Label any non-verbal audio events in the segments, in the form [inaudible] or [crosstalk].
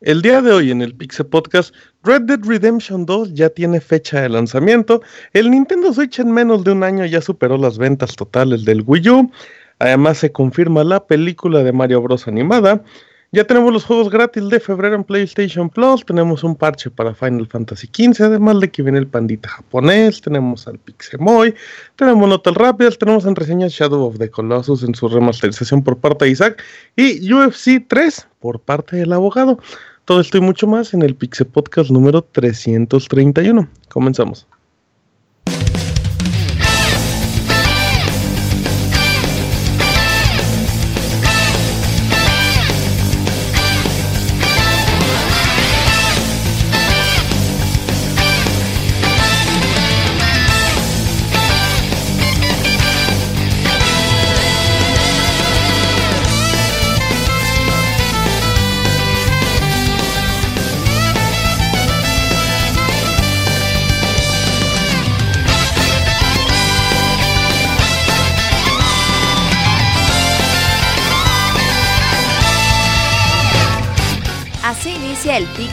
El día de hoy en el Pixel Podcast, Red Dead Redemption 2 ya tiene fecha de lanzamiento. El Nintendo Switch en menos de un año ya superó las ventas totales del Wii U. Además se confirma la película de Mario Bros. animada. Ya tenemos los juegos gratis de febrero en PlayStation Plus. Tenemos un parche para Final Fantasy XV. Además de que viene el pandita japonés. Tenemos al Pixemoy. Tenemos notas rápidas. Tenemos en reseña Shadow of the Colossus en su remasterización por parte de Isaac. Y UFC 3 por parte del abogado. Todo esto y mucho más en el Pixel Podcast número 331. Comenzamos.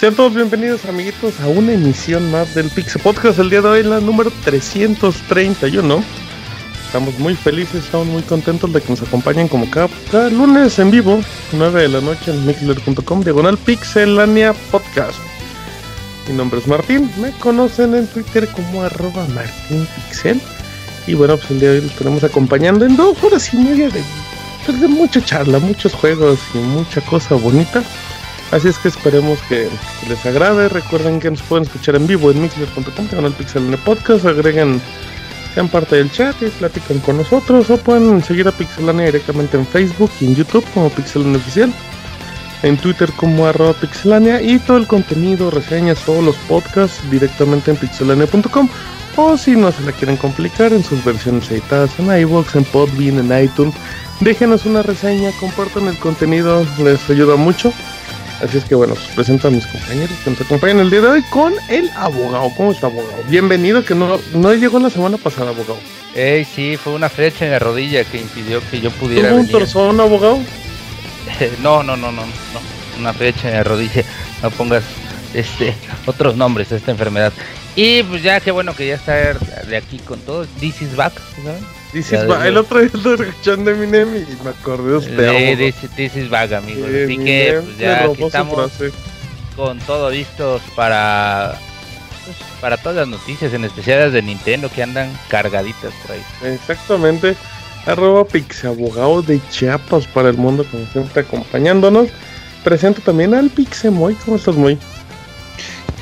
Sean todos bienvenidos amiguitos a una emisión más del Pixel Podcast. El día de hoy la número 331. Estamos muy felices, estamos muy contentos de que nos acompañen como cada, lunes en vivo, 9 de la noche en mixler.com, diagonal Pixelania Podcast. Mi nombre es Martín, me conocen en Twitter como arroba martinpixel. Y bueno, pues el día de hoy los tenemos acompañando en dos horas y media de, pues, de mucha charla, muchos juegos y mucha cosa bonita. Así es que esperemos que, les agrade. Recuerden que nos pueden escuchar en vivo en mixler.com, tengan el Pixel Podcast, agreguen, sean parte del chat y platican con nosotros. O pueden seguir a Pixelania directamente en Facebook y en YouTube como Pixelania Oficial, en Twitter como arroba Pixelania y todo el contenido, reseñas, todos los podcasts directamente en pixelania.com. O si no se la quieren complicar en sus versiones editadas en iVoox, en Podbean, en iTunes, déjenos una reseña, compartan el contenido, les ayuda mucho. Así es que bueno, pues presento a mis compañeros que nos acompañan el día de hoy con el abogado. ¿Cómo está, abogado? Bienvenido, que no, no llegó la semana pasada, abogado. Ey, sí, fue una flecha en la rodilla que impidió que yo pudiera ¿Tuvo un torzón, abogado? [laughs] no, no, no, no, no, una flecha en la rodilla. No pongas este otros nombres a esta enfermedad. Y pues ya, qué bueno que ya está de aquí con todo. This is back, ¿sabes? This is. El otro día lo escuchando Eminem y me acordé de usted. This, this, is back, amigos. Así que pues ya aquí estamos con todo listos para pues, para todas las noticias, en especial las de Nintendo que andan cargaditas por ahí. Exactamente. Arroba Pixabogado de Chiapas para el mundo, como siempre, acompañándonos. Presento también al Pixemoy. ¿Cómo estás, Moy?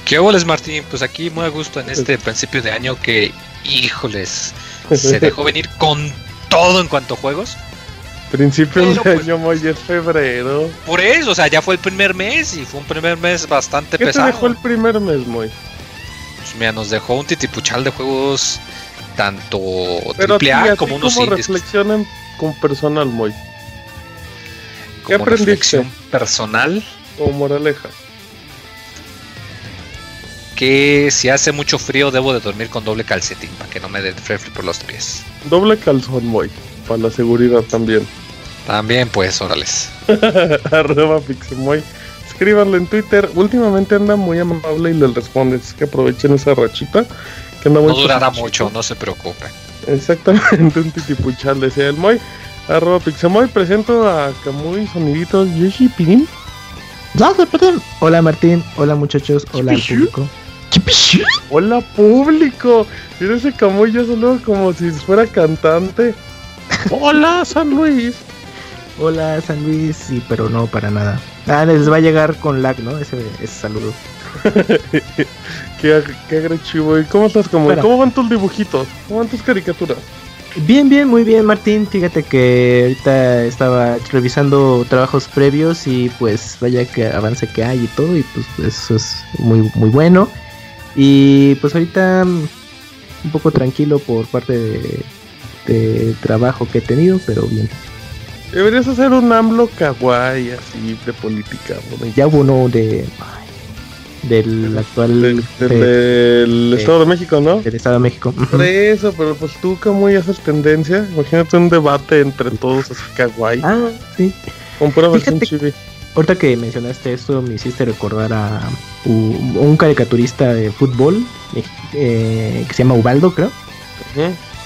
¿Qué hola, Martín? Pues aquí muy a gusto en este principio de año que, híjoles, se [laughs] dejó venir con todo en cuanto a juegos. Principio de pues, año, muy es febrero. Por eso, o sea, ya fue el primer mes y fue un primer mes bastante ¿Qué pesado. Te dejó el primer mes, Moy? Pues mira, nos dejó un titipuchal de juegos tanto triple A como unos como reflexionen con personal, Moy. ¿Qué aprendiste? personal. O moraleja que si hace mucho frío debo de dormir con doble calcetín para que no me dé frío por los pies. Doble calzón, muy para la seguridad también. También, pues, órales. [laughs] Arroba Pixemoy. Escríbanle en Twitter. Últimamente anda muy amable y les responde. Es que aprovechen esa rachita. Que no durará mucho, no se preocupen. Exactamente, [laughs] un titipuchal decía el Moy. Arroba Pixemoy. Presento a Camuy Soniditos Yoshi Pin. Hola Martín, hola muchachos, hola público. [laughs] Hola público. Mira ese Camuy ya solo como si fuera cantante. Hola San Luis. Hola San Luis, sí, pero no para nada. Ah, les va a llegar con lag, ¿no? Ese, ese saludo. [laughs] qué, qué agresivo. ¿Y cómo estás? ¿Cómo, ¿Cómo van tus dibujitos? ¿Cómo van tus caricaturas? Bien, bien, muy bien, Martín. Fíjate que ahorita estaba revisando trabajos previos y pues vaya que avance que hay y todo y pues eso es muy, muy bueno. Y pues ahorita un poco tranquilo por parte de, de trabajo que he tenido, pero bien. Deberías hacer un AMLO kawaii así de política. Ya hubo uno de del actual del, Estado de México, ¿no? Del Estado de México. Por eso, pero pues tú como ya haces tendencia, imagínate un debate entre todos así kawaii. Ah, sí. Con chibi. Ahorita que mencionaste esto, me hiciste recordar a un, caricaturista de fútbol eh, que se llama Ubaldo, creo.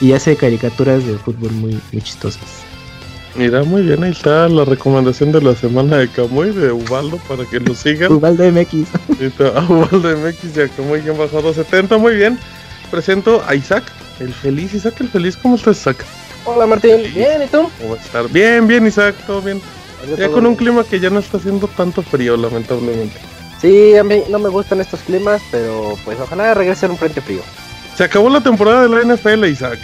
Y hace caricaturas de fútbol muy, muy chistosas. Mira, muy bien, ahí está la recomendación de la semana de Camuy de Ubaldo para que lo sigan. Ubaldo MX. Está, [laughs] Ubaldo MX y a Camuy que han bajado 70, muy bien. Presento a Isaac, el feliz. Isaac, el feliz, ¿cómo estás, Isaac? Hola Martín, bien, ¿y tú? ¿Cómo estar? Bien, bien, Isaac, todo bien. Ya con un clima que ya no está haciendo tanto frío, lamentablemente. Sí, a mí no me gustan estos climas, pero pues ojalá regrese a un frente frío. Se acabó la temporada de la NFL, Isaac.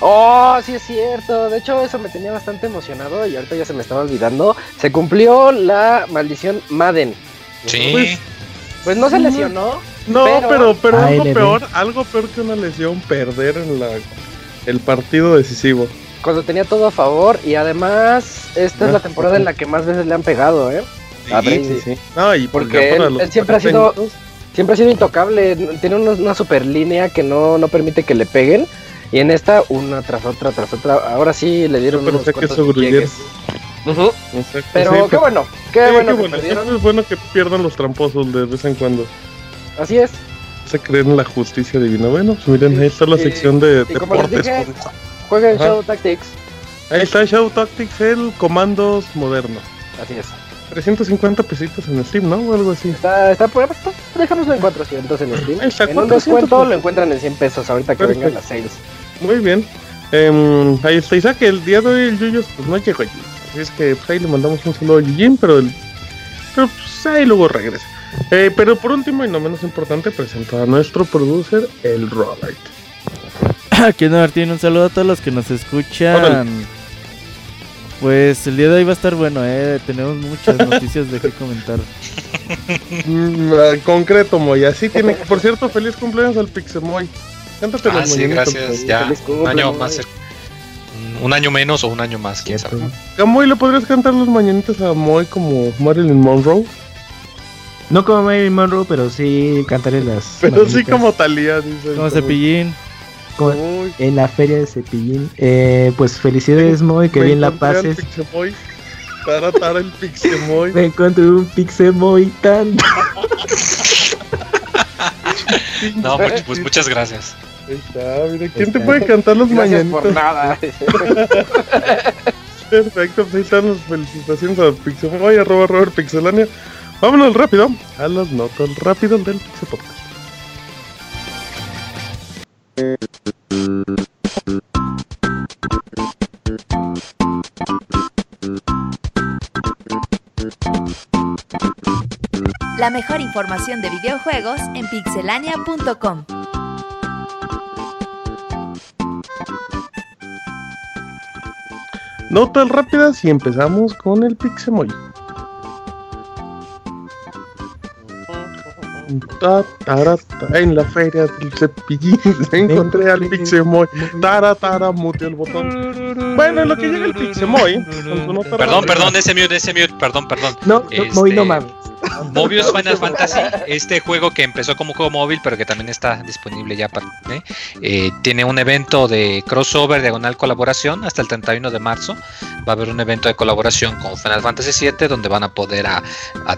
Oh, sí es cierto. De hecho, eso me tenía bastante emocionado y ahorita ya se me estaba olvidando. Se cumplió la maldición Madden. Sí. Pues, pues no se lesionó. No, pero, pero, algo peor, algo peor que una lesión, perder en la el partido decisivo. Cuando tenía todo a favor y además esta es la temporada en la que más veces le han pegado, ¿eh? Sí, sí, No, y porque él, siempre ha sido siempre ha sido intocable, tiene una, una super línea que no, no permite que le peguen y en esta, una tras otra, tras otra. Ahora sí le dieron unos cuantos Pero qué bueno, qué bueno. que bueno. Es bueno que pierdan los tramposos de vez en cuando. Así es. Se creen en la justicia divina. Bueno, pues miren, ahí está la sección de deportes. Jueguen Shadow Tactics. Ahí está Shadow Tactics, el comandos moderno. Así es. 350 pesitos en Steam, ¿no? O algo así. Está, está por Déjanoslo en 400 en Steam. en un descuento lo encuentran en 100 pesos ahorita que vengan las sales. Muy bien. Eh, ahí está Isaac, el día de hoy el Yuyos pues no llegó allí. Así es que pues, ahí le mandamos un saludo a Yujin, pero, el, pero pues, ahí luego regresa. Eh, pero por último y no menos importante, presento a nuestro producer, el Robert. [laughs] Aquí Martín, un saludo a todos los que nos escuchan. Pues el día de hoy va a estar bueno, eh. Tenemos muchas [laughs] noticias de qué comentar. Mm, concreto, Moy. Así tiene que. Por cierto, feliz cumpleaños al Pixemoy. Cántate ah, sí, gracias. Ya, un año más. Un año menos o un año más, quién sabe. Moy, ¿le podrías cantar los mañanitas a Moy como Marilyn Monroe? No como Marilyn Monroe, pero sí cantaré las. Pero sí como Talía, dice. Como Cepillín. En la feria de Cepillín. Eh, pues felicidades, Moy, que bien la pases. Tara, tara el Pixemoy. [laughs] Me encontré un Pixemoy tan. no, pues muchas gracias. Ahí está, mira, ¿quién te puede cantar los gracias por nada. [laughs] Perfecto, pues ahí están las felicitaciones a Pixemoy, arroba Robert Pixelania. Vámonos rápido a las notas rápido del Pixel Podcast. La mejor información de videojuegos en pixelania.com. Notas rápidas y empezamos con el Pixemoy. En la feria del cepillín [laughs] encontré al Pixemoy. Tara, tara, mute el botón. Bueno, en lo que llega el Pixemoy. Perdón, perdón, ese mute, ese mute, perdón, perdón. No, no, no mames. Mobius Final Fantasy, este juego que empezó como juego móvil, pero que también está disponible ya para. ¿eh? Eh, tiene un evento de crossover, diagonal colaboración, hasta el 31 de marzo. Va a haber un evento de colaboración con Final Fantasy VII, donde van a poder a,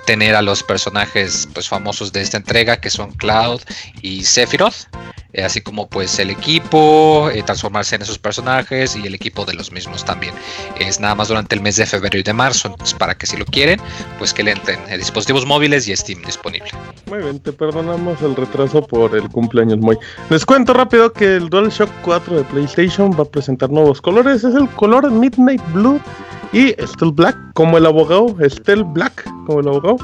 tener a los personajes pues, famosos de esta entrega, que son Cloud y Sephiroth. Eh, así como pues el equipo, transformarse en esos personajes y el equipo de los mismos también. Es nada más durante el mes de febrero y de marzo, para que si lo quieren, pues que le entren el dispositivo móviles y Steam disponible. Muy bien, te perdonamos el retraso por el cumpleaños muy. Les cuento rápido que el DualShock 4 de PlayStation va a presentar nuevos colores. Es el color Midnight Blue y Steel Black como el abogado, Steel Black como el abogado.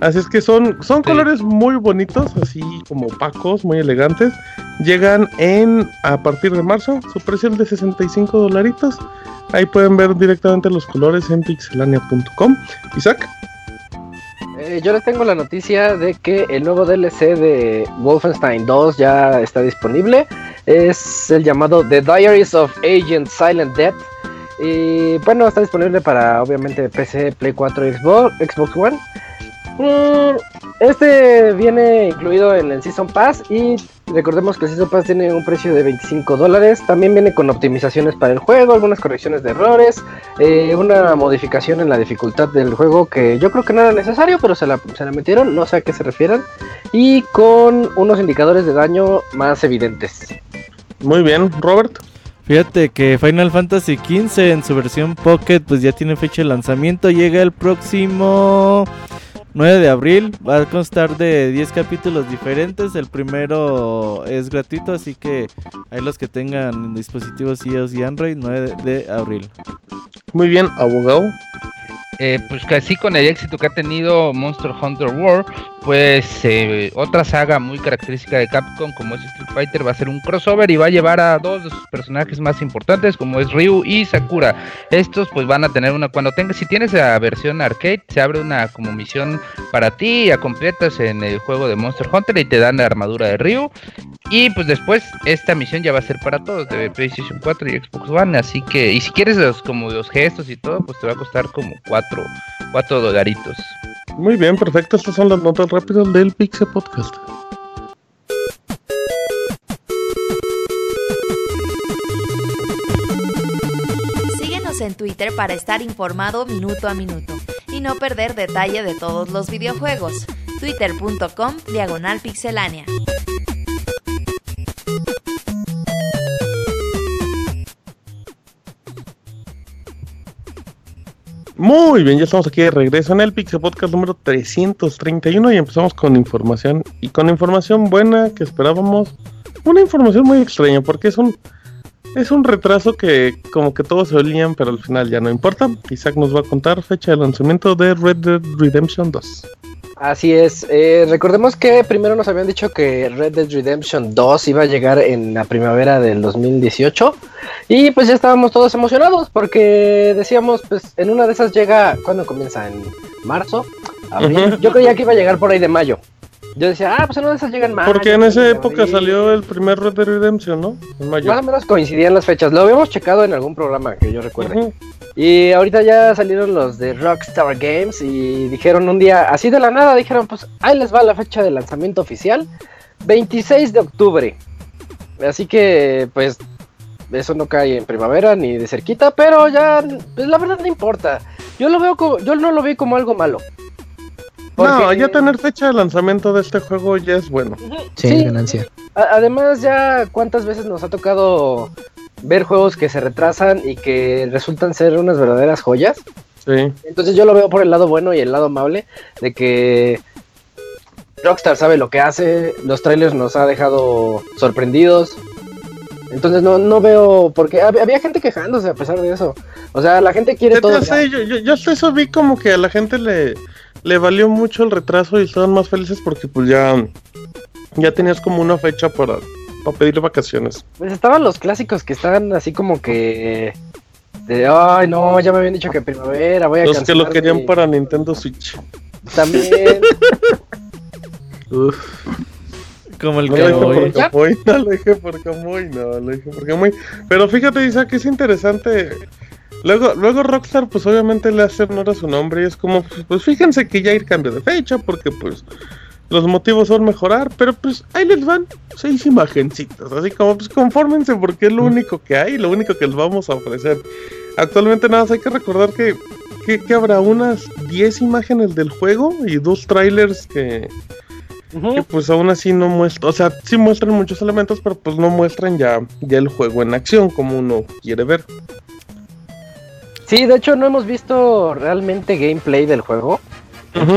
Así es que son, son colores muy bonitos, así como opacos, muy elegantes. Llegan en a partir de marzo, su precio es de 65 dolaritos. Ahí pueden ver directamente los colores en pixelania.com. Isaac. Eh, yo les tengo la noticia de que el nuevo DLC de Wolfenstein 2 ya está disponible. Es el llamado The Diaries of Agent Silent Death. Y bueno, está disponible para obviamente PC, Play 4 y Xbox, Xbox One. Este viene incluido en el Season Pass y recordemos que el Season Pass tiene un precio de 25 dólares. También viene con optimizaciones para el juego, algunas correcciones de errores, eh, una modificación en la dificultad del juego que yo creo que no era necesario, pero se la, se la metieron, no sé a qué se refieran. Y con unos indicadores de daño más evidentes. Muy bien, Robert. Fíjate que Final Fantasy XV en su versión Pocket pues ya tiene fecha de lanzamiento, llega el próximo 9 de abril. Va a constar de 10 capítulos diferentes. El primero es gratuito, así que hay los que tengan dispositivos iOS y Android, 9 de abril. Muy bien, abogado. Eh, pues casi con el éxito que ha tenido Monster Hunter World, pues eh, otra saga muy característica de Capcom como es Street Fighter va a ser un crossover y va a llevar a dos de sus personajes más importantes como es Ryu y Sakura. Estos pues van a tener una cuando tengas si tienes la versión arcade se abre una como misión para ti a completas en el juego de Monster Hunter y te dan la armadura de Ryu y pues después esta misión ya va a ser para todos de PlayStation 4 y Xbox One, así que y si quieres los como los gestos y todo pues te va a costar como 4 4 dolaritos. Muy bien, perfecto. Estas son las notas rápidas del Pixel Podcast. Síguenos en Twitter para estar informado minuto a minuto y no perder detalle de todos los videojuegos. Twitter.com Diagonal Pixelánea. Muy bien, ya estamos aquí de regreso en el Pixel Podcast número 331 y empezamos con información y con información buena que esperábamos. Una información muy extraña porque es un es un retraso que como que todos se olían, pero al final ya no importa. Isaac nos va a contar fecha de lanzamiento de Red Dead Redemption 2. Así es, eh, recordemos que primero nos habían dicho que Red Dead Redemption 2 iba a llegar en la primavera del 2018 y pues ya estábamos todos emocionados porque decíamos pues en una de esas llega, ¿cuándo comienza? ¿En marzo? Yo creía que iba a llegar por ahí de mayo. Yo decía, ah, pues en una de esas llegan mayo. Porque en esa época salió el primer Red Dead Redemption, ¿no? En mayo. Más o menos coincidían las fechas, lo habíamos checado en algún programa que yo recuerde. Y ahorita ya salieron los de Rockstar Games y dijeron un día, así de la nada, dijeron, pues ahí les va la fecha de lanzamiento oficial, 26 de octubre. Así que, pues, eso no cae en primavera ni de cerquita, pero ya, pues la verdad no importa. Yo lo veo como, yo no lo veo como algo malo. No, ya tener fecha de lanzamiento de este juego ya es bueno. Sí, ganancia. Además, ya cuántas veces nos ha tocado ver juegos que se retrasan y que resultan ser unas verdaderas joyas. Sí. Entonces yo lo veo por el lado bueno y el lado amable de que Rockstar sabe lo que hace, los trailers nos ha dejado sorprendidos. Entonces no, no veo, porque había gente quejándose a pesar de eso. O sea, la gente quiere todo. Sé, yo, yo, yo eso vi como que a la gente le, le valió mucho el retraso y estaban más felices porque pues ya, ya tenías como una fecha para para pedir vacaciones. Pues estaban los clásicos que estaban así como que de ay no, ya me habían dicho que primavera, voy a Los que lo querían para Nintendo Switch. También. [laughs] Uf. Como el no Camuy. [laughs] No lo dije por Camuy, no, lo dije por Camuy. Pero fíjate, Isa, que es interesante. Luego, luego Rockstar, pues obviamente le hace honor a su nombre y es como, pues fíjense que ya hay cambio de fecha porque pues los motivos son mejorar, pero pues ahí les van seis imagencitas, así como pues confórmense porque es lo único que hay, lo único que les vamos a ofrecer. Actualmente nada más hay que recordar que, que, habrá unas 10 imágenes del juego y dos trailers que, que, pues aún así no muestran, o sea, sí muestran muchos elementos, pero pues no muestran ya, ya el juego en acción como uno quiere ver. Sí, de hecho no hemos visto realmente gameplay del juego.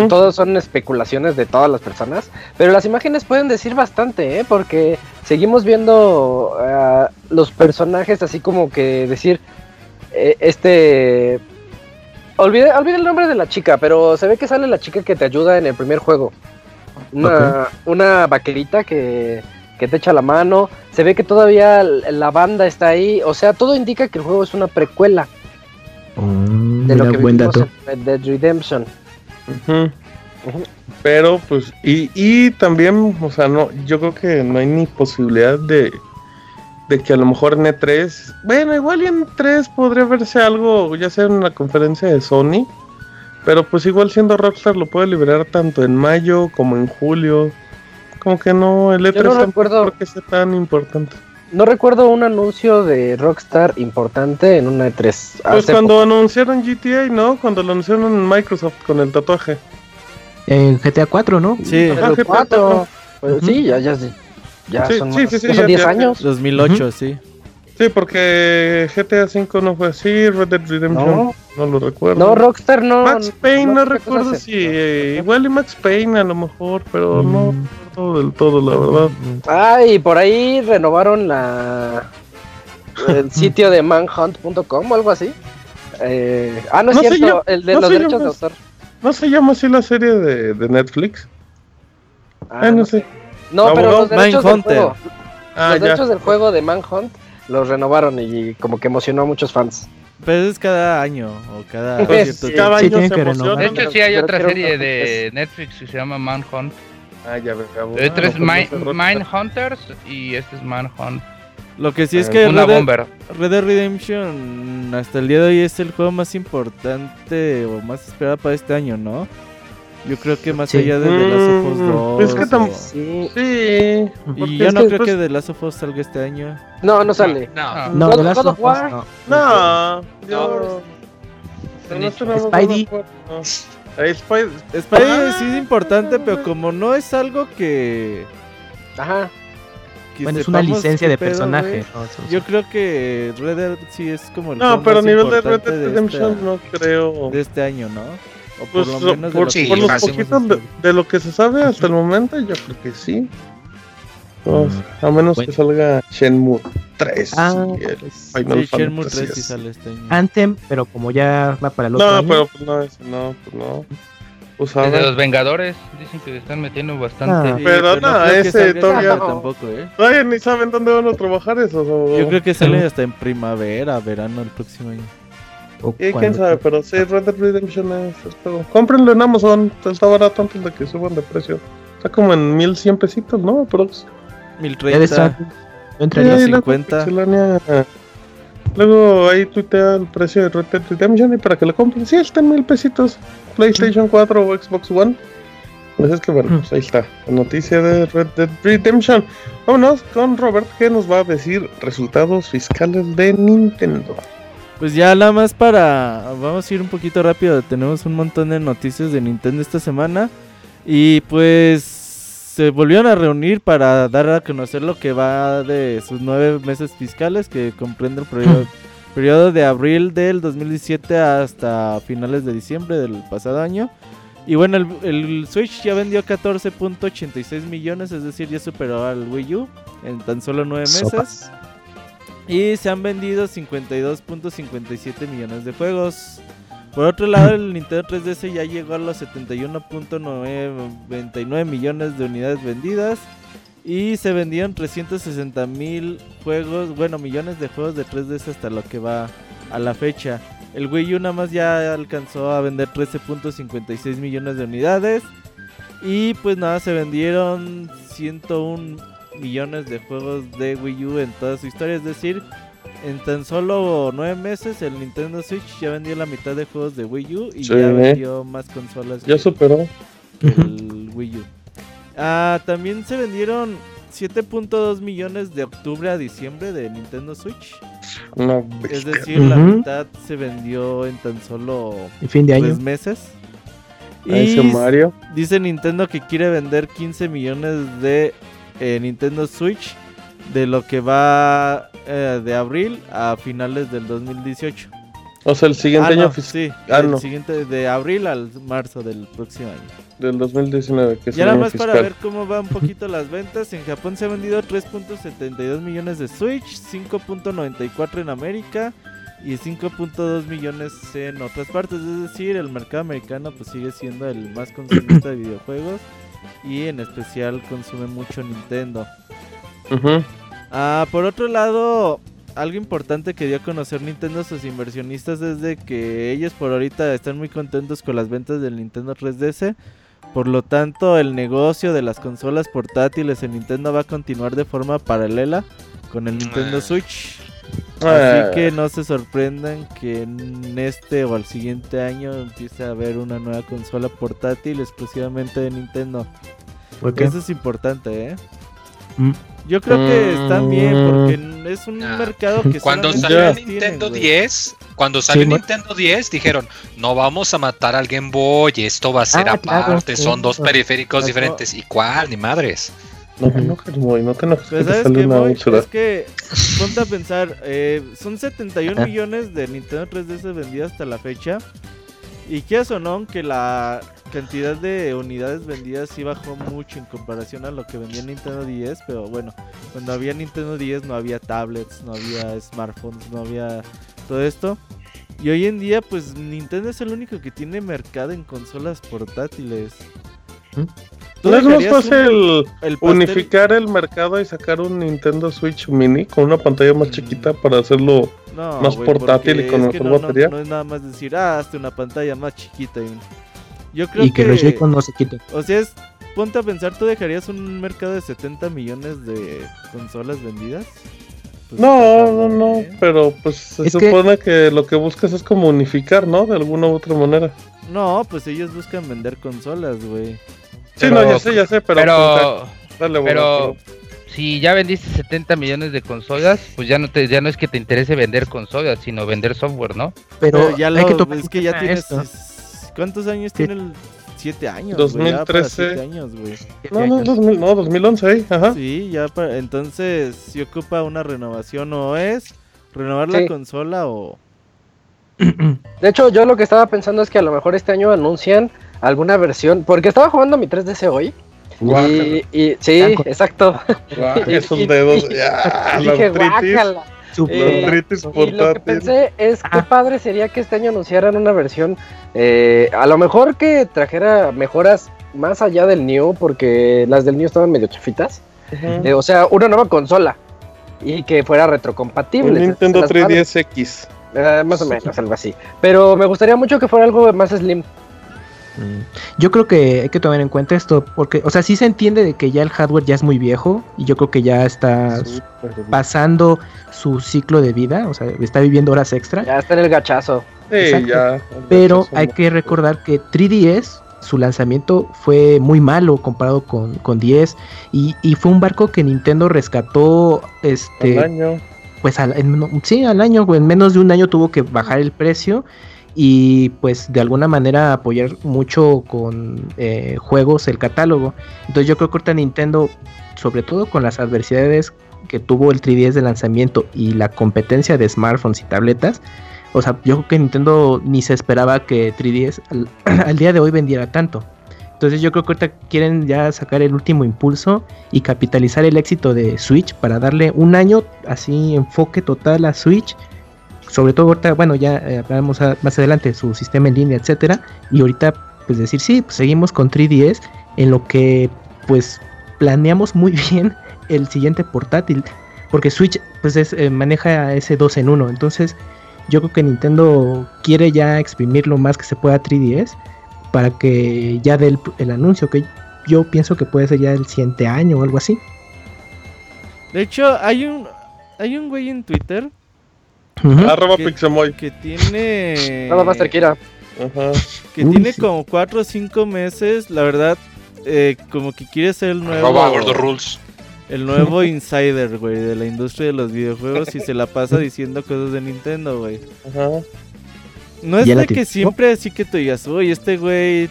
Todos son especulaciones de todas las personas, pero las imágenes pueden decir bastante, ¿eh? porque seguimos viendo uh, los personajes así como que decir, eh, este olvidé, el nombre de la chica, pero se ve que sale la chica que te ayuda en el primer juego. Una, una vaquerita que, que te echa la mano. Se ve que todavía la banda está ahí. O sea, todo indica que el juego es una precuela. Mm, de lo que buen dato. En Dead Redemption. Pero pues, y, y también, o sea, no, yo creo que no hay ni posibilidad de, de que a lo mejor en E3, bueno, igual en E3 podría verse algo, ya sea en una conferencia de Sony, pero pues igual siendo Rockstar lo puede liberar tanto en mayo como en julio. Como que no, el E3 no recuerdo que sea tan importante. No recuerdo un anuncio de Rockstar importante en una E3. Pues cuando anunciaron GTA, ¿no? Cuando lo anunciaron en Microsoft con el tatuaje. En GTA 4, ¿no? Sí, GTA 4. Pues, Sí, ya, ya, ya son, sí, sí, son 10 años. 2008, sí. Sí, porque GTA V no fue así, Red Dead Redemption no, lo recuerdo. No, Rockstar no. Max Payne no, recuerdo si igual y Max Payne a lo mejor, pero no mm. recuerdo del todo, la verdad. Ah, y por ahí renovaron la el [laughs] sitio de manhunt.com o algo así. Eh, ah, no es cierto, el de los derechos de autor. ¿No se llama así la serie de, de Netflix? Ah, eh, no, sé. No, pero los derechos del juego. Ah, los derechos del juego de Manhunt los renovaron y como que emocionó a muchos fans. Pero es cada año o cada, pues, cada año se emociona. De hecho, sí hay otra serie de Netflix que se llama Manhunt. Ah, ya veo. Este es Mindhunters y este es Manhunt. Lo que sí es que Red, Dead, Red Dead Redemption hasta el día de hoy es el juego más importante o más esperado para este año, ¿no? Yo creo que más allá de The Last of Us 2. Mm, es que también. Sí. sí. Y yo no creo que The Last of Us salga este año. No, no sale. No, no, The Last of Us. No. No. Yo... Spidey. Spidey. Spidey sí es importante, pero como no es algo que. Ajá. bueno, es una licencia de personaje. Yo creo que Red Dead sí es como el No, pero a nivel de Red Dead Redemption no creo. De este año, ¿no? Por, pues, lo menos por, los poquitos de, lo que se sabe hasta el momento, yo creo que sí. Pues, a menos que salga Shenmue 3. Ah, sí, Shenmue 3 sí sale este año. Anthem, pero como ya va para el otro no, año. pero pues no, ese no, pues no. Pues de los Vengadores dicen que están metiendo bastante. Ah, pero, no, ese todavía tampoco, ¿eh? Todavía ni saben dónde van a trabajar esos. Yo creo que sale hasta en primavera, verano el próximo año. Y quién sabe, pero sí, Red Dead Redemption es, juego. Cómprenlo en Amazon, está barato antes de que suban de precio. Está como en 1100 pesitos, ¿no? Prox. 1030. Yo entraría a 50. Luego ahí tuitea el precio de Red Dead Redemption y para que lo compren. Sí, está en mil pesitos. PlayStation 4 o Xbox One. Pues es que bueno, pues ahí está la noticia de Red Dead Redemption. Vámonos con Robert que nos va a decir resultados fiscales de Nintendo. Pues ya nada más para... Vamos a ir un poquito rápido. Tenemos un montón de noticias de Nintendo esta semana. Y pues se volvieron a reunir para dar a conocer lo que va de sus nueve meses fiscales que comprende el periodo, [laughs] periodo de abril del 2017 hasta finales de diciembre del pasado año. Y bueno, el, el Switch ya vendió 14.86 millones, es decir, ya superó al Wii U en tan solo nueve meses. Y se han vendido 52.57 millones de juegos. Por otro lado, el Nintendo 3DS ya llegó a los 71.99 millones de unidades vendidas. Y se vendieron 360 mil juegos, bueno, millones de juegos de 3DS hasta lo que va a la fecha. El Wii U nada más ya alcanzó a vender 13.56 millones de unidades. Y pues nada, se vendieron 101 millones de juegos de Wii U en toda su historia. Es decir, en tan solo nueve meses el Nintendo Switch ya vendió la mitad de juegos de Wii U y ya vendió más consolas. Ya superó el Wii U. Ah, también se vendieron 7.2 millones de octubre a diciembre de Nintendo Switch. es decir, la mitad se vendió en tan solo fin de año. meses. Y Mario. dice Nintendo que quiere vender 15 millones de eh, Nintendo Switch de lo que va eh, de abril a finales del 2018. O sea, el siguiente ah, año Sí, ah, el siguiente de abril al marzo del próximo año. Del 2019, que Ya nada más para ver cómo van un poquito las ventas. En Japón se han vendido 3.72 millones de Switch, 5.94 en América, y 5.2 millones en otras partes. Es decir, el mercado americano pues sigue siendo el más consumista de videojuegos y en especial consume mucho Nintendo. Ah, por otro lado, algo importante que dio a conocer Nintendo a sus inversionistas es de que ellos por ahorita están muy contentos con las ventas del Nintendo 3DS. Por lo tanto, el negocio de las consolas portátiles en Nintendo va a continuar de forma paralela con el Nintendo ah. Switch. Así ah. que no se sorprendan que en este o al siguiente año empiece a haber una nueva consola portátil exclusivamente de Nintendo. Porque eso es importante, ¿eh? Mm. Yo creo que está bien porque mm. es un ah. mercado que cuando salió Nintendo 10, cuando salió Nintendo 10 dijeron, "No vamos a matar al Game Boy, esto va a ser aparte, son dos periféricos diferentes." ¿Y cuál? Ni madres. No no, no te enojes. Pues ¿Sabes qué, Es que, ponte a pensar, eh, son 71 millones de Nintendo 3DS vendidas hasta la fecha. Y qué o no, que la cantidad de unidades vendidas sí bajó mucho en comparación a lo que vendía Nintendo 10. Pero bueno, cuando había Nintendo 10 no había tablets, no había smartphones, no había todo esto. Y hoy en día, pues Nintendo es el único que tiene mercado en consolas portátiles. ¿Mm? ¿No es más fácil unificar el mercado y sacar un Nintendo Switch Mini con una pantalla más chiquita para hacerlo más portátil y con mejor batería? No, es nada más decir, ah, hazte una pantalla más chiquita. Y... Yo creo y que, los no se quiten. O sea, es, ponte a pensar, ¿tú dejarías un mercado de 70 millones de consolas vendidas? Pues no, no, no, pero pues se supone que... lo que buscas es como unificar, ¿no? De alguna u otra manera. No, pues ellos buscan vender consolas, güey. Sí, no, ya sé, ya sé, pero. Pero, pues, pero si ya vendiste 70 millones de consolas, pues ya no te, ya no es que te interese vender consolas, sino vender software, ¿no? Pero, ya lo, hay que es que ya tienes. ¿Cuántos años tiene el 7 años. 2013. años, güey. No, no, 2000, no, 2011, ajá. Sí, ya para, entonces si ocupa una renovación o es renovar la consola o... [clears throat] De hecho, yo lo que estaba pensando es que a lo mejor este año anuncian alguna versión, porque estaba jugando mi 3DS hoy. Y, y, sí, exacto. esos dedos, ya, dije, guácala. Eh, y lo que pensé es que padre sería que este año anunciaran una versión, eh, a lo mejor que trajera mejoras más allá del New, porque las del New estaban medio chafitas. Eh, o sea, una nueva consola y que fuera retrocompatible. Nintendo 3DS eh, más o menos, algo así. Pero me gustaría mucho que fuera algo más slim. Mm. Yo creo que hay que tomar en cuenta esto, porque, o sea, sí se entiende de que ya el hardware ya es muy viejo y yo creo que ya está pasando su ciclo de vida, o sea, está viviendo horas extra. Ya está en el gachazo. Pero hay que recordar que 3DS, su lanzamiento fue muy malo comparado con, con 10 y, fue un barco que Nintendo rescató este... Al año. Pues al, sí, al año, en menos de un año tuvo que bajar el precio y pues de alguna manera apoyar mucho con eh, juegos el catálogo. Entonces yo creo que ahorita Nintendo, sobre todo con las adversidades que tuvo el 3DS de lanzamiento y la competencia de smartphones y tabletas, o sea, yo creo que Nintendo ni se esperaba que 3DS [clears throat] al, día de hoy vendiera tanto. Entonces yo creo que ahorita quieren ya sacar el último impulso y capitalizar el éxito de Switch para darle un año así enfoque total a Switch sobre todo ahorita, bueno, ya eh, hablaremos más adelante su sistema en línea, etcétera, y ahorita pues decir, sí, pues seguimos con 3DS en lo que pues planeamos muy [laughs] bien el siguiente portátil, porque Switch pues es, eh, maneja ese 2 en 1, entonces yo creo que Nintendo quiere ya exprimir lo más que se pueda 3DS para que ya dé el, el anuncio que yo pienso que puede ser ya el siguiente año o algo así. De hecho, hay un hay un güey en Twitter Arroba que, Pixemoy. Que tiene. Nada más cerquita. Que tiene como 4 o 5 meses. La verdad, eh, como que quiere ser el nuevo. Arroba Rules. El nuevo [laughs] insider, güey, de la industria de los videojuegos y se la pasa [laughs] diciendo cosas de Nintendo, güey. Ajá. No es de que siempre así que tú digas, uy, este güey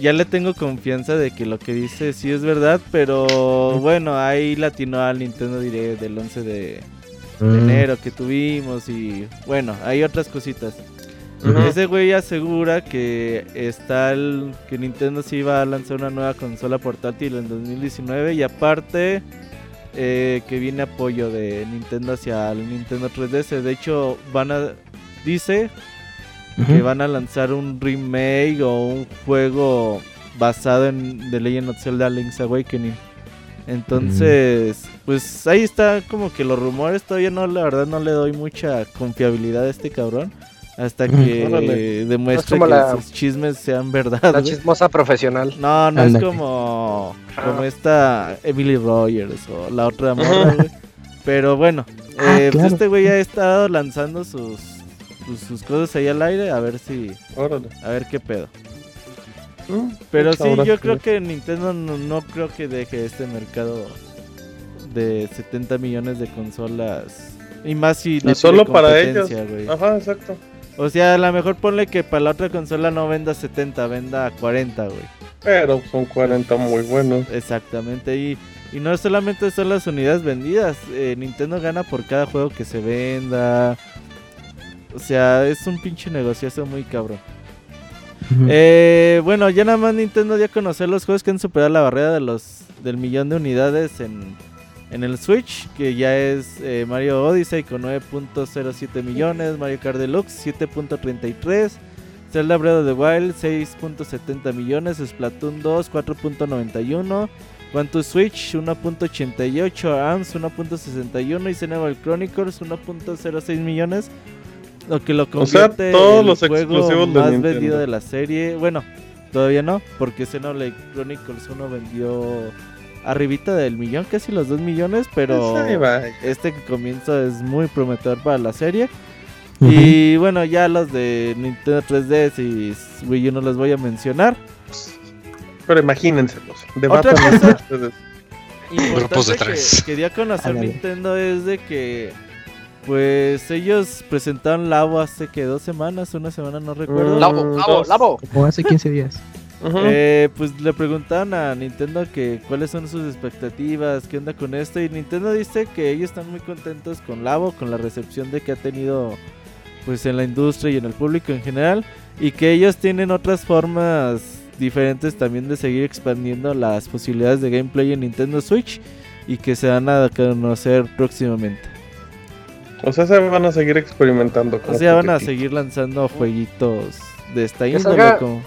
ya le tengo confianza de que lo que dice sí es verdad, pero bueno, ahí latino al Nintendo Direct del 11 de, Mm. enero que tuvimos y bueno, hay otras cositas. Ese güey asegura que está el, que Nintendo sí iba a lanzar una nueva consola portátil en 2019 y aparte eh, que viene apoyo de Nintendo hacia el Nintendo 3DS. De hecho, van a dice que van a lanzar un remake o un juego basado en The Legend of Zelda Link's Awakening. Entonces, pues ahí está como que los rumores, todavía no, la verdad no le doy mucha confiabilidad a este cabrón. Hasta que demuestre que sus chismes sean verdad. La chismosa profesional. No, no es como, como ah. esta Emily Rogers o la otra morra, Pero bueno, ah, eh, pues este güey ha estado lanzando sus, sus, cosas ahí al aire a ver si... A ver qué pedo. Pero sí, yo creo que Nintendo no, creo que deje este mercado de 70 millones de consolas. Y más si no y solo para ellos. Ajá, exacto. O sea, a lo mejor ponle que para la otra consola no venda 70, venda 40, güey. Pero son 40 muy buenos. Exactamente, y, y no solamente son las unidades vendidas, eh, Nintendo gana por cada juego que se venda. O sea, es un pinche negociazo muy cabrón. Eh, bueno, ya nada más Nintendo dio a conocer los juegos que han superado la barrera de los del millón de unidades en en el Switch, que ya es eh, Mario Odyssey con 9.07 millones, Mario Kart Deluxe 7.33, Zelda Breath of the Wild 6.70 millones, Splatoon 2 4.91, Quantum Switch 1.88, ARMS 1.61 y Xenoblade Chronicles 1.06 millones. Lo que lo convierte en el juego más vendido de la serie. Bueno, todavía no, porque Xenoblade Chronicles 1 vendió arribita del millón, casi los dos millones, pero pues este comienzo es muy prometedor para la serie. Y bueno, ya los de Nintendo 3DS y Wii U no los voy a mencionar. Pero imagínense, de Otra cosa Grupos de tres. Que quería conocer Nintendo es de que pues ellos presentaron Labo hace que dos semanas, una semana no recuerdo. Labo, Labo, Labo. O hace 15 días. [laughs] Eh, pues le preguntaban a Nintendo que cuáles son sus expectativas, qué onda con esto y Nintendo dice que ellos están muy contentos con Labo, con la recepción de que ha tenido pues en la industria y en el público en general y que ellos tienen otras formas diferentes también de seguir expandiendo las posibilidades de gameplay en Nintendo Switch y que se van a conocer próximamente. O sea, se van a seguir experimentando. O sea, van a seguir lanzando jueguitos de esta índole como...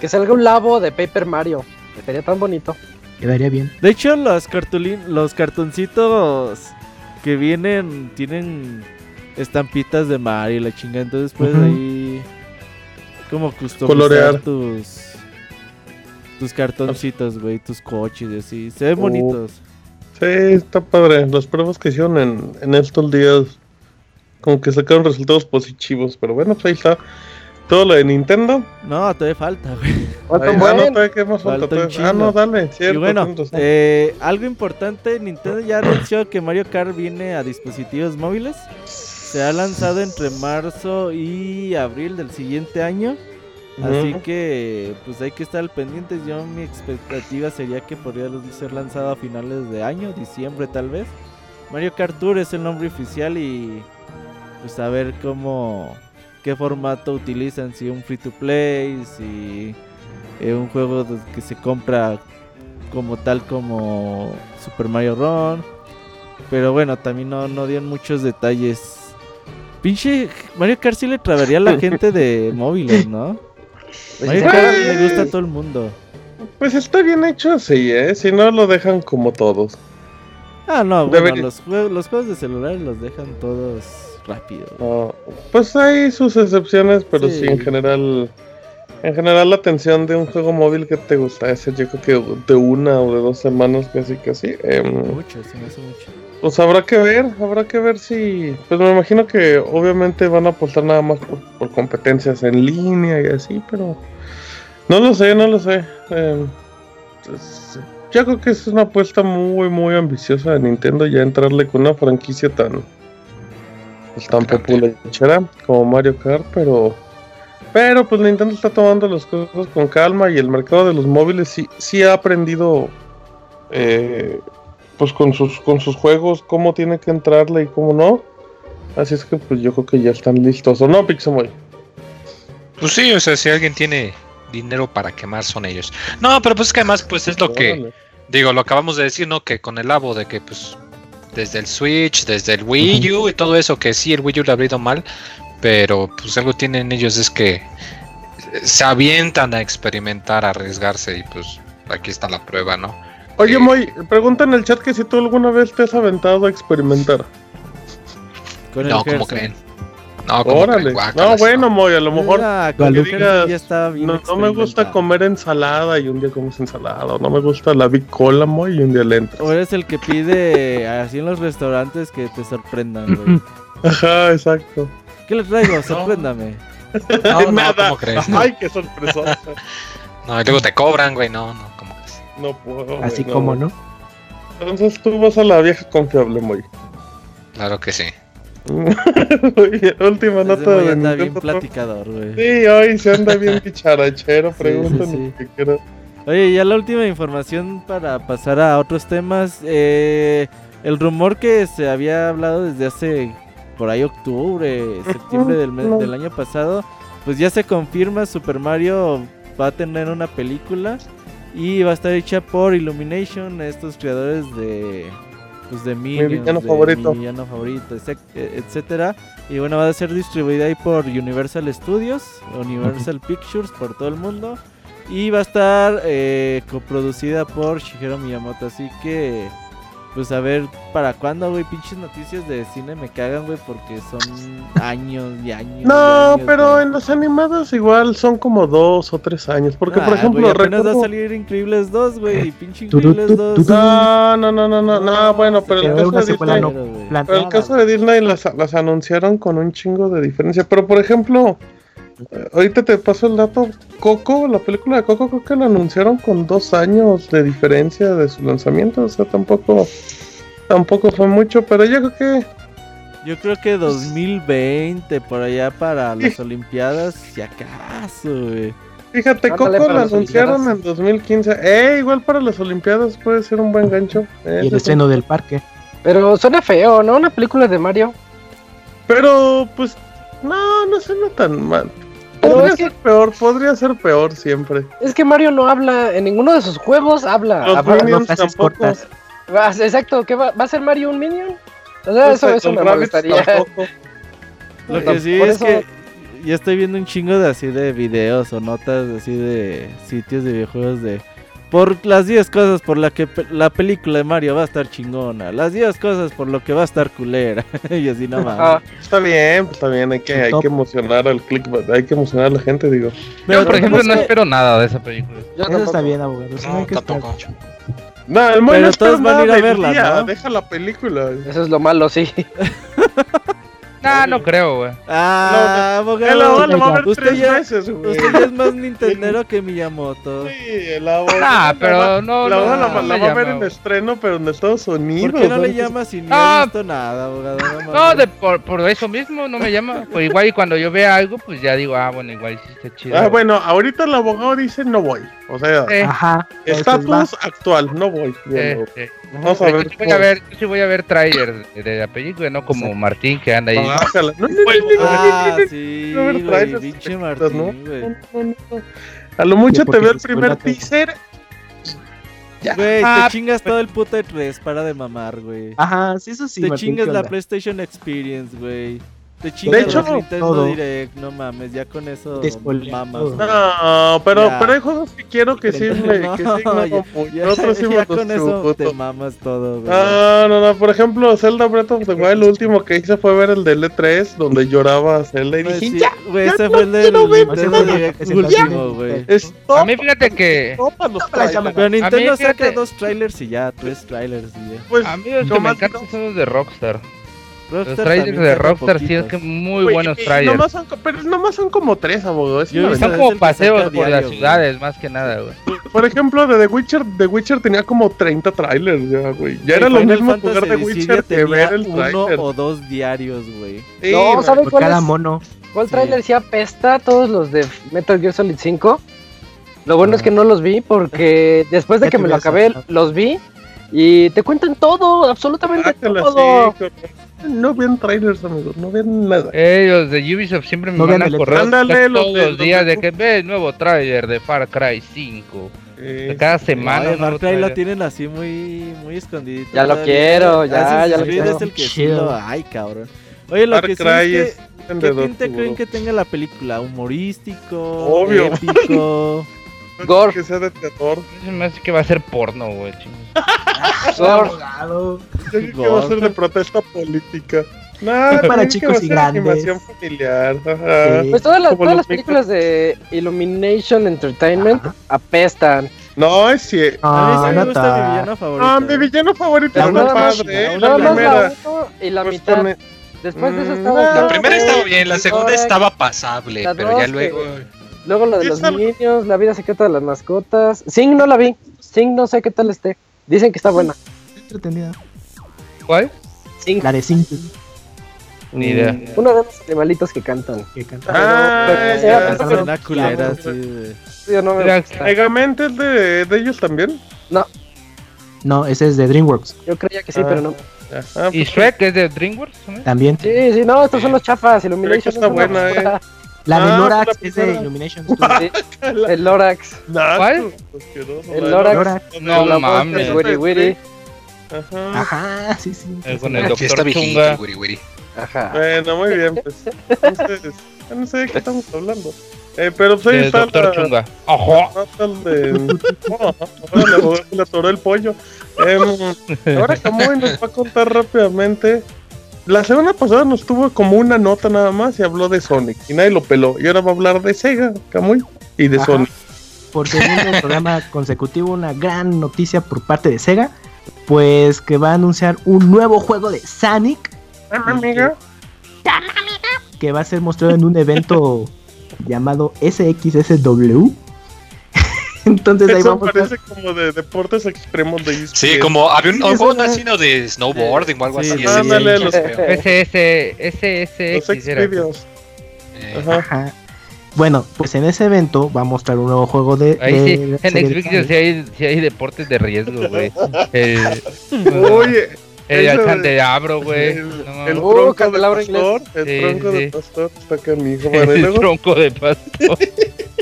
Que salga un labo de Paper Mario. Sería tan bonito. Quedaría bien. De hecho, los, cartulín, los cartoncitos que vienen tienen estampitas de Mario y la chinga. Entonces puedes ahí como customizar tus tus cartoncitos, güey, tus coches y así. Se ven oh. bonitos. Sí, está padre. Las pruebas que hicieron en, en estos días como que sacaron resultados positivos. Pero bueno, pues ahí está. ¿Todo lo de Nintendo? No, todavía falta, güey. Falta un ah, no, todavía que más falta. ah, no, dale, cierto. Y bueno, eh, algo importante, Nintendo ya anunció que Mario Kart viene a dispositivos móviles. Se ha lanzado entre marzo y abril del siguiente año. Así que, pues hay que estar al pendiente. Yo, mi expectativa sería que podría ser lanzado a finales de año, diciembre tal vez. Mario Kart Tour es el nombre oficial y, pues a ver cómo qué formato utilizan, si un free to play, si eh, un juego que se compra como tal como Super Mario Run. Pero bueno, también no, no dieron muchos detalles. Pinche Mario Kart sí le traería a la [laughs] gente de móviles, ¿no? Pues Mario Kart le gusta a todo el mundo. Pues está bien hecho así, ¿eh? Si no lo dejan como todos. Ah, no, bueno, los, juegos, los juegos de celular los dejan todos rápido. pues hay sus excepciones, pero sí. en general. En general la atención de un juego móvil que te gusta ese yo creo que de una o de dos semanas casi casi. Eh, mucho, se me hace mucho. Pues habrá que ver, habrá que ver si... Pues me imagino que obviamente van a apostar nada más por, competencias en línea y así, pero... No lo sé, no lo sé. Eh, pues, yo creo que es una apuesta muy, muy ambiciosa de Nintendo ya entrarle con una franquicia tan pues, tan popular como Mario Kart, pero pero pues Nintendo está tomando las cosas con calma y el mercado de los móviles sí, sí ha aprendido eh, pues con sus con sus juegos cómo tiene que entrarle y cómo no. Así es que pues yo creo que ya están listos, ¿o no, Pixamoy? Pues sí, o sea, si alguien tiene dinero para quemar son ellos. No, pero pues es que además pues es lo que digo, lo acabamos de decir, ¿no? Que con el labo de que pues desde el Switch, desde el Wii U y todo eso, que sí, el Wii U le ha ido mal, pero pues algo tienen ellos es que se avientan a experimentar, a arriesgarse y pues aquí está la prueba, ¿no? Oye, Moy, pregunta en el chat que si tú alguna vez te has aventado a experimentar. no, como creen. No, Órale. no, bueno, Moy, a lo mejor no, me gusta comer ensalada y un día comes ensalada, o no me gusta la Big Cola, Moy, y un día le O eres el que pide así en los restaurantes que te sorprendan, güey. Ajá, exacto. ¿Qué les traigo? Sorpréndame. No, Nada. ¿cómo crees? Ay, qué sorpresa. [laughs] no, y luego te cobran, güey, no, no, ¿cómo crees? No puedo. Así como, ¿no? Entonces tú vas a la vieja confiable, Moy. Claro que sí. Última nota de anda bien platicador, güey. Sí, hoy se anda bien [laughs] picharachero, pregúntame sí, sí, Oye, ya la última información para pasar a otros temas. Eh, el rumor que se había hablado desde hace por ahí octubre, septiembre del, del año pasado, pues ya se confirma Super Mario va a tener una película y va a estar hecha por Illumination, estos creadores de pues de Minions, mi villano favorito, favorito, etcétera. Y bueno, va a ser distribuida ahí por Universal Studios, Universal Pictures por todo el mundo. Y va a estar eh, coproducida por Shigeru Miyamoto. Así que pues a ver, ¿para cuándo, güey? Pinches noticias de cine me cagan, güey, porque son años y años. No, pero en los animados igual son como dos o tres años. Porque, por ah, ejemplo, güey, apenas va a salir Increíbles 2, güey, y pinche Increíbles 2. No, no, no, no, no, no, bueno, pero el caso de Disney, pero el caso de Disney las, las anunciaron con un chingo de diferencia. Pero, por ejemplo, Ahorita te paso el dato. Coco, la película de Coco, creo que la anunciaron con dos años de diferencia de su lanzamiento. O sea, tampoco, tampoco fue mucho, pero yo creo que. Yo creo que 2020 por allá para las Olimpiadas, si acaso, güey. Fíjate, Coco la anunciaron en 2015. Eh, igual para las Olimpiadas puede ser un buen gancho. y el estreno del parque. Pero suena feo, ¿no? Una película de Mario. Pero, pues, no, no suena tan mal. Podría ser peor, podría ser peor siempre. Es que Mario no habla, en ninguno de sus juegos habla. Los Minions tampoco. exacto, ¿qué va, va a ser Mario un Minion? O sea, eso, eso me molestaría. [laughs] Lo que sí es que ya estoy viendo un chingo de así de videos o notas así de sitios de videojuegos de por las 10 cosas por las que la película de Mario va a estar chingona. Las 10 cosas por lo que va a estar culera. [laughs] y así nada más. Ah, está bien, pues, está bien. Hay que, hay que emocionar al click, hay que emocionar a la gente, digo. Pero, por ejemplo, no espero nada de esa película. Eso está bien, abogado. No, tampoco. No, el Pero no todos van a ir a verla, ¿no? Deja la película. Eso es lo malo, sí. [laughs] No, no creo, güey. Ah, abogado. Lo, va a ver tres ya, veces, güey. Usted ya es más Nintendero que Miyamoto. Sí, el abogado. Ah, pero no, la, no, la, la, la va a ver en estreno, pero en Estados Unidos. ¿Por qué no le llama si no ha visto nada, abogado? No, de, por, por eso mismo no me llama. Pues igual y cuando yo vea algo, pues ya digo, ah, bueno, igual sí está chido. Ah, bueno, ahorita el abogado dice no voy. O sea, Ajá, estatus actual, no voy. Eh, eh. Vamos a ver. Yo voy a ver, yo sí voy a ver trailers de, la película, no como Martín que anda ahí. Ah, sí, pinche Martín, güey. A lo mucho te veo el primer teaser. Ya. Güey, te chingas todo el puto de 3 para de mamar, güey. Ajá, sí, eso sí. Te chingas la PlayStation Experience, güey. Te de hecho, Nintendo Direct, no mames, ya con eso mamas. No, pero, pero hay juegos que quiero que sí me [laughs] no, que sí ya, otros sí ya con eso te mamas todo, güey. No, no, no, por ejemplo, Zelda Breath of the [laughs] Wild, lo último que hice fue ver el de L3 donde lloraba Zelda y pues dije, ya, güey, ese fue el del Nintendo Direct último, güey. A mí fíjate que pero Nintendo saca dos trailers y ya, tres trailers y ya. Pues, a mí los que me encantan son los de Rockstar. Los trailers de Rockstar sí es que muy buenos trailers. Nomás son, pero nomás son como tres, abogado. son como paseos por las ciudades, más que nada, güey. Por ejemplo, de The Witcher, The Witcher tenía como 30 trailers ya, güey. Ya era lo mismo jugar The Witcher que ver el trailer. uno o dos diarios, güey. no, ¿sabes cuál cada mono. ¿Cuál trailer sí apesta? Todos los de Metal Gear Solid 5. Lo bueno es que no los vi porque [laughs] después de que me lo acabé, los vi y te cuentan todo, absolutamente todo. No ven trailers, amigos, no ven nada. Ellos de Ubisoft siempre me van a correr todos los días de, que ve nuevo trailer de Far Cry 5. cada semana. Far Cry lo tienen así muy, muy escondidito. Ya lo quiero, ya, ya lo quiero. es el que sí lo... Ay, cabrón. Oye, lo que sí es que, ¿qué tinte creen que tenga la película? ¿Humorístico? Obvio. Épico. [laughs] Gore. Que sea de terror. Me hace que va a ser porno, güey. [laughs] Gore. Que va a ser de protesta política. No, para chicos y grandes. Animación familiar. Pues todas las, todas las películas de Illumination Entertainment apestan. No, es cierto. Ah, a mí sí me gusta mi villano favorito. Ah, mi villano favorito es padre, ¿eh? La primera. y la pues mitad. Después de eso estaba. La primera estaba bien, la segunda estaba pasable, pero ya luego. Luego la de los niños, la vida secreta de las mascotas. Sing no la vi. Sing no sé qué tal esté. Dicen que está buena. Entretenida. ¿Cuál? Sing. La de Sing. Ni idea. Uno de los animalitos que cantan. Que cantan. Ah, Pero, una culera así de... Yo no me. ¿Megamente es de, de ellos también? No. No, ese es de DreamWorks. Yo creía que sí, pero no. Ah, ¿Y Shrek es de DreamWorks? ¿no? También. Sí, sí, no, estos son los chafas. Illumination está buena, eh. La de Ah, Lorax es de. Illumination Sí, [laughs] el Lorax. ¿Cuál? El Lorax. Lorax. No voz mames. Wiri Wiri. Ajá. Ajá, sí, sí. Eh, Con el está doctor viejito, Chunga. el wiri wiri. Ajá. Bueno, muy bien, pues. Entonces, ya no sé de qué estamos hablando. Eh, pero pues ahí El está doctor la, Chunga. Ajá. de... [laughs] Oh, ahora le, le atoró el pollo. Em, ahora Camuy nos va a contar rápidamente. La semana pasada nos tuvo como una nota nada más y habló de Sonic. Y nadie lo peló. Y ahora va a hablar de Sega, Camuy. Y de Ajá. Sonic. Por segundo [laughs] programa consecutivo, una gran noticia por parte de Sega. Pues que va a anunciar un nuevo juego de Sonic. amiga. Que va a ser mostrado en un evento [laughs] llamado SXSW. Entonces ahí vamos a parece como de deportes extremos de eSports. Sí, como había un, es- asino de snowboarding o algo Sí, así. ándale, sí, los- es feo. Ese, ese, ese, Los. Eh, Ajá. Ajá. Bueno, pues en ese evento va a mostrar un nuevo juego de. Ahí de sí, en de Xvideos sí hay, sí hay deportes de riesgo, güey. [laughs] El, Oye, el ese de- candelabro, güey. el, No el tronco de candelabro pastor. El Sí, tronco de pastor está acá mi hijo. [laughs] El tronco de pasto. [laughs]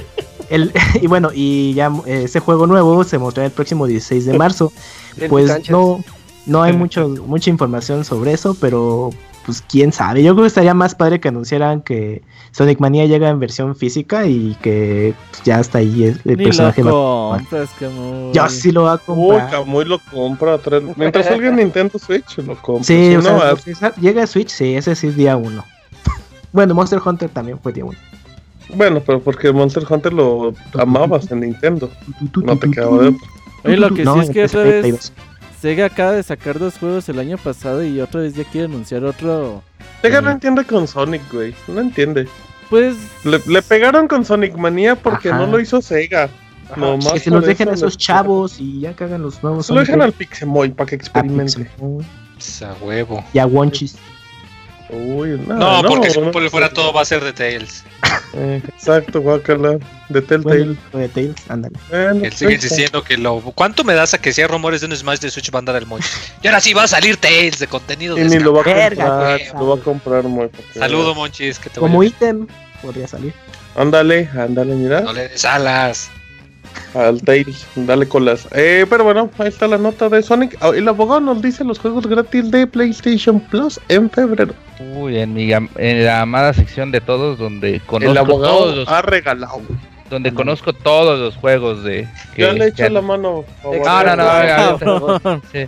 El- [laughs] y bueno, y ya eh, ese juego nuevo se mostrará el próximo 16 de marzo. [laughs] Pues no, no hay mucho, mucha información sobre eso, pero pues quién sabe. Yo creo que estaría más padre que anunciaran que Sonic Mania llega en versión física y que pues, ya hasta ahí es el Ni lo personaje. más- compras. [laughs] Yo sí lo va a Uy, comprar. Camuy lo compra. tres- Mientras salga en Nintendo Switch, lo compra. Sí, Si o sea, llega a Switch, sí, ese sí es día uno. bueno, Monster Hunter también fue día uno. Bueno, pero porque Monster Hunter lo amabas en Nintendo. No te quedaba de. Oye, lo que No, sí es que otra vez. Sega acaba de sacar dos juegos el año pasado y otra vez ya quiere anunciar otro. Sega no entiende con Sonic, güey. No entiende. Pues Le, le pegaron con Sonic Manía porque Ajá. no lo hizo Sega. No más Que se los dejen a eso esos chavos y ya que hagan los nuevos. Se lo dejan al. Pixemoy para que experimente. A huevo. Y a Wonchis. Uy, no, No, porque si no, por fuera todo va a ser de Tails. Eh, exacto, guacala. De Telltale. Bueno, lo de Tails, ándale. Bueno, Él sigue insistiendo que lo. ¿Cuánto me das a que si hay rumores de un Smash de Switch va a andar el Monchi? Y ahora sí va a salir Tails de contenido Y de ni lo va a comprar, lo va a comprar muy porque- Saludo, Monchis, que te Como ítem podría salir. Ándale, ándale, mira. No le des alas. Al Tails, dale colas. Eh, pero bueno, ahí está la nota de Sonic. Ah, El abogado nos dice los juegos gratis de PlayStation Plus en febrero. Uy, en, mi, am- en la amada sección de todos, donde conozco El abogado todos los, ha regalado. donde conozco todos los juegos de. que- Ya le he hecho la mano. favor. No, no, no, ya, cabrón. sí.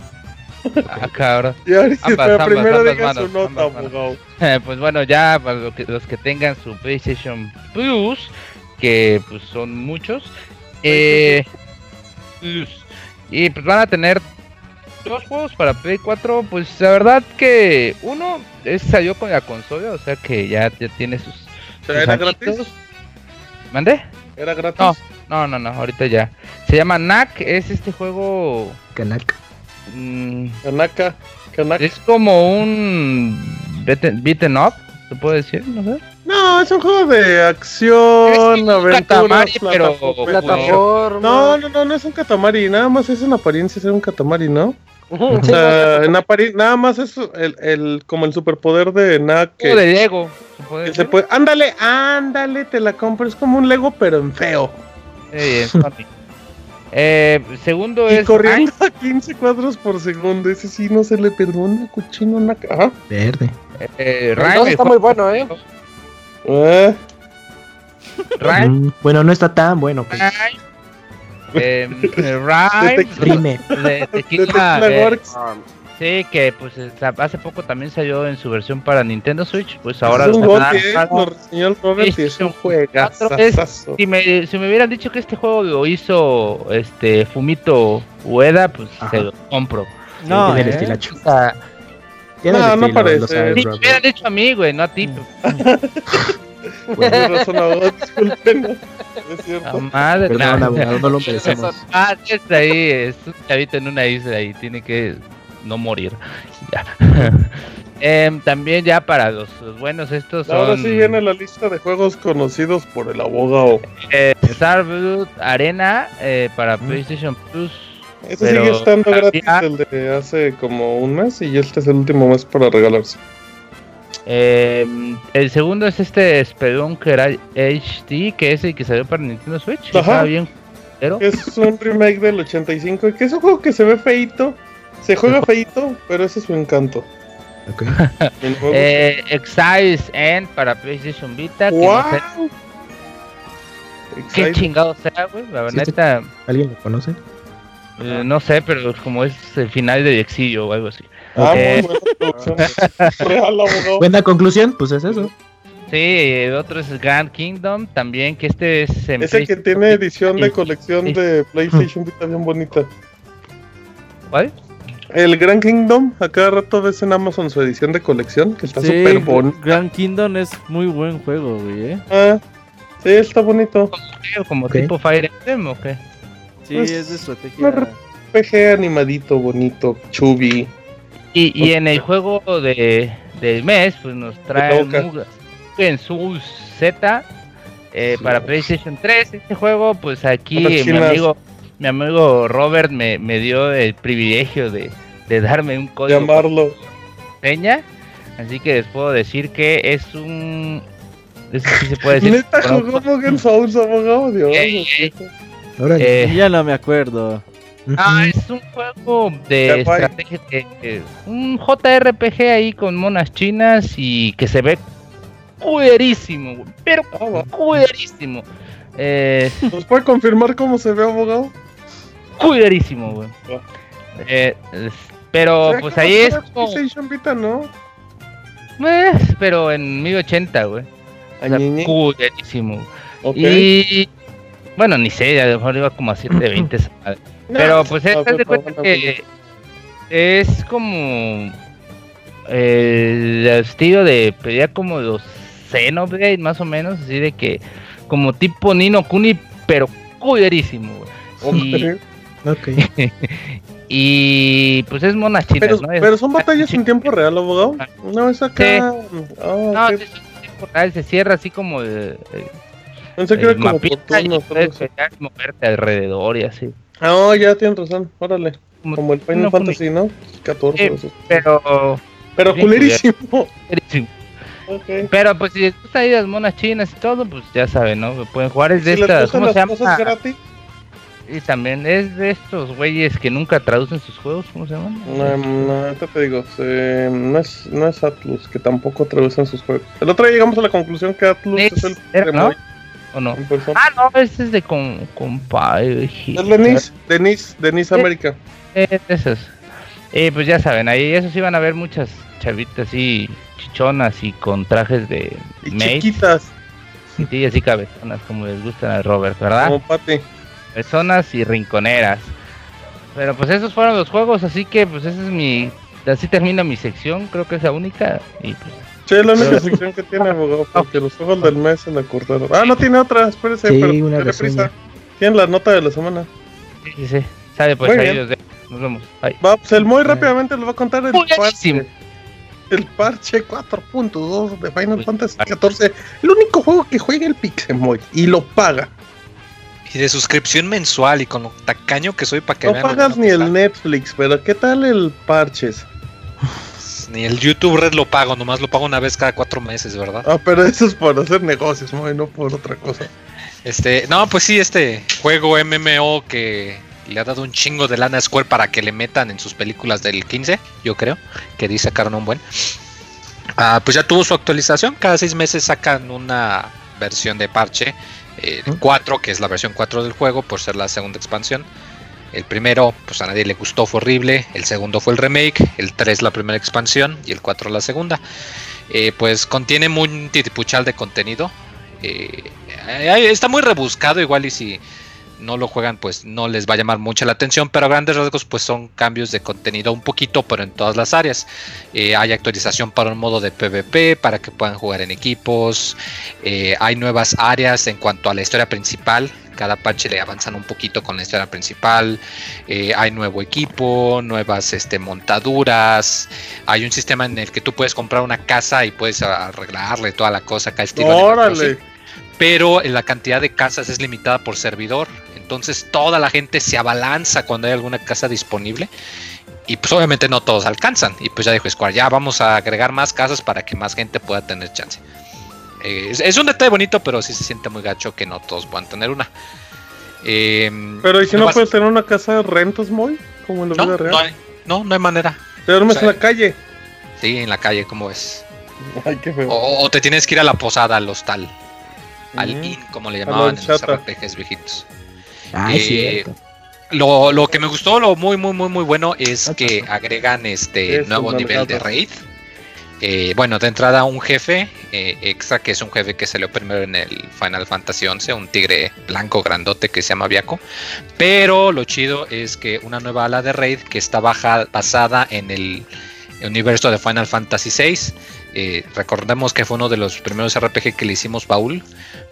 Ah, cabrón. [laughs] Ya, ahorita, Ambas, pero ambas, primero ambas diga manos, su nota, abogado. Eh, [laughs] pues bueno, ya para lo que- los que tengan su PlayStation Plus, que pues son muchos, eh, Plus, y pues van a tener dos juegos para Play 4, pues la verdad que uno es, salió con la consola, o sea que ya, ya tiene sus... Sea, sus ¿Era añitos. gratis? ¿Mande? ¿Era gratis? No. No, no, no, ahorita ya. Se llama NAC, es este juego... Kanak. mm, Kanaka. Kanaka. es como un beaten, beaten up, se puede decir, no sé. No, es un juego de acción, aventura, pero- plataforma. Plataforma. No, no, no, no es un Katamari, nada más es en apariencia ser un Katamari, ¿no? O sea, [laughs] en apari- nada más es el, el, como el superpoder de Nak Juego que, de Lego, se puede que decir. se puede. Ándale, ándale, te la compro. Es como un Lego, pero en feo. Sí, es Sonic. Eh, segundo y es. corriendo a 15 cuadros por segundo. Ese sí no se le perdona, cochino. Una... Ajá. Verde. Eh, está muy bueno, ¿eh? Eh. Mm, bueno, no está tan bueno. Pues. Eh, Rhyme. Rime. De Tequila. Eh, sí, que pues hace poco también salió en su versión para Nintendo Switch. Pues ahora. Es un gol señor Robert y es un juegazo. Si me, si me hubieran dicho que este juego lo hizo este Fumito Ueda, pues se lo compro. No, el estilacho. No, no parece. Si me hubieran dicho a mí, güey, no a ti. Pues [laughs] razón, abogado, disculpen. Es cierto. madre, Perdón, [laughs] abogado, no lo merecemos. Ah, está ahí, es un chavito en una isla y tiene que no morir. [laughs] Ya. eh, también ya para los, los, buenos estos son... Ahora sí viene la lista de juegos conocidos por el abogado. Eh, Arena eh, para PlayStation Plus. Ese sigue estando gratis el de hace como un mes y este es el último mes para regalarse. Eh, el segundo es este Spelunker HD, que es el que salió para Nintendo Switch. Ajá. bien. Pero... Es un remake del 85, que es un juego que se ve feito, se juega [laughs] feito, pero ese es su encanto. Okay. [laughs] eh, Exiles End para PlayStation Vita. Wow. No sé ¿Qué chingado sea, güey? La verdad. ¿Sí, este... ¿Alguien lo conoce? Eh, no sé, pero como es el final del exilio o algo así. Ah, eh... muy buena [laughs] Real, abogado. Buena conclusión, pues es eso. Sí, el otro es Grand Kingdom también, que este es... En Ese que tiene edición de colección sí. de PlayStation Vita bien bonita. ¿Cuál? El Grand Kingdom, a cada rato ves en Amazon su edición de colección, que está súper sí, bonita. Grand Kingdom es muy buen juego, güey, ¿eh? Ah, sí, está bonito. ¿Como, como okay. tipo Fire Emblem o qué? Sí, pues, es de estrategia. Un RPG animadito, bonito, chubby. Y, y en el juego de, del mes, pues nos trae en su Z eh, sí. para PlayStation 3. Este juego, pues aquí mi amigo, mi amigo Robert me, me dio el privilegio de, de darme un código. Llamarlo. Peña. Así que les puedo decir que es un. Eso sí se puede decir. [laughs] ¿Neta [laughs] jugó Pokémon Souls, abogado? Dios. Eh, eh, ya no me acuerdo. Ah, es un juego de estrategia, un JRPG ahí con monas chinas y que se ve cuerísimo, güey, pero cuerísimo. Eh, ¿Nos puede confirmar cómo se ve, abogado? Cuerísimo, güey. Oh. Eh, pero pues ahí es como... Vita, ¿no? Eh, pero en 1080, güey. O sea. Okay. Y bueno, ni sé, a lo mejor iba como a 720. [clears throat] Pero pues es, de cuenta que es como el estilo de pelea como los Xenoblade, más o menos, así de que como tipo Nino Kuni, pero culerísimo, güey. [laughs] Okay. [laughs] y pues es monas chinas, pero, ¿no? Pero son batallas en tiempo real, abogado. No, es acá. Sí. Oh, no, okay. es en tiempo real, se cierra así como el, el Pensé que era como por turnos. moverte alrededor y así. Ah, oh, ya tienes razón, órale. Como, como el Final no, Fantasy, ¿no? 14. Sí, pero. Pero culerísimo. Culerísimo. Okay. Pero pues si les gusta ahí las monas chinas y todo, pues ya saben, ¿no? Pueden jugar es de si estas. ¿Cómo se llama? Cosas gratis? Y también es de estos güeyes que nunca traducen sus juegos, ¿cómo se llaman? No, no, te, digo, se, no, es, no es Atlus, que tampoco traducen sus juegos. El otro día llegamos a la conclusión que Atlus es, es el ¿no? ¿O no? Ah, no, ese es de con, compadre. Es Denise, Denise, Denise América. Eh, esos. Eh, pues ya saben, ahí esos iban a ver muchas chavitas así chichonas y con trajes de y chiquitas. Sí, así cabezonas, como les gustan a Robert, ¿verdad? Como Pati. Personas y rinconeras. Pero pues esos fueron los juegos, así que pues esa es mi... Así termina mi sección, creo que es la única. Y pues Sí, es la única pero... sección que tiene, abogado, [laughs] porque los juegos del mes se la cortaron. Ah, no tiene otra, espérese, sí, pero una tiene prisa. Tiene la nota de la semana. Sí, sí, sí. Sale pues ahí los de... Nos vemos. Bye. Va, pues el muy rápidamente les va a contar el parche. El parche 4.2 de Final Fantasy XIV. El único juego que juega el Pixemoy y lo paga. Y de suscripción mensual y con lo tacaño que soy para que no vean. No pagas ni el Netflix, pero ¿qué tal el parches? Ni el YouTube Red lo pago, nomás lo pago una vez cada cuatro meses, ¿verdad? Ah, pero eso es por hacer negocios, no, no por otra cosa. Este, no, pues sí, este juego MMO que le ha dado un chingo de lana a Square para que le metan en sus películas del 15, yo creo, que dice sacaron un buen. Ah, pues ya tuvo su actualización, cada seis meses sacan una versión de parche, 4, eh, que es la versión 4 del juego, por ser la segunda expansión. El primero, pues a nadie le gustó, fue horrible. El segundo fue el remake. El 3 la primera expansión. Y el 4 la segunda. Eh, pues contiene muy titipuchal de contenido. Eh, está muy rebuscado igual y si no lo juegan pues no les va a llamar mucho la atención pero a grandes rasgos pues son cambios de contenido un poquito pero en todas las áreas eh, hay actualización para un modo de PvP para que puedan jugar en equipos hay nuevas áreas en cuanto a la historia principal cada parche le avanzan un poquito con la historia principal. Eh, hay nuevo equipo, nuevas este, montaduras. Hay un sistema en el que tú puedes comprar una casa y puedes arreglarle toda la cosa acá estilo. Órale. Pero la cantidad de casas es limitada por servidor. Entonces toda la gente se abalanza cuando hay alguna casa disponible. Y pues obviamente no todos alcanzan. Y pues ya dijo Square, ya vamos a agregar más casas para que más gente pueda tener chance. Eh, es, un detalle bonito, pero sí se siente muy gacho que no todos puedan tener una. Em, pero ¿y si no, puedes tener una casa de rentas, muy? Como en la vida real. No hay, no, no hay manera. ¿Te duermes en la calle? Sí, en la calle, ¿cómo es? Ay, qué feo. O, te tienes que ir a la posada, al hostal. Al inn, como le llamaban en los RPGs viejitos. Ah, eh, lo, lo, que me gustó, lo muy, muy, muy, muy bueno es que agregan este nuevo nivel de raid. Eh, bueno, de entrada un jefe, eh, Exa, que es un jefe que salió primero en el Final Fantasy XI, un tigre blanco grandote que se llama Viaco. Pero lo chido es que una nueva ala de raid que está basada en el universo de Final Fantasy VI. Eh, recordemos que fue uno de los primeros RPG que le hicimos Baúl.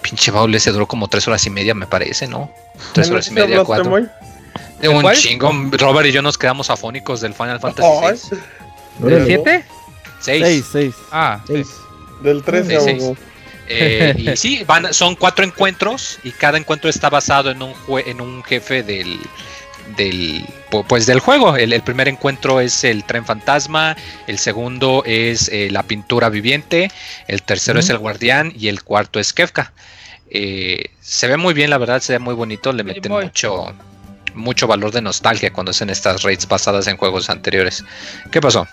Pinche Baúl ese duró como tres horas y media, me parece, ¿no? Tres horas y media, cuatro. De un chingón. Robert y yo nos quedamos afónicos del Final Fantasy VI. ¿El 7? Seis. Seis. Ah. Del 13 eh, y [laughs] sí, van, son cuatro encuentros y cada encuentro está basado en un, en un jefe del, del, pues del juego. El, primer encuentro es el tren fantasma, el segundo es eh, la pintura viviente, el tercero es el guardián y el cuarto es Kefka. Eh, se ve muy bien, la verdad, se ve muy bonito, le meten mucho, mucho valor de nostalgia cuando hacen estas raids basadas en juegos anteriores. ¿Qué pasó?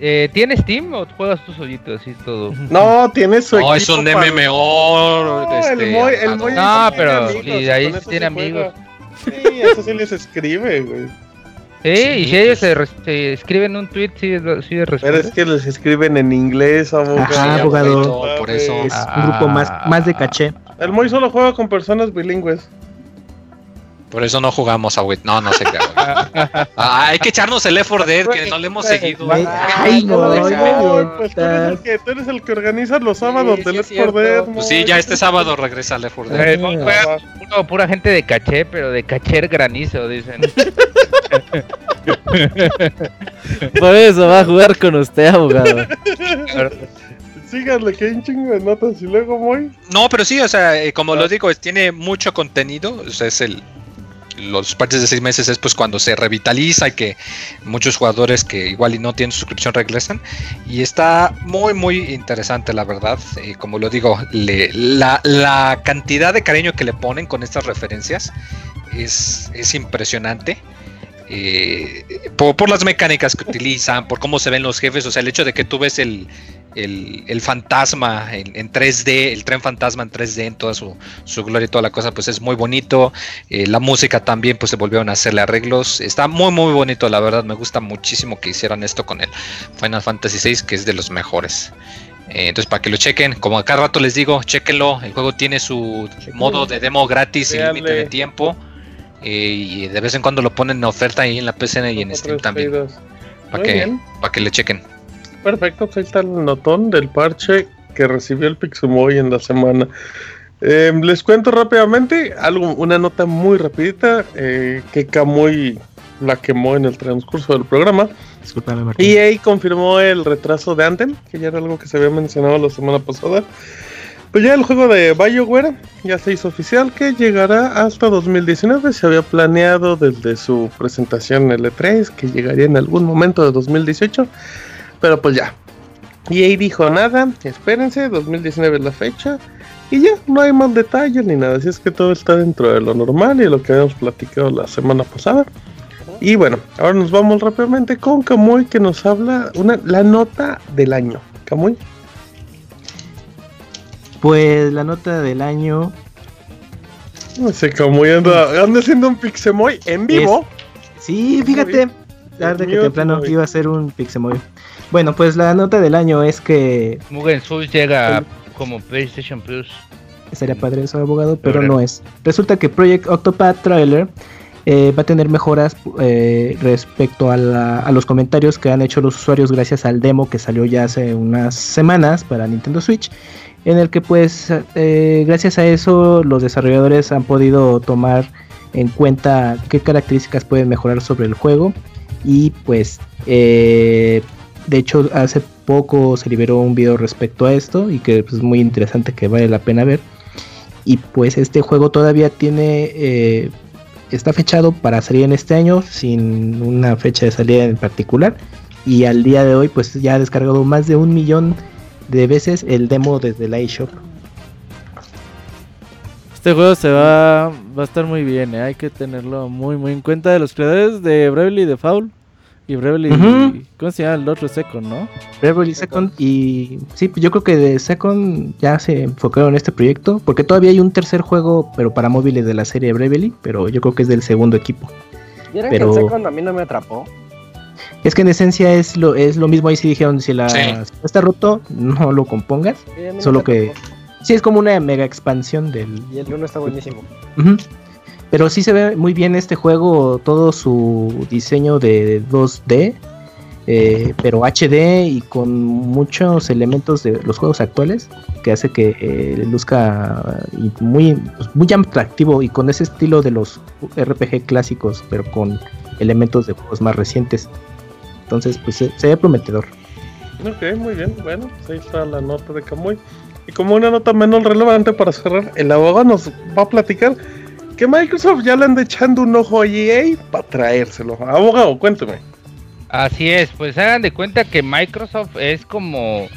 Eh, ¿Tienes Steam o juegas tú solito así todo? [laughs] No, tienes su No, es un MMO. No, este, el Moy, el Moy no pero y ahí tiene amigos. Sí, eso sí les escribe, güey. Sí, y si ellos se, se, escriben un tweet, sí, sí Pero es que les escriben en inglés, abogado. Ah, abogado. Por eso. Es un grupo más, más de caché. El Moy solo juega con personas bilingües. Por eso no jugamos a Wit. No, no sé qué. ah, hay que echarnos el effort de que no le hemos seguido. Ay, no, pues tú eres, el que, tú eres el que organiza los sábados del Left 4 Dead. Pues sí, ya este sábado regresa Left 4 Dead. Eh, pura gente de caché, pero de caché granizo, dicen. [laughs] Por eso va a jugar con usted, abogado. Síganle, que hay un chingo de notas y luego muy. No, pero sí, o sea, eh, como lo digo, tiene mucho contenido. O sea, es el, los parches de seis meses es pues cuando se revitaliza y que muchos jugadores que igual y no tienen suscripción regresan. Y está muy muy interesante la verdad. Eh, como lo digo la, cantidad de cariño que le ponen con estas referencias es, es impresionante. Eh, por, las mecánicas que utilizan, por cómo se ven los jefes, o sea, el hecho de que tú ves el, el, fantasma en, 3D, el tren fantasma en 3D en toda su, gloria y toda la cosa, pues es muy bonito. Eh, la música también, pues se volvieron a hacerle arreglos. Está muy, muy bonito, la verdad. Me gusta muchísimo que hicieran esto con el Final Fantasy VI, que es de los mejores. Eh, entonces, para que lo chequen, como a cada rato les digo, chequenlo. El juego tiene su modo de demo gratis sin límite de tiempo. Eh, y de vez en cuando lo ponen en oferta ahí en la PCN y en Steam también. Para que, para que le chequen perfecto, ahí está el notón del parche que recibió el Pixumoy en la semana. Em, les cuento rápidamente algo, una nota muy rapidita eh, que Kamui la quemó en el transcurso del programa. Disculpame, Martín. EA confirmó el retraso de Anthem, que ya era algo que se había mencionado la semana pasada. Pues ya el juego de BioWare ya se hizo oficial que llegará hasta 2019. Se había planeado desde su presentación en el E3 que llegaría en algún momento de 2018. Pero pues ya. Y ahí dijo nada, espérense, 2019 es la fecha. Y ya, no hay más detalles ni nada, así es que todo está dentro de lo normal y lo que habíamos platicado la semana pasada. Y bueno, ahora nos vamos rápidamente con Camuy que nos habla una, la nota del año. Camuy. Pues la nota del año. No sé, Camuy anda, anda haciendo un Pixemoy en vivo. sí, fíjate. Tarde que temprano iba a ser un Pixemoy. Bueno, pues la nota del año es que. Mugen Souls llega como PlayStation Plus. Sería padre eso, abogado, pero no es. Resulta que Project Octopath Trailer eh, va a tener mejoras eh, respecto a, los comentarios que han hecho los usuarios gracias al demo que salió ya hace unas semanas para Nintendo Switch, en el que pues eh, gracias a eso los desarrolladores han podido tomar en cuenta qué características pueden mejorar sobre el juego y pues de hecho hace poco se liberó un video respecto a esto y que pues, es muy interesante que vale la pena ver y pues este juego todavía tiene está fechado para salir en este año sin una fecha de salida en particular y al día de hoy pues ya ha descargado más de un millón de veces el demo desde la eShop. Este juego se va, va a estar muy bien, ¿eh? hay que tenerlo muy muy en cuenta de los creadores de Bravely Default y Bravely, ¿cómo se llama el otro Second, no? Bravely Second y sí, yo creo que de Second ya se enfocaron en este proyecto, porque todavía hay un tercer juego, pero para móviles de la serie Bravely, pero yo creo que es del segundo equipo. ¿Vieron pero... que el Second a mí no me atrapó? Es que en esencia es lo, es lo mismo ahí si dijeron, si la está roto, no lo compongas, solo que... Sí, es como una mega expansión del... Y el 1 está buenísimo. Pero sí se ve muy bien este juego, todo su diseño de 2D, eh, pero HD y con muchos elementos de los juegos actuales, que hace que eh, luzca muy, pues, muy atractivo y con ese estilo de los RPG clásicos, pero con elementos de juegos más recientes. Entonces, pues se, ve prometedor. Ok, muy bien. Bueno, pues ahí está la nota de Camuy. Y como una nota menos relevante para cerrar, el abogado nos va a platicar que Microsoft ya le anda echando un ojo a EA para traérselo. Abogado, cuénteme. Así es, pues hagan de cuenta que Microsoft es como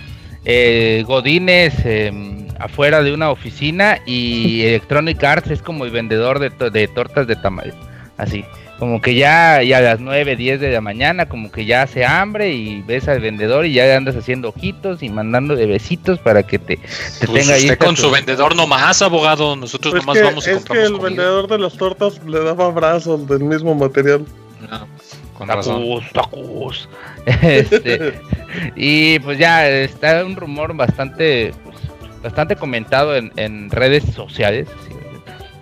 eh, Godines em, afuera de una oficina y [laughs] Electronic Arts es como el vendedor de, de tortas de tamaño. Así como que ya, ya a las 9, 10 de la mañana, como que ya hace hambre y ves al vendedor y ya andas haciendo ojitos y mandando de besitos para que te, te pues tenga ahí. Usted con su vendedor nomás, abogado, nosotros pues nomás vamos y Es que el vendedor de las tortas le daba brazos del mismo material. No, con tacos, tacos. [laughs] Este, y pues ya está un rumor bastante, pues, bastante comentado en, en redes sociales.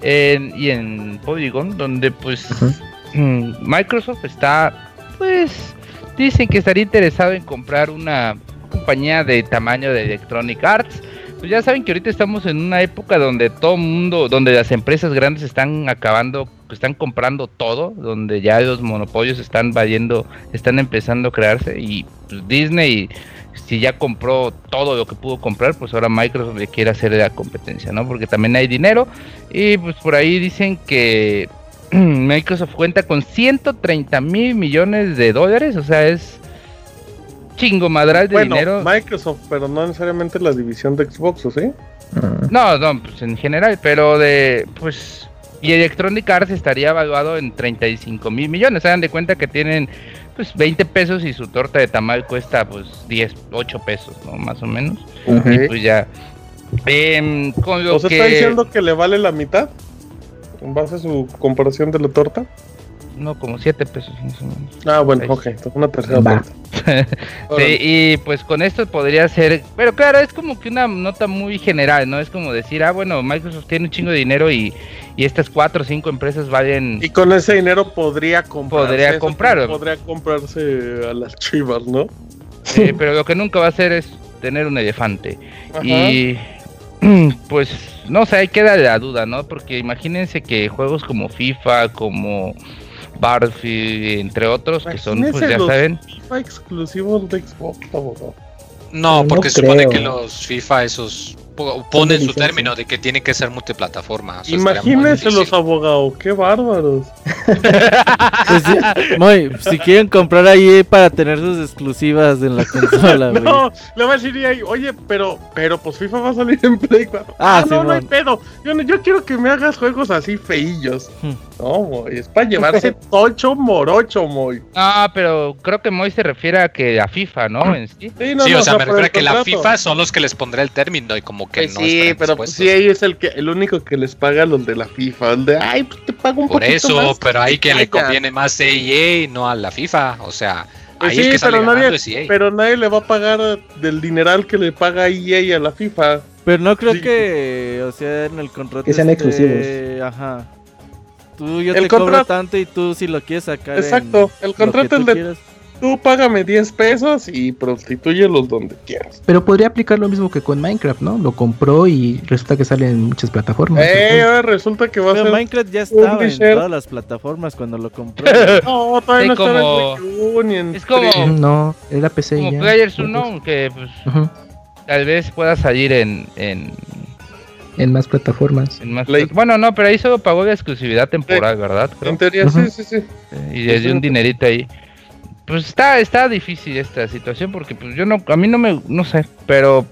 y en Polygon, donde pues Mm, Microsoft está, pues, dicen que estaría interesado en comprar una compañía de tamaño de Electronic Arts. Pues ya saben que ahorita estamos en una época donde todo mundo, donde las empresas grandes están acabando, están comprando todo, donde ya los monopolios están valiendo, están empezando a crearse y pues, Disney si ya compró todo lo que pudo comprar, pues ahora Microsoft le quiere hacer la competencia, ¿no? Porque también hay dinero y pues por ahí dicen que [clears throat] Microsoft cuenta con 130 mil millones de dólares, o sea, es chingo madral de bueno, dinero. Microsoft, pero no necesariamente la división de Xbox, ¿o sí? No, no, pues en general, pero de, pues, y Electronic Arts estaría evaluado en 35 mil millones. Se dan de cuenta que tienen, pues, 20 pesos y su torta de tamal cuesta, pues, 10, 8 pesos, ¿no? Más o menos. Y pues ya. Eh, con lo ¿O se está diciendo que le vale la mitad? En base a su comparación de la torta? No, como 7 pesos Ah, bueno, ok, una tercera [laughs] sí, y pues con esto podría ser, pero claro, es como que una nota muy general, ¿no? Es como decir, ah, bueno, Microsoft tiene un chingo de dinero y, y estas 4 o 5 empresas valen... Y con ese dinero podría comprar. Podría comprar. Podría comprarse a las chivas, ¿no? Sí, pero lo que nunca va a hacer es tener un elefante. Y [clears throat] pues no sé, ahí queda la duda, ¿no? Porque imagínense que juegos como FIFA, como Battlefield, entre otros, que son, pues ya saben. FIFA exclusivos de Xbox, No, porque se supone que los FIFA esos ponen su término de que tiene que ser multiplataforma. Imagínense los abogados, qué bárbaros. [laughs] pues si quieren comprar ahí para tener sus exclusivas en la [laughs] consola, No, le va a decir ahí, oye, pero, pero pues FIFA va a salir en Play 4. Ah, ah no, no hay pedo. Yo, yo quiero que me hagas juegos así feillos. Hmm. No, Moy, es para llevarse [laughs] tocho morocho, Moy. Ah, pero creo que Moy se refiere a que a FIFA, ¿no? En sí, sí, o sea, me refiero a que la FIFA son los que les pondré el término y como que pues no. Sí, pero pues, sí, ahí es el que el único que les paga los de la FIFA. El de, ay, pues te pago un Por eso, pero ahí que le conviene más a EA, no a la FIFA. O sea, pues ahí que pero nadie, pero nadie le va a pagar del dineral que le paga EA a la FIFA. Pero no creo que, o sea, en el contrato. Que sean exclusivos. Ajá. Tú yo te cobro tanto y tú si lo quieres sacar. Exacto, el contrato es de. Tú págame 10 pesos y prostituyelos donde quieras. Pero podría aplicar lo mismo que con Minecraft, ¿no? Lo compró y resulta que sale en muchas plataformas. Eh, resulta que va a ser. Minecraft ya estaba en todas las plataformas cuando lo compró. [laughs] no, todavía no como... estaba en Es como. No, era PC como ya. Players Unknown, que pues. Tal vez pueda salir en, en en más plataformas. Bueno, no, pero ahí solo pagó de exclusividad temporal, ¿verdad? En teoría, sí, sí, sí. Y desde un dinerito ahí. Pues está, está difícil esta situación porque pues yo no, a mí no me, no sé, pero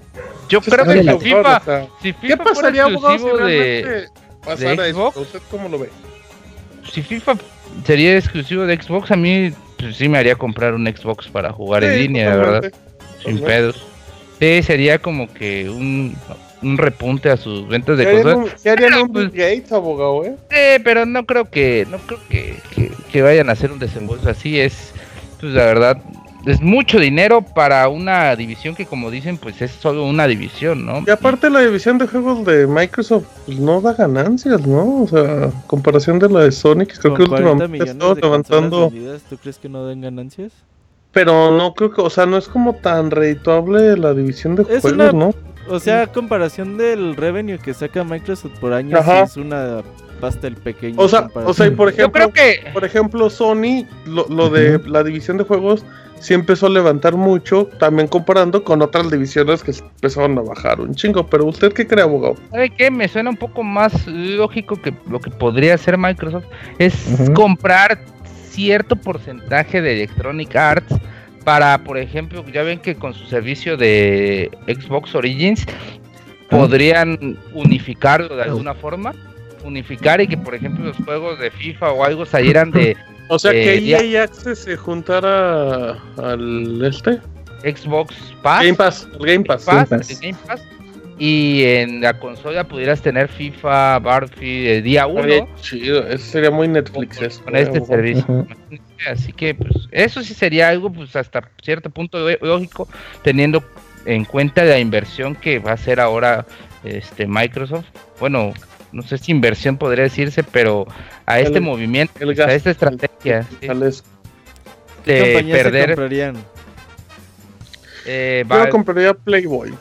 yo creo que si FIFA, si FIFA ¿Qué pasaría exclusivo de, de Xbox, ¿Usted cómo lo ve? Si FIFA sería exclusivo de Xbox, a mí pues, sí me haría comprar un Xbox para jugar en línea, ¿verdad? Sin pedos. Sí, sería como que un un repunte a sus ventas de cosas. ¿Qué harían un pues, Gates, abogado, eh? Sí, pero no creo que, no creo que, que, vayan a hacer un desembolso así. Es, pues la verdad, es mucho dinero para una división que como dicen, pues es solo una división, ¿no? Y aparte la división de juegos de Microsoft pues, no da ganancias, ¿no? O sea, comparación de la de Sonic, creo que últimamente está levantando... ¿Tú crees que no den ganancias? Pero no creo que, o sea, no es como tan redituable la división de juegos, ¿no? O sea, comparación del revenue que saca Microsoft por año, es una pastel pequeño. O sea, o sea, por ejemplo, que... por ejemplo, Sony, lo, de la división de juegos sí empezó a levantar mucho, también comparando con otras divisiones que empezaron a bajar un chingo. Pero usted qué cree, abogado? ¿Sabe qué? Me suena un poco más lógico que lo que podría hacer Microsoft es comprar cierto porcentaje de Electronic Arts para, por ejemplo, ya ven que con su servicio de Xbox Origins podrían unificarlo de alguna forma, unificar y que, por ejemplo, los juegos de FIFA o algo salieran de... [laughs] O sea, que EA Access se juntara al este. Xbox Pass. Game Pass, el Game Pass. Game Pass y en la consola pudieras tener FIFA, el día 1. Chido, eso sería muy Netflix. Con, este servicio. Así que, pues, eso sí sería algo, pues, hasta cierto punto lógico, teniendo en cuenta la inversión que va a hacer ahora este Microsoft. Bueno, no sé si inversión podría decirse, pero a este movimiento, a esta estrategia de perder. Eh, Yo compraría Playboy.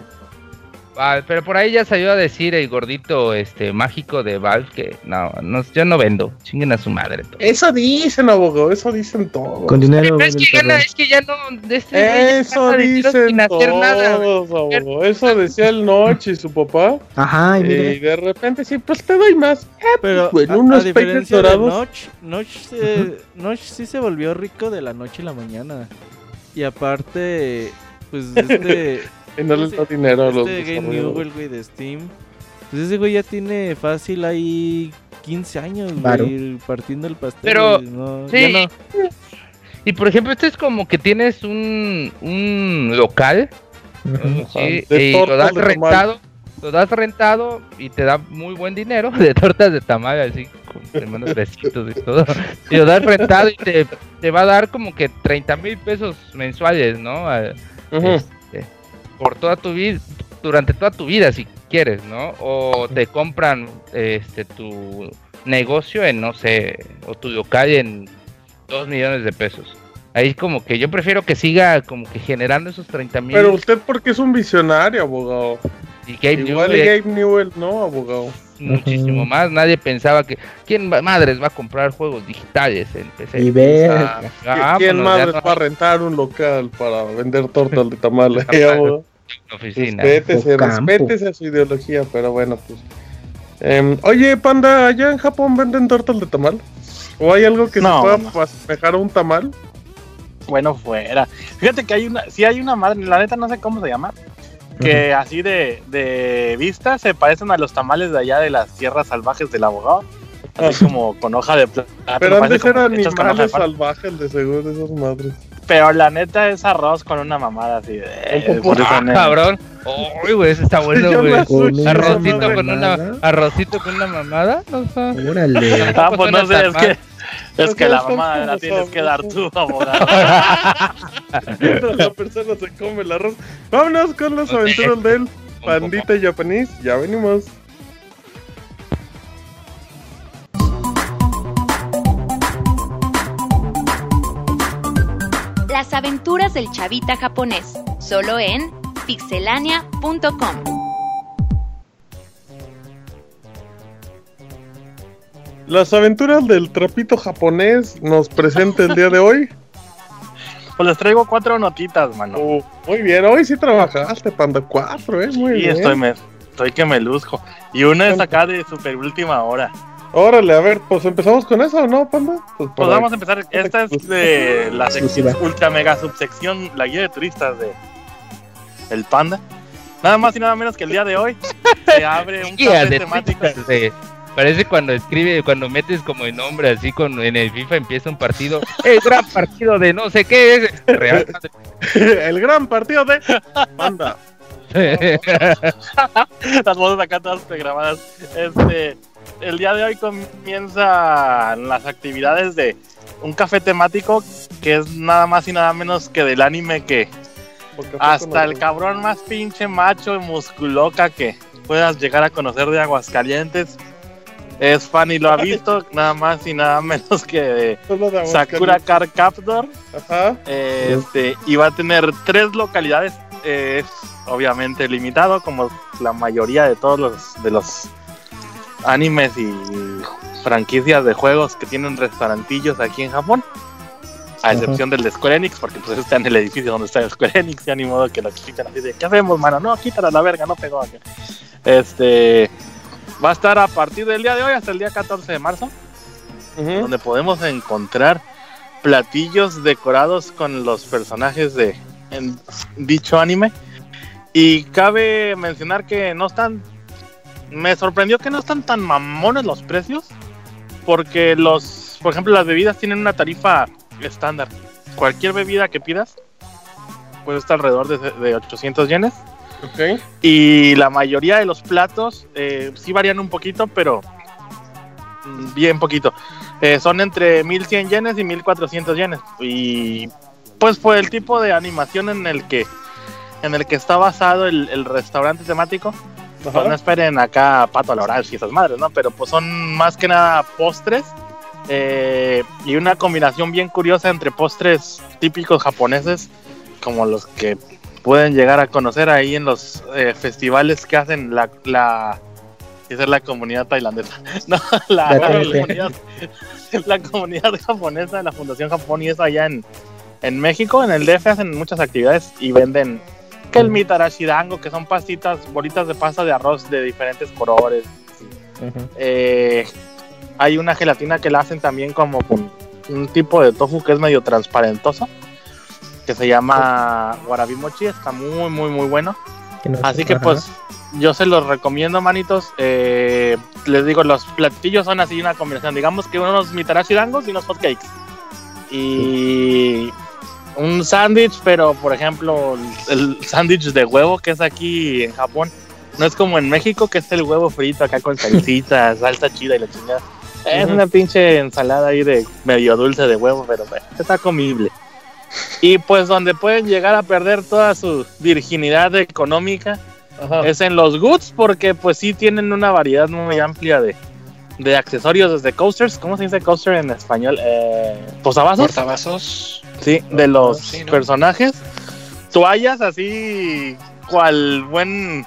Ah, pero por ahí ya salió a decir el gordito este mágico de Valve que no, no yo no vendo, chinguen a su madre. Eso dicen, abogado, eso dicen todos. Con dinero. es, que es que ya no. Este, eso dicen todos, abogado. Eso decía el Noche y su papá. Ajá, y, de repente sí, pues te doy más. Eh, pero pues, bueno, unos peines dorados. Notch, sí se volvió rico de la noche y la mañana. Y aparte, pues [laughs] este. Y no les da dinero a los este Game Newell, güey, de Steam. Pues ese güey ya tiene fácil ahí 15 años, güey, partiendo el pastel. Pero, sí. Y por ejemplo, este es como que tienes un, un local. sí, y lo das rentado. Lo das rentado y te da muy buen dinero [laughs] de tortas de tamal, así con hermanos besitos y todo. Y lo das rentado y te, te va a dar como que 30 mil pesos mensuales, ¿no? Por toda tu vida, durante toda tu vida si quieres, ¿no? O te compran este tu negocio en, no sé, o tu local en dos millones de pesos. Ahí como que yo prefiero que siga como que generando esos 30 mil. Pero usted porque es un visionario, abogado. Y Gabe Igual Newell, Gabe Newell, no, abogado. Muchísimo más. Nadie pensaba que. ¿Quién madres va a comprar juegos digitales en PC? Y ve. Ah, ¿Quién madres va a rentar un local para vender tortas de tamales? [laughs] [laughs] oficina. Respétese, respétese su ideología, pero bueno, pues. Em, oye, panda, ¿allá en Japón venden tortas de tamal? ¿O hay algo que se pueda no. a un tamal? Bueno, fuera. Fíjate que hay una, si hay una madre, la neta no sé cómo se llama, que así de, de vista se parecen a los tamales de allá de las tierras salvajes del abogado. Así como con hoja de plata. Pero antes eran animales salvajes de seguro esos madres. Pero la neta es arroz con una mamada así de. Eh, ah, cabrón. Uy, güey, eso está bueno, güey. Arrocito con una arrocito con una mamada. No sé. Órale. Ah, pues no sé, es que es que la mamada la tienes que dar tú, abogado. [laughs] la persona se come el arroz. Vámonos con las aventuras del pandita japonés. Ya venimos. Las aventuras del chavita japonés, solo en pixelania.com. Las aventuras del trapito japonés nos presenta el día de hoy. [laughs] Pues les traigo cuatro notitas, mano. Oh, muy bien, hoy sí trabajaste, Panda 4, ¿eh? Muy bien. estoy, me, estoy que me luzco. Y una es acá de super última hora. Órale, a ver, pues empezamos con eso, ¿no, Panda? Pues, pues vamos a empezar. Esta es de [laughs] la sección, ultra mega subsección, la guía de turistas de el Panda. Nada más y nada menos que el día de hoy se abre un café temático. Parece cuando escribe, cuando metes como el nombre así con en el FIFA empieza un partido, [laughs] el gran partido de no sé qué es real. [laughs] el gran partido de Panda. Las voces acá todas pregrabadas. Este el día de hoy comienzan las actividades de un café temático que es nada más y nada menos que del anime que hasta el cabrón más pinche macho y musculoca que puedas llegar a conocer de Aguascalientes es fan y lo ha visto nada más y nada menos que de Sakura Car Captor. Este, y va a tener tres localidades. Es obviamente limitado, como la mayoría de todos los de los animes y franquicias de juegos que tienen restaurantillos aquí en Japón. A excepción del de Square Enix, porque pues está en el edificio donde está el Square Enix, y ni modo que lo explican así de ¿qué hacemos, mano? No, quítala la verga, no pegó aquí. Este va a estar a partir del día de hoy hasta el día 14 de marzo, donde podemos encontrar platillos decorados con los personajes de en dicho anime. Y cabe mencionar que no están me sorprendió que no están tan mamones los precios. Porque los, por ejemplo, las bebidas tienen una tarifa estándar. Cualquier bebida que pidas puede estar alrededor de, 800 yenes. Y la mayoría de los platos eh, sí varían un poquito, pero bien poquito. Eh, son entre 1100 yenes y 1400 yenes. Y pues por el tipo de animación en el que en el que está basado el restaurante temático, pues no esperen acá pato a la oral y esas madres, ¿no? Pero pues son más que nada postres eh, y una combinación bien curiosa entre postres típicos japoneses, como los que pueden llegar a conocer ahí en los eh, festivales que hacen la, la es la comunidad tailandesa. [laughs] No, la, comunidad, [laughs] la comunidad japonesa de la Fundación Japón y eso allá en, en México, en el DF hacen muchas actividades y venden que el mitarashidango, que son pastitas, bolitas de pasta de arroz de diferentes colores. Eh, hay una gelatina que la hacen también como con un tipo de tofu que es medio transparentoso, que se llama Warabi Mochi, está muy, muy, muy bueno. Así que pues yo se los recomiendo, manitos. Eh, les digo, los platillos son así una combinación. Digamos que unos mitarashidangos y unos hotcakes. Y un sándwich, pero por ejemplo, el, sándwich de huevo que es aquí en Japón, no es como en México que es el huevo frito acá con salsita, [laughs] salsa chida y la chingada. Es una pinche ensalada ahí de medio dulce de huevo, pero está comible. Y pues donde pueden llegar a perder toda su virginidad económica es en los goods, porque pues sí tienen una variedad muy amplia de, de accesorios desde coasters. ¿Cómo se dice coaster en español? Eh, posavasos. Portavasos. Sí, de los personajes. Toallas así, cual buen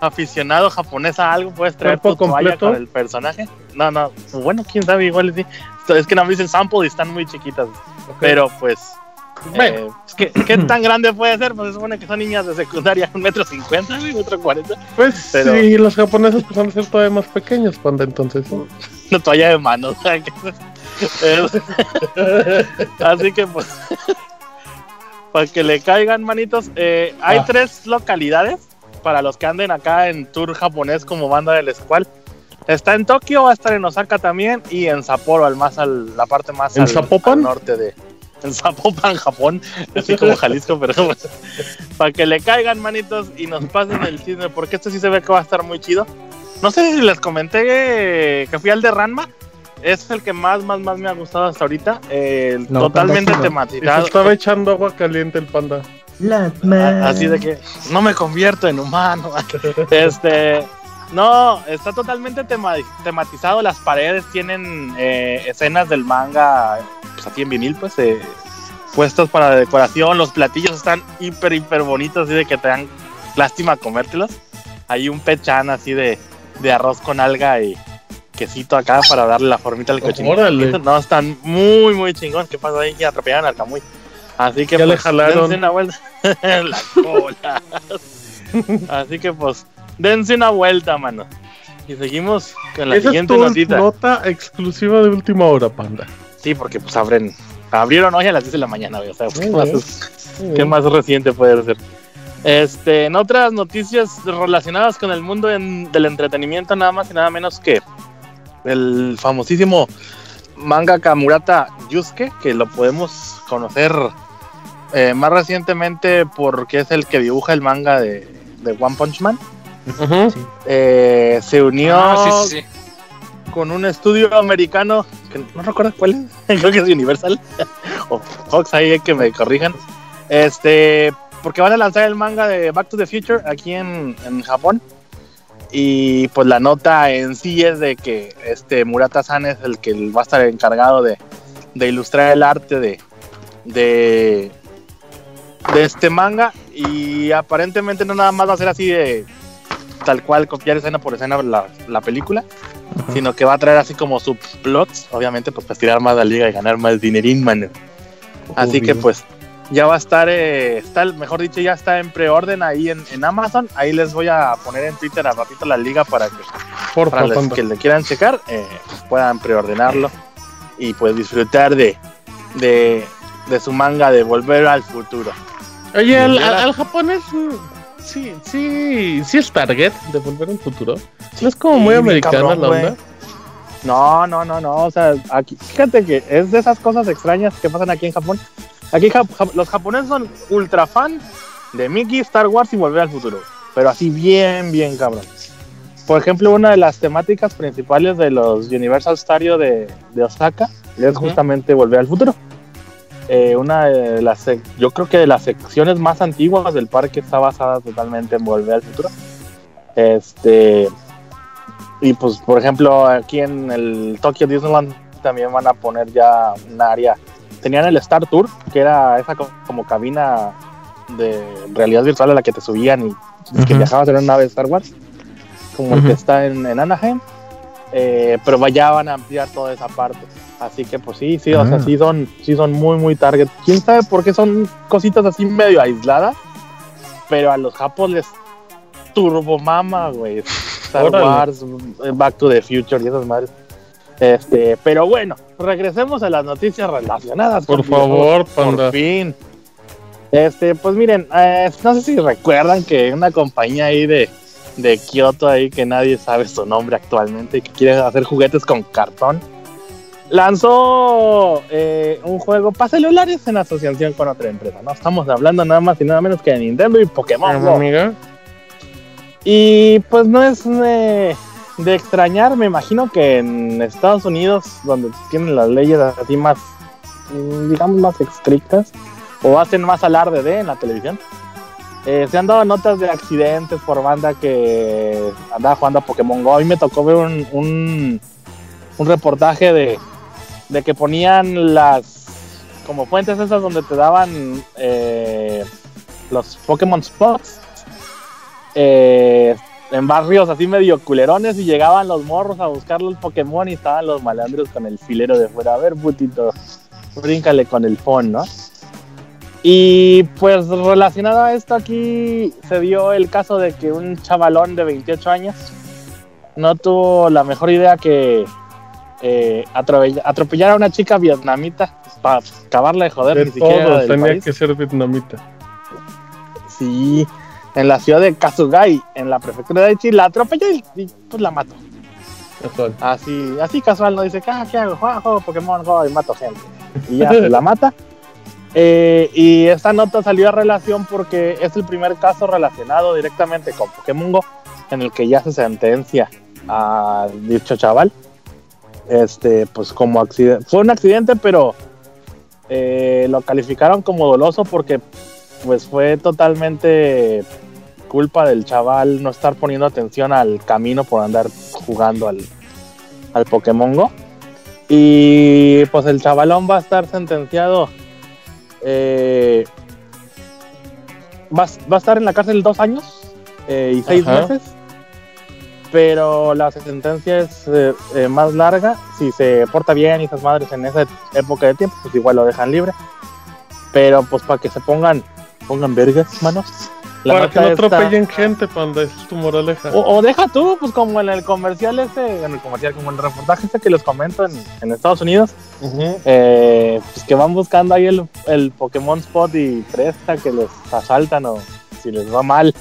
aficionado japonés a algo, puedes traer tu toalla con el personaje. No, no, bueno, quién sabe, igual sí. Es que no me dicen sample y están muy chiquitas. Pero pues bueno, ¿qué, tan grande puede ser? Pues se supone que son niñas de secundaria, un metro cincuenta, un metro cuarenta. Pues sí, los japoneses pues van a ser todavía más pequeños cuando entonces. Una toalla de mano, [laughs] [laughs] Así que pues para que le caigan manitos. Eh, hay ah. tres localidades para los que anden acá en tour japonés como banda del Squall. Está en Tokio, va a estar en Osaka también y en Sapporo, al más al, la parte más ¿En al, norte de en Zapopan, [laughs] Japón, así como [laughs] Jalisco, pero para que le caigan manitos y nos pasen el cine, porque este sí se ve que va a estar muy chido. No sé si les comenté que fui al de Ranma, es el que más, más, más me ha gustado hasta ahorita. totalmente tematizado. estaba echando agua caliente el panda. Así de que no me convierto en humano. [laughs] este. No, está totalmente tematizado. Las paredes tienen eh, escenas del manga, pues aquí en vinil, pues, eh, puestos para decoración. Los platillos están hiper, hiper bonitos, así de que te dan lástima comértelos. Hay un pechan así de, de arroz con alga y, quesito acá para darle la formita al cochino. [laughs] No, están muy, muy chingón. ¿Qué pasa ahí? Que atropellaron al Camuy. Así que ya pues, le jalaron. una vuelta. [laughs] la cola. Así que pues, dense una vuelta, mano. Y seguimos con la Esa siguiente es notita. nota exclusiva de última hora, panda. Sí, porque pues abren, abrieron hoy a las 10 de la mañana, o sea, ¿qué, más, ¿qué más reciente puede ser? Este, en otras noticias relacionadas con el mundo del entretenimiento, nada más y nada menos que el famosísimo manga Kamurata Yusuke, que lo podemos conocer eh, más recientemente porque es el que dibuja el manga de, One Punch Man. Eh, se unió ah, con un estudio americano, que no recuerdo cuál es, [laughs] creo que es Universal, [laughs] o Fox, ahí que me corrijan. Este, porque van a lanzar el manga de Back to the Future aquí en, en Japón. Y pues la nota en sí es de que este Murata San es el que va a estar encargado de, ilustrar el arte de, de, este manga. Y aparentemente no nada más va a ser así de tal cual copiar escena por escena la, película, sino que va a traer así como subplots, obviamente, pues para tirar más la liga y ganar más dinerín, man. Así que pues ya va a estar, eh, está, mejor dicho, ya está en preorden ahí en, Amazon. Ahí les voy a poner en Twitter a ratito la liga para que, Por para los que le quieran checar eh, puedan preordenarlo y pues disfrutar de, de, su manga de Volver al Futuro. Oye, al, japonés mm, sí, sí, sí es target de Volver al Futuro. No es como muy americana la onda. No, no, no, no. O sea, aquí, fíjate que es de esas cosas extrañas que pasan aquí en Japón Aquí los japoneses son ultra fan de Mickey, Star Wars y Volver al Futuro. Pero así bien, bien cabrón. Por ejemplo, una de las temáticas principales de los Universal Studios de, Osaka es justamente Volver al Futuro. Eh, una de las, yo creo que de las secciones más antiguas del parque está basada totalmente en Volver al Futuro. Este, y pues, por ejemplo, aquí en el Tokyo Disneyland también van a poner ya un área tenían el Star Tour, que era esa como, cabina de realidad virtual a la que te subían y que viajabas en una nave de Star Wars, como el que está en, Anaheim. Eh, pero ya van a ampliar toda esa parte. Así que pues sí, sí, o sea, ah. sí son, sí son muy, muy target. ¿Quién sabe por qué son cositas así medio aisladas? Pero a los japos les turbo mama, güey. Star Wars, Back to the Future y esas madres. Este, pero bueno, regresemos a las noticias relacionadas. Por favor, Por fin. Este, pues miren, eh, no sé si recuerdan que una compañía ahí de, de Kyoto ahí que nadie sabe su nombre actualmente y que quiere hacer juguetes con cartón, lanzó eh, un juego para celulares en asociación con otra empresa. No estamos hablando nada más y nada menos que de Nintendo y Pokémon. Go. Y pues no es eh, de extrañar, me imagino que en Estados Unidos, donde tienen las leyes así más, mm, digamos, más estrictas, o hacen más alarde de en la televisión, eh, se han dado notas de accidentes por banda que andaba jugando a Pokémon Go. A mí me tocó ver un, un, reportaje de, de, que ponían las como fuentes esas donde te daban eh, los Pokémon Spots. Eh, en barrios así medio culerones y llegaban los morros a buscar los Pokémon y estaban los malandros con el filero de fuera. A ver, putito, bríncale con el phone, ¿no? Y pues relacionado a esto aquí se dio el caso de que un chavalón de 28 años no tuvo la mejor idea que eh, atropellar a una chica vietnamita pues, para acabarla de joder. De ni siquiera tenía que ser vietnamita. Sí, en la ciudad de Kasugai, en la prefectura de Aichi, la atropella y, pues la mató. Así, así casual, no dice, ah, ¿qué hago? Juego, Pokémon Go y mato gente. Y ya se la mata. [laughs] Eh, y esta nota salió a relación porque es el primer caso relacionado directamente con Pokémon Go en el que ya se sentencia a dicho chaval. Este, pues como accidente, fue un accidente, pero eh, lo calificaron como doloso porque pues fue totalmente culpa del chaval no estar poniendo atención al camino por andar jugando al, al Pokémon Go. Y pues el chavalón va a estar sentenciado. Eh, va, a estar en la cárcel dos años eh, y seis meses. Pero la sentencia es eh, más larga. Si se porta bien y esas madres en esa época de tiempo, pues igual lo dejan libre. Pero pues para que se pongan pongan vergas, manos. Para que no atropellen gente, panda, es tu moraleja. O, deja tú, pues como en el comercial ese, en el comercial, como en el reportaje este que les comento en, Estados Unidos, eh, pues que van buscando ahí el, el Pokémon Spot y presta que les asaltan o si les va mal,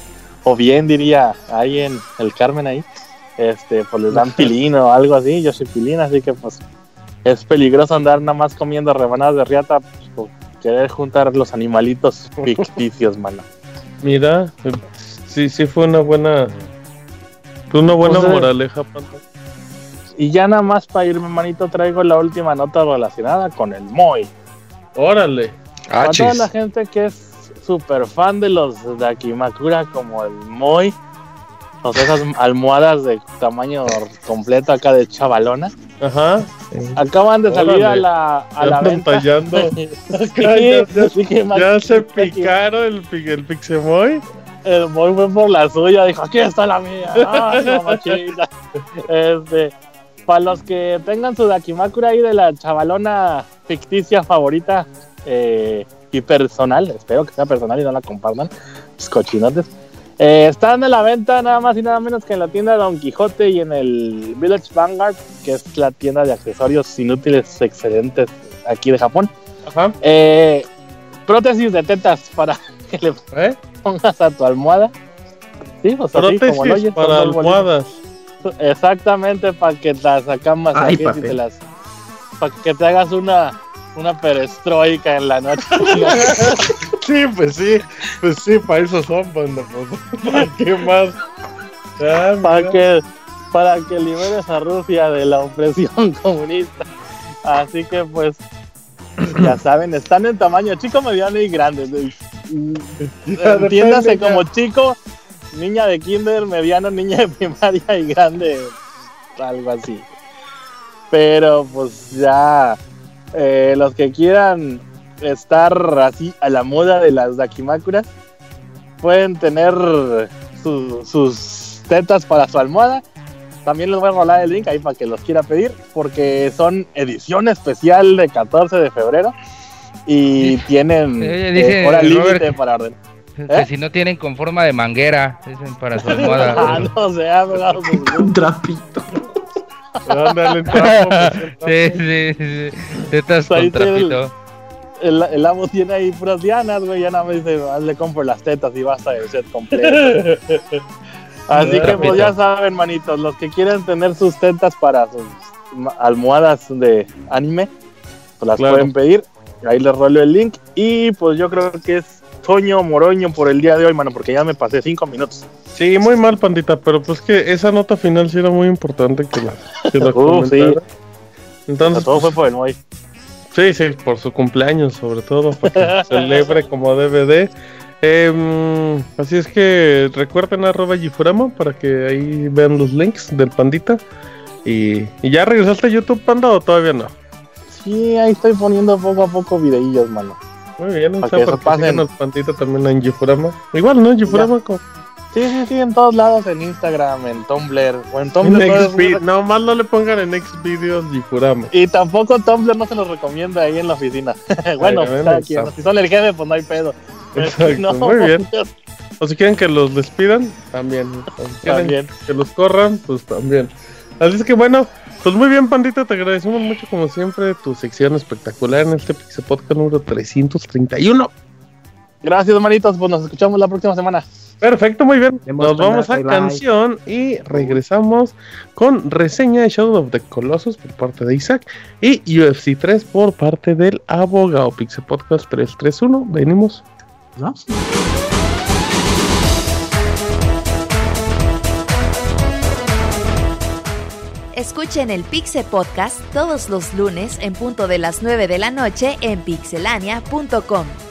o bien diría ahí en el Carmen ahí, este, pues les dan [laughs] pilino o algo así, yo soy pilina, así que pues es peligroso andar nada más comiendo rebanadas de riata, pues, querer juntar los animalitos [laughs] ficticios, mano. Mira, sí, sí fue una buena, fue una buena pues, moraleja, Y ya nada más para irme, manito, traigo la última nota relacionada con el Moy. Órale. A toda la gente que es súper fan de los de Akimakura como el Moy, o sea, esas almohadas de tamaño completo acá de chavalona. Ajá. Acaban de salir a la, a la venta. [laughs] ya, se picaron el, el Pixemoy. El Moy fue por la suya, dijo, aquí está la mía. [laughs] este, para los que tengan su Dakimakura ahí de la chavalona ficticia favorita eh, y personal, espero que sea personal y no la compartan, los cochinotes eh, están en la venta nada más y nada menos que en la tienda Don Quijote y en el Village Vanguard, que es la tienda de accesorios inútiles excelentes aquí de Japón. Ajá. Eh, prótesis de tetas para [laughs] que le ¿Eh? pongas a tu almohada. Sí, pues prótesis para almohadas. Exactamente, para que las más y te las. Para que te hagas una una perestroika en la noche. [laughs] [laughs] sí, pues sí, pues sí, para eso son, pues, [laughs] ¿para qué más? para que para que liberes a Rusia de la opresión [laughs] comunista. Así que pues [clears throat] ya saben, están en tamaño chico, mediano y grande. [laughs] Entiéndase como chico, niña de kinder, mediano, niña de primaria y grande, algo así. Pero pues ya eh, los que quieran estar así a la moda de las Dakimakuras pueden tener sus tetas para su almohada. También les voy a rolar el link ahí para que los quiera pedir, porque son edición especial de 14 de febrero y tienen eh, hora límite para orden. Que si no tienen con forma de manguera, es para su almohada. [laughs] ah, no se ha [laughs] un trapito. [laughs] sí, sí, sí. Estás con trapito. El, el, amo tiene ahí puras dianas, güey. Ya nada me dice, hazle compro las tetas y basta el set completo. [laughs] Así que, pues ya saben, manitos, los que quieren tener sus tetas para sus almohadas de anime, pues las pueden pedir. Ahí les rolo el link. Y pues yo creo que es Toño Moroño por el día de hoy, mano, porque ya me pasé cinco minutos. Sí, muy mal, pandita, pero pues que esa nota final sí era muy importante que la, que [laughs] uh, sí. Entonces, todo fue por el hoy. Sí, sí, por su cumpleaños, sobre todo, para que [laughs] celebre como DVD. Em, así es que recuerden arroba Gifurama para que ahí vean los links del pandita. Y, y, ya regresaste a YouTube, panda, o todavía no? Sí, ahí estoy poniendo poco a poco videillos, mano. Muy bien, o sea, que pasen el pantito también en Gifurama. Igual, ¿no? En Gifurama. Sí, sí, sí, en todos lados, en Instagram, en Tumblr, o en Tumblr. no, más no le pongan en Xvideos Gifurama. Y tampoco Tumblr no se los recomienda ahí en la oficina. [laughs] bueno, si son el jefe, pues no hay pedo. [laughs] Exacto, muy bien. O si quieren que los despidan, también. O si quieren también. que los corran, pues también. Así es que bueno, Pues muy bien, Pandita, te agradecemos mucho como siempre tu sección espectacular en este Pixel Podcast número 331. Gracias, manitos, pues nos escuchamos la próxima semana. Perfecto, muy bien. Nos vamos a canción y regresamos con reseña de Shadow of the Colossus por parte de Isaac y UFC 3 por parte del abogado Pixel Podcast 331. Venimos. ¿No? Escuchen el Pixel Podcast todos los lunes en punto de las 9 de la noche en pixelania.com.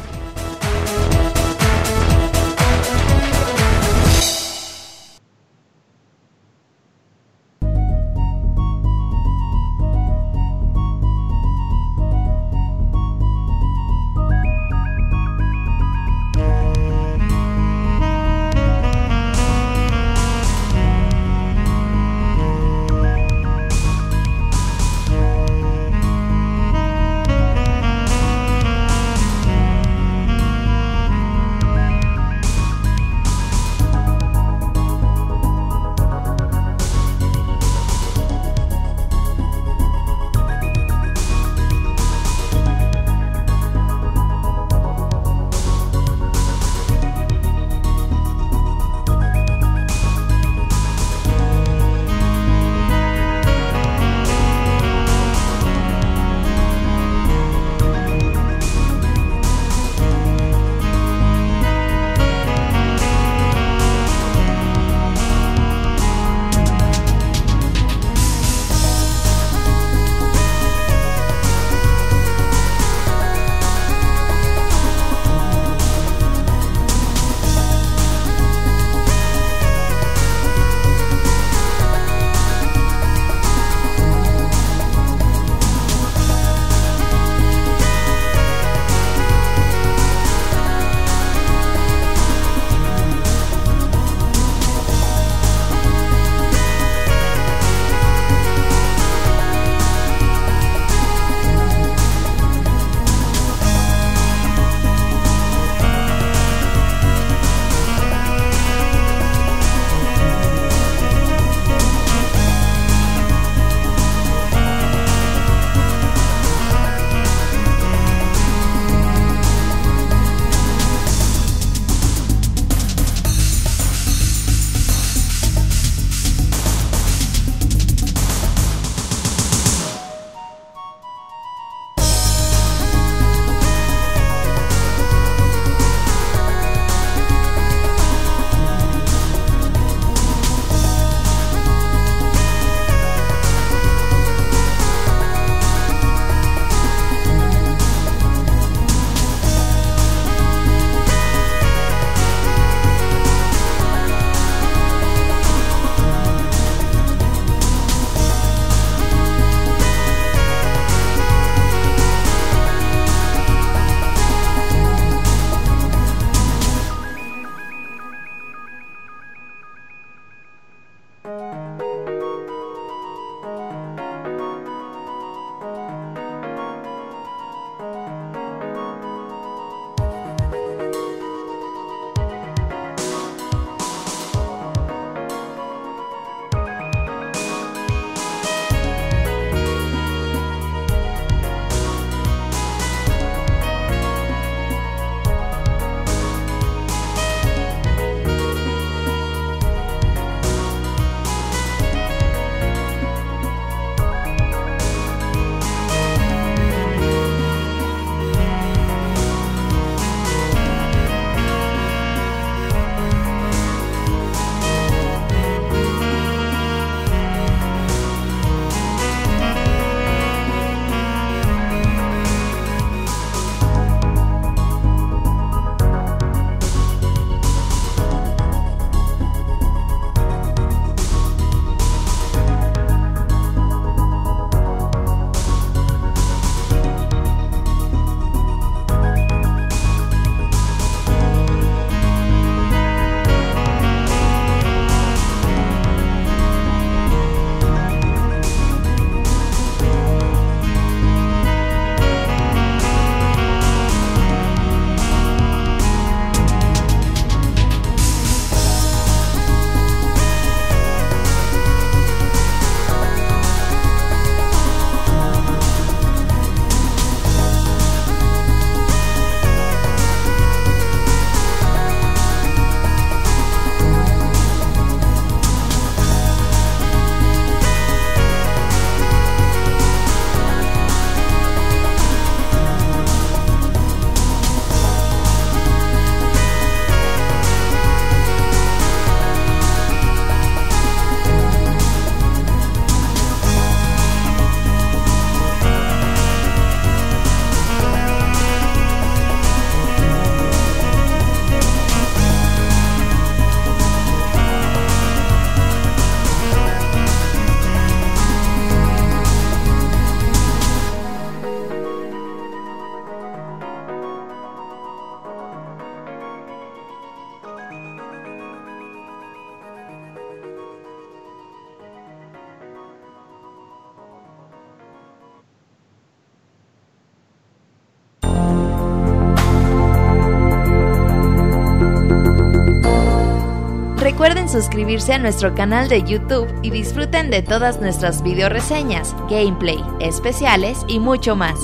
suscribirse a nuestro canal de YouTube y disfruten de todas nuestras video reseñas, gameplay, especiales y mucho más.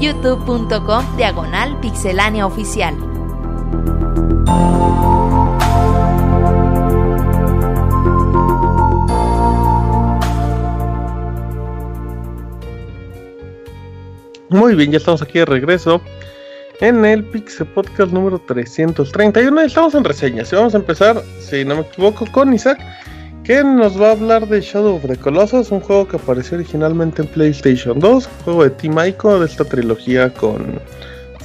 youtube.com diagonal pixelánea oficial. Muy bien, ya estamos aquí de regreso en el Pixel Podcast número 331. Estamos en reseñas y vamos a empezar, si no me equivoco, con Isaac, que nos va a hablar de Shadow of the Colossus, un juego que apareció originalmente en PlayStation 2, juego de Team Ico de esta trilogía con,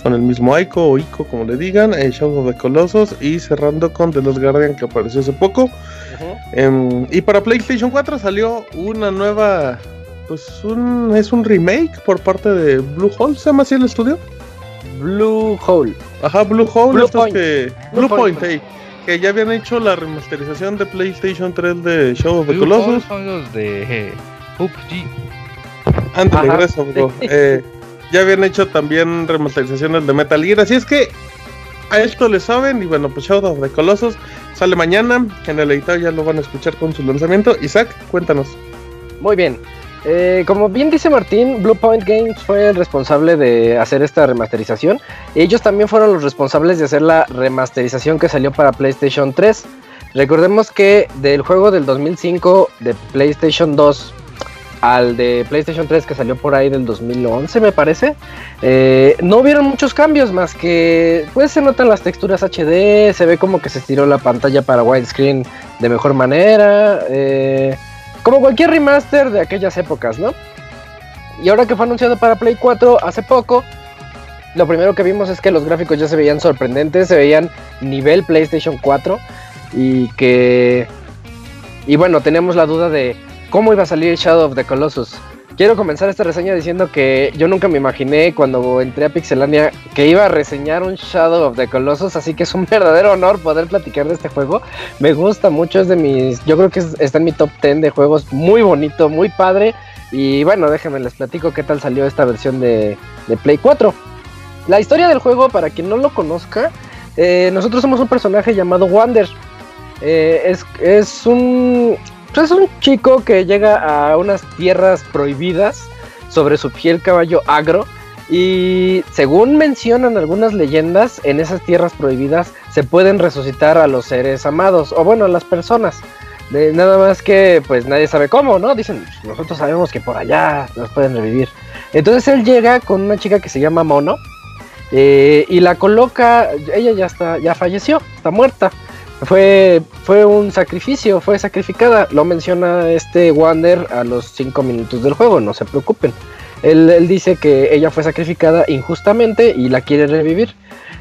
con el mismo Ico o Ico, como le digan, eh, Shadow of the Colossus y cerrando con The Lost Guardian que apareció hace poco. Em, y para PlayStation 4 salió una nueva pues un, es un remake por parte de Blue Hole, ¿se llama así el estudio? Blue Hole. Ajá, Blue Hole, Blue Point. Que, Blue, Point, que ya habían hecho la remasterización de PlayStation 3 de Show of the Colossus. son los de PUBG. Antes regreso, bro. Eh, ya habían hecho también remasterizaciones de Metal Gear, así es que a esto le saben y bueno, pues Shadow of the Colossus sale mañana, en el editor ya lo van a escuchar con su lanzamiento. Isaac, cuéntanos. Muy bien, eh, como bien dice Martín, Bluepoint Games fue el responsable de hacer esta remasterización. Ellos también fueron los responsables de hacer la remasterización que salió para PlayStation 3. Recordemos que del juego del 2005 de PlayStation 2 al de PlayStation 3 que salió por ahí del 2011 me parece, eh, no hubieron muchos cambios más que pues se notan las texturas HD, se ve como que se estiró la pantalla para widescreen de mejor manera. Eh, como cualquier remaster de aquellas épocas, ¿no? Y ahora que fue anunciado para Play 4 hace poco, lo primero que vimos es que los gráficos ya se veían sorprendentes, se veían nivel PlayStation 4 y que... Y bueno, tenemos la duda de cómo iba a salir Shadow of the Colossus. Quiero comenzar esta reseña diciendo que yo nunca me imaginé cuando entré a Pixelania que iba a reseñar un Shadow of the Colossus, así que es un [laughs] verdadero honor poder platicar de este juego. Me gusta mucho, es de mis, yo creo que está en mi top 10 de juegos, muy bonito, muy padre. Y bueno, déjenme les platico qué tal salió esta versión de, Play 4. La historia del juego, para quien no lo conozca, eh, nosotros somos un personaje llamado Wander. Eh, es, es un pues es un chico que llega a unas tierras prohibidas sobre su piel caballo agro. Y según mencionan algunas leyendas, en esas tierras prohibidas se pueden resucitar a los seres amados, o bueno, a las personas. De, nada más que pues nadie sabe cómo, ¿no? Dicen, nosotros sabemos que por allá los pueden revivir. Entonces él llega con una chica que se llama Mono eh, y la coloca, ella ya está, ya falleció, está muerta. Fue, fue un sacrificio, fue sacrificada. Lo menciona este Wander a los 5 minutos del juego, no se preocupen. Él, dice que ella fue sacrificada injustamente y la quiere revivir.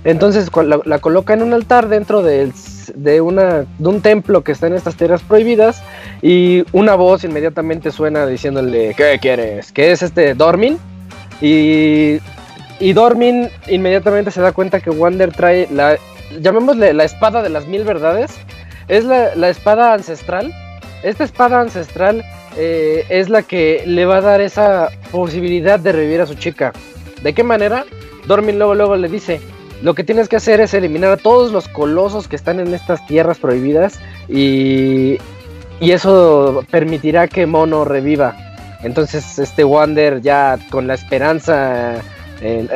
Entonces la, coloca en un altar dentro de, una, de un templo que está en estas tierras prohibidas y una voz inmediatamente suena diciéndole, ¿qué quieres? ¿Qué es este Dormin? Y, y Dormin inmediatamente se da cuenta que Wander trae la llamémosle la espada de las mil verdades, es la, espada ancestral. Esta espada ancestral eh, es la que le va a dar esa posibilidad de revivir a su chica. ¿De qué manera? Dormin luego, luego le dice, lo que tienes que hacer es eliminar a todos los colosos que están en estas tierras prohibidas y, y eso permitirá que Mono reviva. Entonces este Wander ya con la esperanza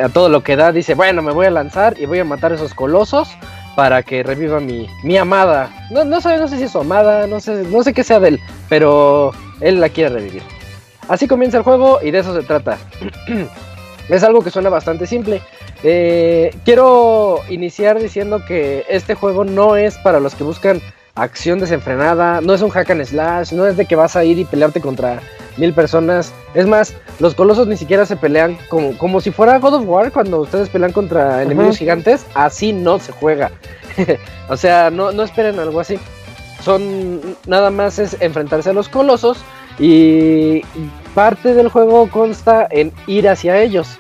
a todo lo que da, dice, bueno, me voy a lanzar y voy a matar a esos colosos para que reviva mi, mi amada. No, no, sé, no sé si es su amada, no sé, no sé qué sea de él, pero él la quiere revivir. Así comienza el juego y de eso se trata. [clears throat] es algo que suena bastante simple. Eh, quiero iniciar diciendo que este juego no es para los que buscan acción desenfrenada, no es un hack and slash, no es de que vas a ir y pelearte contra mil personas. Es más, los colosos ni siquiera se pelean como, como si fuera God of War cuando ustedes pelean contra enemigos gigantes. Así no se juega. [laughs] o sea, no, no esperen algo así. Son nada más es enfrentarse a los colosos y parte del juego consta en ir hacia ellos.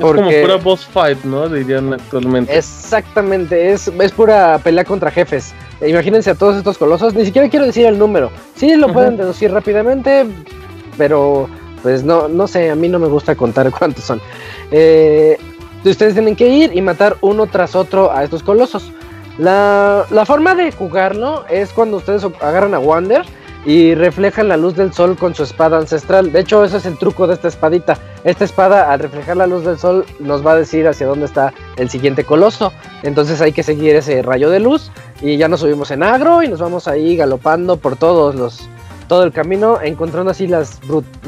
Es como pura boss fight, ¿no? Dirían actualmente. Exactamente, es, es pura pelea contra jefes. Imagínense a todos estos colosos, ni siquiera quiero decir el número. Sí lo pueden deducir rápidamente, pero pues no, no sé, a mí no me gusta contar [laughs] cuántos son. Eh, ustedes tienen que ir y matar uno tras otro a estos colosos. La, la forma de jugarlo es cuando ustedes agarran a Wander y reflejan la luz del sol con su espada ancestral. De hecho, ese es el truco de esta espadita. Esta espada, al reflejar la luz del sol, nos va a decir hacia dónde está el siguiente coloso. Entonces hay que seguir ese rayo de luz y ya nos subimos en agro y nos vamos ahí galopando por todos los todo el camino, encontrando así las,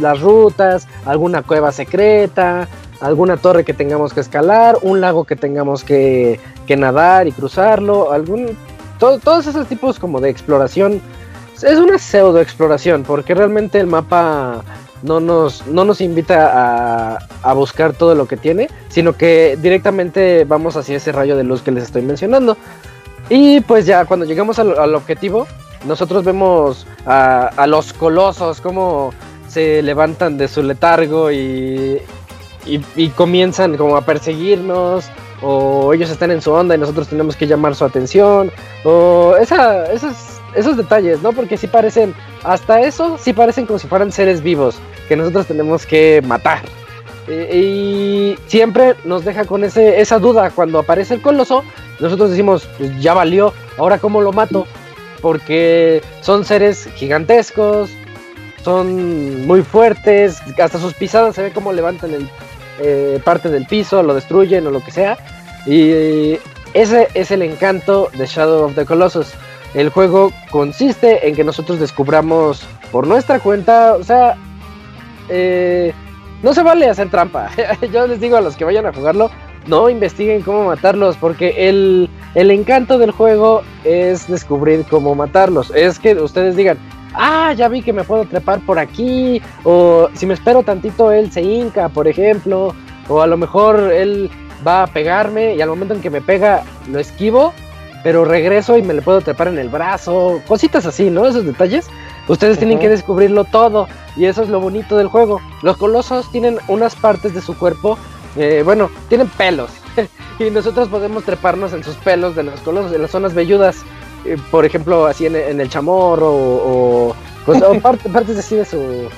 las rutas, alguna cueva secreta, alguna torre que tengamos que escalar, un lago que tengamos que, que nadar y cruzarlo, algún todos esos tipos como de exploración es una pseudo exploración, porque realmente el mapa no nos, no nos invita a, buscar todo lo que tiene, sino que directamente vamos hacia ese rayo de luz que les estoy mencionando. Y pues ya cuando llegamos al, objetivo, nosotros vemos a, los colosos como se levantan de su letargo y, y, comienzan como a perseguirnos, o ellos están en su onda y nosotros tenemos que llamar su atención, o esa, esas esos detalles, ¿no? Porque sí parecen, hasta eso, sí parecen como si fueran seres vivos que nosotros tenemos que matar. Y, siempre nos deja con ese, esa duda cuando aparece el coloso. Nosotros decimos, pues ya valió, ahora cómo lo mato. Porque son seres gigantescos, son muy fuertes, hasta sus pisadas se ve como levantan el, eh, parte del piso, lo destruyen o lo que sea. Y ese es el encanto de Shadow of the Colossus. El juego consiste en que nosotros descubramos por nuestra cuenta, o sea, eh, no se vale hacer trampa. [laughs] Yo les digo a los que vayan a jugarlo, no investiguen cómo matarlos, porque el, el encanto del juego es descubrir cómo matarlos. Es que ustedes digan, ah, ya vi que me puedo trepar por aquí, o si me espero tantito él se hinca, por ejemplo, o a lo mejor él va a pegarme y al momento en que me pega lo esquivo pero regreso y me le puedo trepar en el brazo, cositas así, ¿no? Esos detalles. Ustedes tienen que descubrirlo todo y eso es lo bonito del juego. Los colosos tienen unas partes de su cuerpo, eh, bueno, tienen pelos [laughs] y nosotros podemos treparnos en sus pelos de los colosos, en las zonas velludas, eh, por ejemplo, así en, el chamorro o, pues, [laughs] partes así de su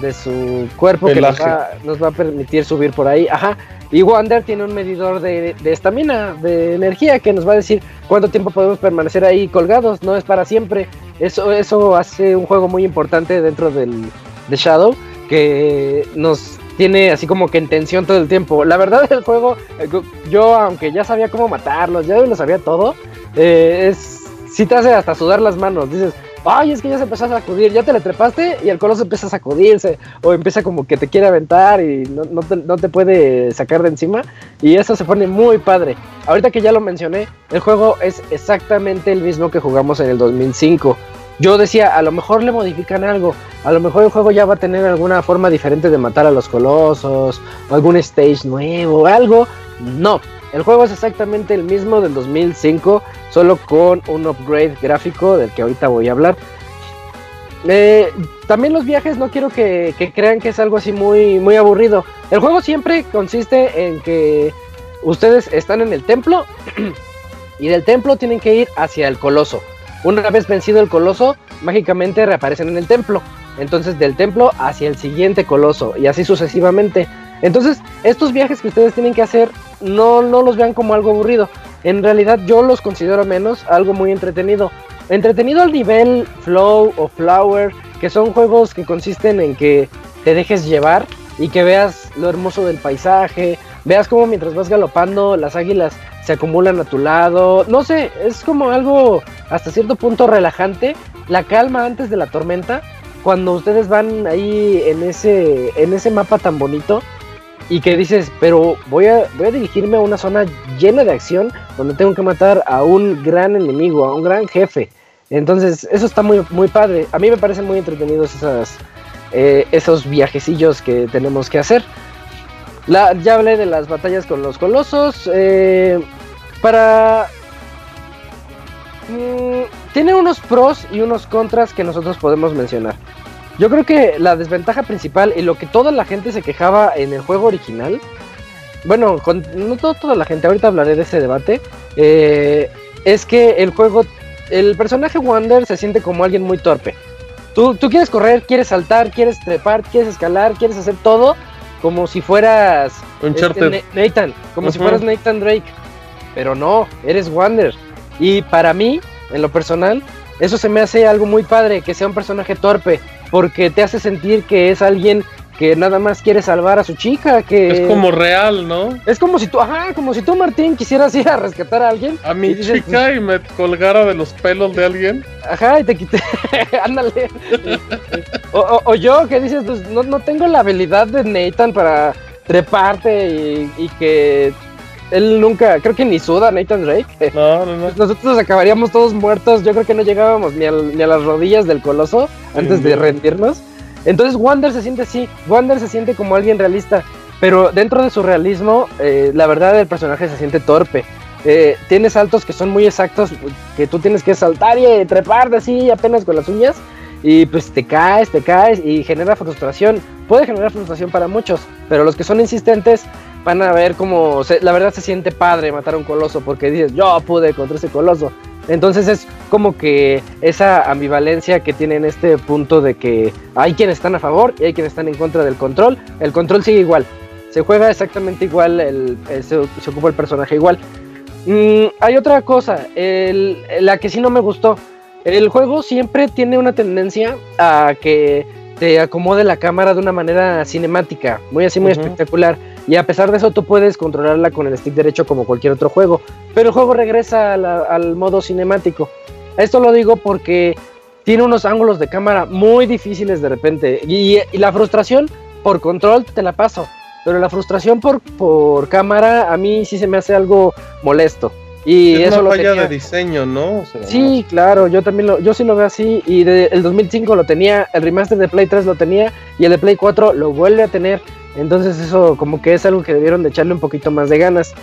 de su cuerpo que nos va, nos va, a permitir subir por ahí. Ajá. Y Wander tiene un medidor de estamina, de, energía, que nos va a decir cuánto tiempo podemos permanecer ahí colgados. No es para siempre. Eso, eso hace un juego muy importante dentro del de Shadow, que nos tiene así como que en tensión todo el tiempo. La verdad del juego, eh, yo aunque ya sabía cómo matarlos, ya lo sabía todo, eh, es, sí te hace hasta sudar las manos. Dices, ay, es que ya se empezó a sacudir, ya te le trepaste y el coloso empieza a sacudirse o empieza como que te quiere aventar y no, te, puede sacar de encima y eso se pone muy padre. Ahorita que ya lo mencioné, el juego es exactamente el mismo que jugamos en el 2005. Yo decía, a lo mejor le modifican algo, a lo mejor el juego ya va a tener alguna forma diferente de matar a los colosos, algún stage nuevo, algo. No, el juego es exactamente el mismo del 2005, solo con un upgrade gráfico del que ahorita voy a hablar. Eh, también los viajes no quiero que, crean que es algo así muy, muy aburrido. El juego siempre consiste en que ustedes están en el templo [clears throat] y del templo tienen que ir hacia el coloso. Una vez vencido el coloso, mágicamente reaparecen en el templo. Entonces del templo hacia el siguiente coloso y así sucesivamente. Entonces, estos viajes que ustedes tienen que hacer, no, no los vean como algo aburrido. En realidad yo los considero menos algo muy entretenido. Entretenido al nivel Flow o Flower, que son juegos que consisten en que te dejes llevar y que veas lo hermoso del paisaje, veas como mientras vas galopando las águilas se acumulan a tu lado. No sé, es como algo hasta cierto punto relajante. La calma antes de la tormenta, cuando ustedes van ahí en ese, en ese mapa tan bonito y que dices, pero voy a, voy a dirigirme a una zona llena de acción donde tengo que matar a un gran enemigo, a un gran jefe. Entonces, eso está muy, muy padre. A mí me parecen muy entretenidos esas, eh, esos viajecillos que tenemos que hacer. La, ya hablé de las batallas con los colosos. Eh, para... Mm, tiene unos pros y unos contras que nosotros podemos mencionar. Yo creo que la desventaja principal y lo que toda la gente se quejaba en el juego original, bueno, no toda la gente, ahorita hablaré de ese debate, eh, es que el juego, el personaje Wander se siente como alguien muy torpe. Tú, tú quieres correr, quieres saltar, quieres trepar, quieres escalar, quieres hacer todo como si fueras este, Nathan, como si fueras Nathan Drake. Pero no, eres Wander. Y para mí, en lo personal, eso se me hace algo muy padre, que sea un personaje torpe, porque te hace sentir que es alguien que nada más quiere salvar a su chica, que... Es como real, ¿no? Es como si tú, ajá, como si tú, Martín, quisieras ir a rescatar a alguien. A mi chica y me colgara de los pelos de alguien. Ajá, y te quité, [laughs] ándale. [laughs] o, yo, que dices, pues no, no tengo la habilidad de Nathan para treparte y, y que él nunca, creo que ni suda Nathan Drake. No, no, no. Nosotros acabaríamos todos muertos. Yo creo que no llegábamos ni, a las rodillas del coloso antes de rendirnos. Entonces Wander se siente así. Wander se siente como alguien realista. Pero dentro de su realismo, eh, la verdad el personaje se siente torpe. Eh, tiene saltos que son muy exactos, que tú tienes que saltar y trepar así apenas con las uñas. Y pues te caes, te caes y genera frustración. Puede generar frustración para muchos, pero los que son insistentes van a ver cómo la verdad se siente padre matar a un coloso porque dices, yo pude contra ese coloso. Entonces es como que esa ambivalencia que tiene en este punto de que hay quienes están a favor y hay quienes están en contra del control. El control sigue igual, se juega exactamente igual, el, se, ocupa el personaje igual. Mm, hay otra cosa, la que sí no me gustó. El juego siempre tiene una tendencia a que te acomode la cámara de una manera cinemática, muy así, muy espectacular. Y a pesar de eso, tú puedes controlarla con el stick derecho como cualquier otro juego. Pero el juego regresa al modo cinemático. Esto lo digo porque tiene unos ángulos de cámara muy difíciles de repente. Y, la frustración por control te la paso. Pero la frustración por, por cámara a mí sí se me hace algo molesto. Y es eso una falla de diseño, ¿no? sí, claro, yo también lo, yo sí lo veo así. Y el 2005 lo tenía, el remaster de Play 3 lo tenía y el de Play 4 lo vuelve a tener. Entonces eso como que es algo que debieron de echarle un poquito más de ganas.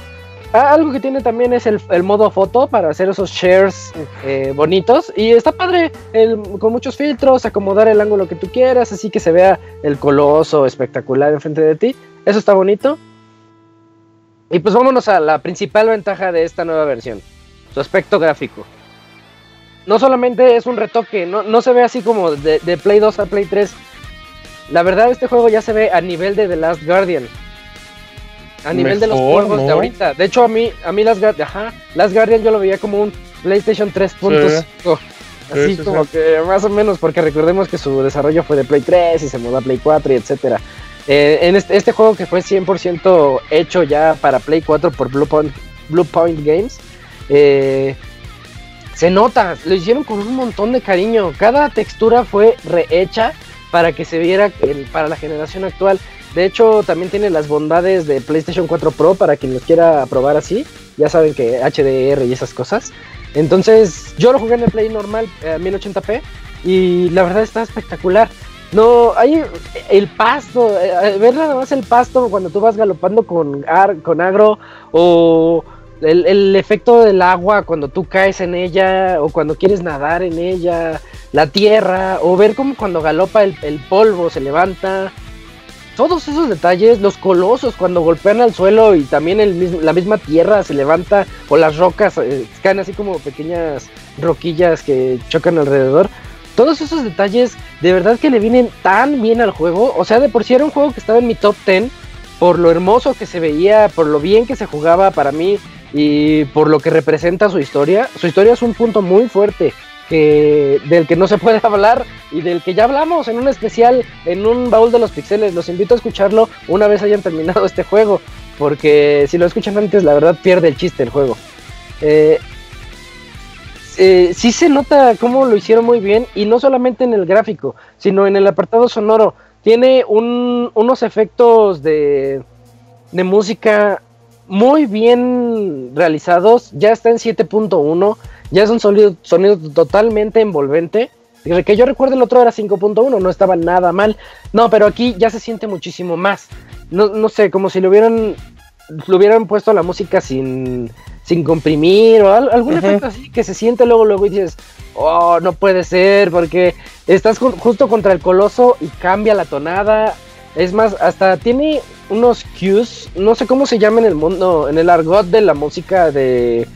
Ah, algo que tiene también es el, modo foto para hacer esos shares eh, bonitos. Y está padre con muchos filtros, acomodar el ángulo que tú quieras, así que se vea el coloso espectacular enfrente de ti. Eso está bonito. Y pues vámonos a la principal ventaja de esta nueva versión, su aspecto gráfico. No solamente es un retoque, no, no se ve así como de, de Play 2 a Play 3 la verdad, este juego ya se ve a nivel de The Last Guardian. A nivel de los juegos de ahorita. De hecho, a mí, a mí Last, Guardian, Last Guardian yo lo veía como un PlayStation 3.5. Así como que más o menos, porque recordemos que su desarrollo fue de Play 3 y se mudó a Play 4 y etcétera. Eh, en este, este, juego que fue 100% hecho ya para Play 4 por Blue Point, Games, eh, se nota, lo hicieron con un montón de cariño. Cada textura fue rehecha para que se viera para la generación actual. De hecho, también tiene las bondades de PlayStation 4 Pro para quien lo quiera probar así. Ya saben que HDR y esas cosas. Entonces, yo lo jugué en el Play normal, a 1080p, y la verdad está espectacular. No, hay el pasto, eh, ver nada más el pasto cuando tú vas galopando con, con agro o el, efecto del agua cuando tú caes en ella o cuando quieres nadar en ella, la tierra, o ver como cuando galopa el, polvo se levanta. Todos esos detalles, los colosos cuando golpean al suelo y también el la misma tierra se levanta o las rocas eh, caen así como pequeñas roquillas que chocan alrededor. Todos esos detalles de verdad que le vienen tan bien al juego. O sea, de por sí era un juego que estaba en mi top 10 por lo hermoso que se veía, por lo bien que se jugaba para mí y por lo que representa su historia. Su historia es un punto muy fuerte que, del que no se puede [laughs] hablar y del que ya hablamos en un especial, en un baúl de los pixeles. Los invito a escucharlo una vez hayan terminado este juego, porque si lo escuchan antes, la verdad pierde el chiste el juego. Eh, eh, sí se nota cómo lo hicieron muy bien y no solamente en el gráfico, sino en el apartado sonoro. Tiene unos efectos de, de música muy bien realizados. Ya está en 7.1. Ya es un sonido, totalmente envolvente. Que yo recuerdo el otro era 5.1, no estaba nada mal. No, pero aquí ya se siente muchísimo más. No, no sé, como si le hubieran, le hubieran puesto la música sin, sin comprimir o algún efecto así que se siente luego, luego y dices, oh, no puede ser, porque estás justo contra el coloso y cambia la tonada. Es más, hasta tiene unos cues, no sé cómo se llama en el mundo, en el argot de la música de,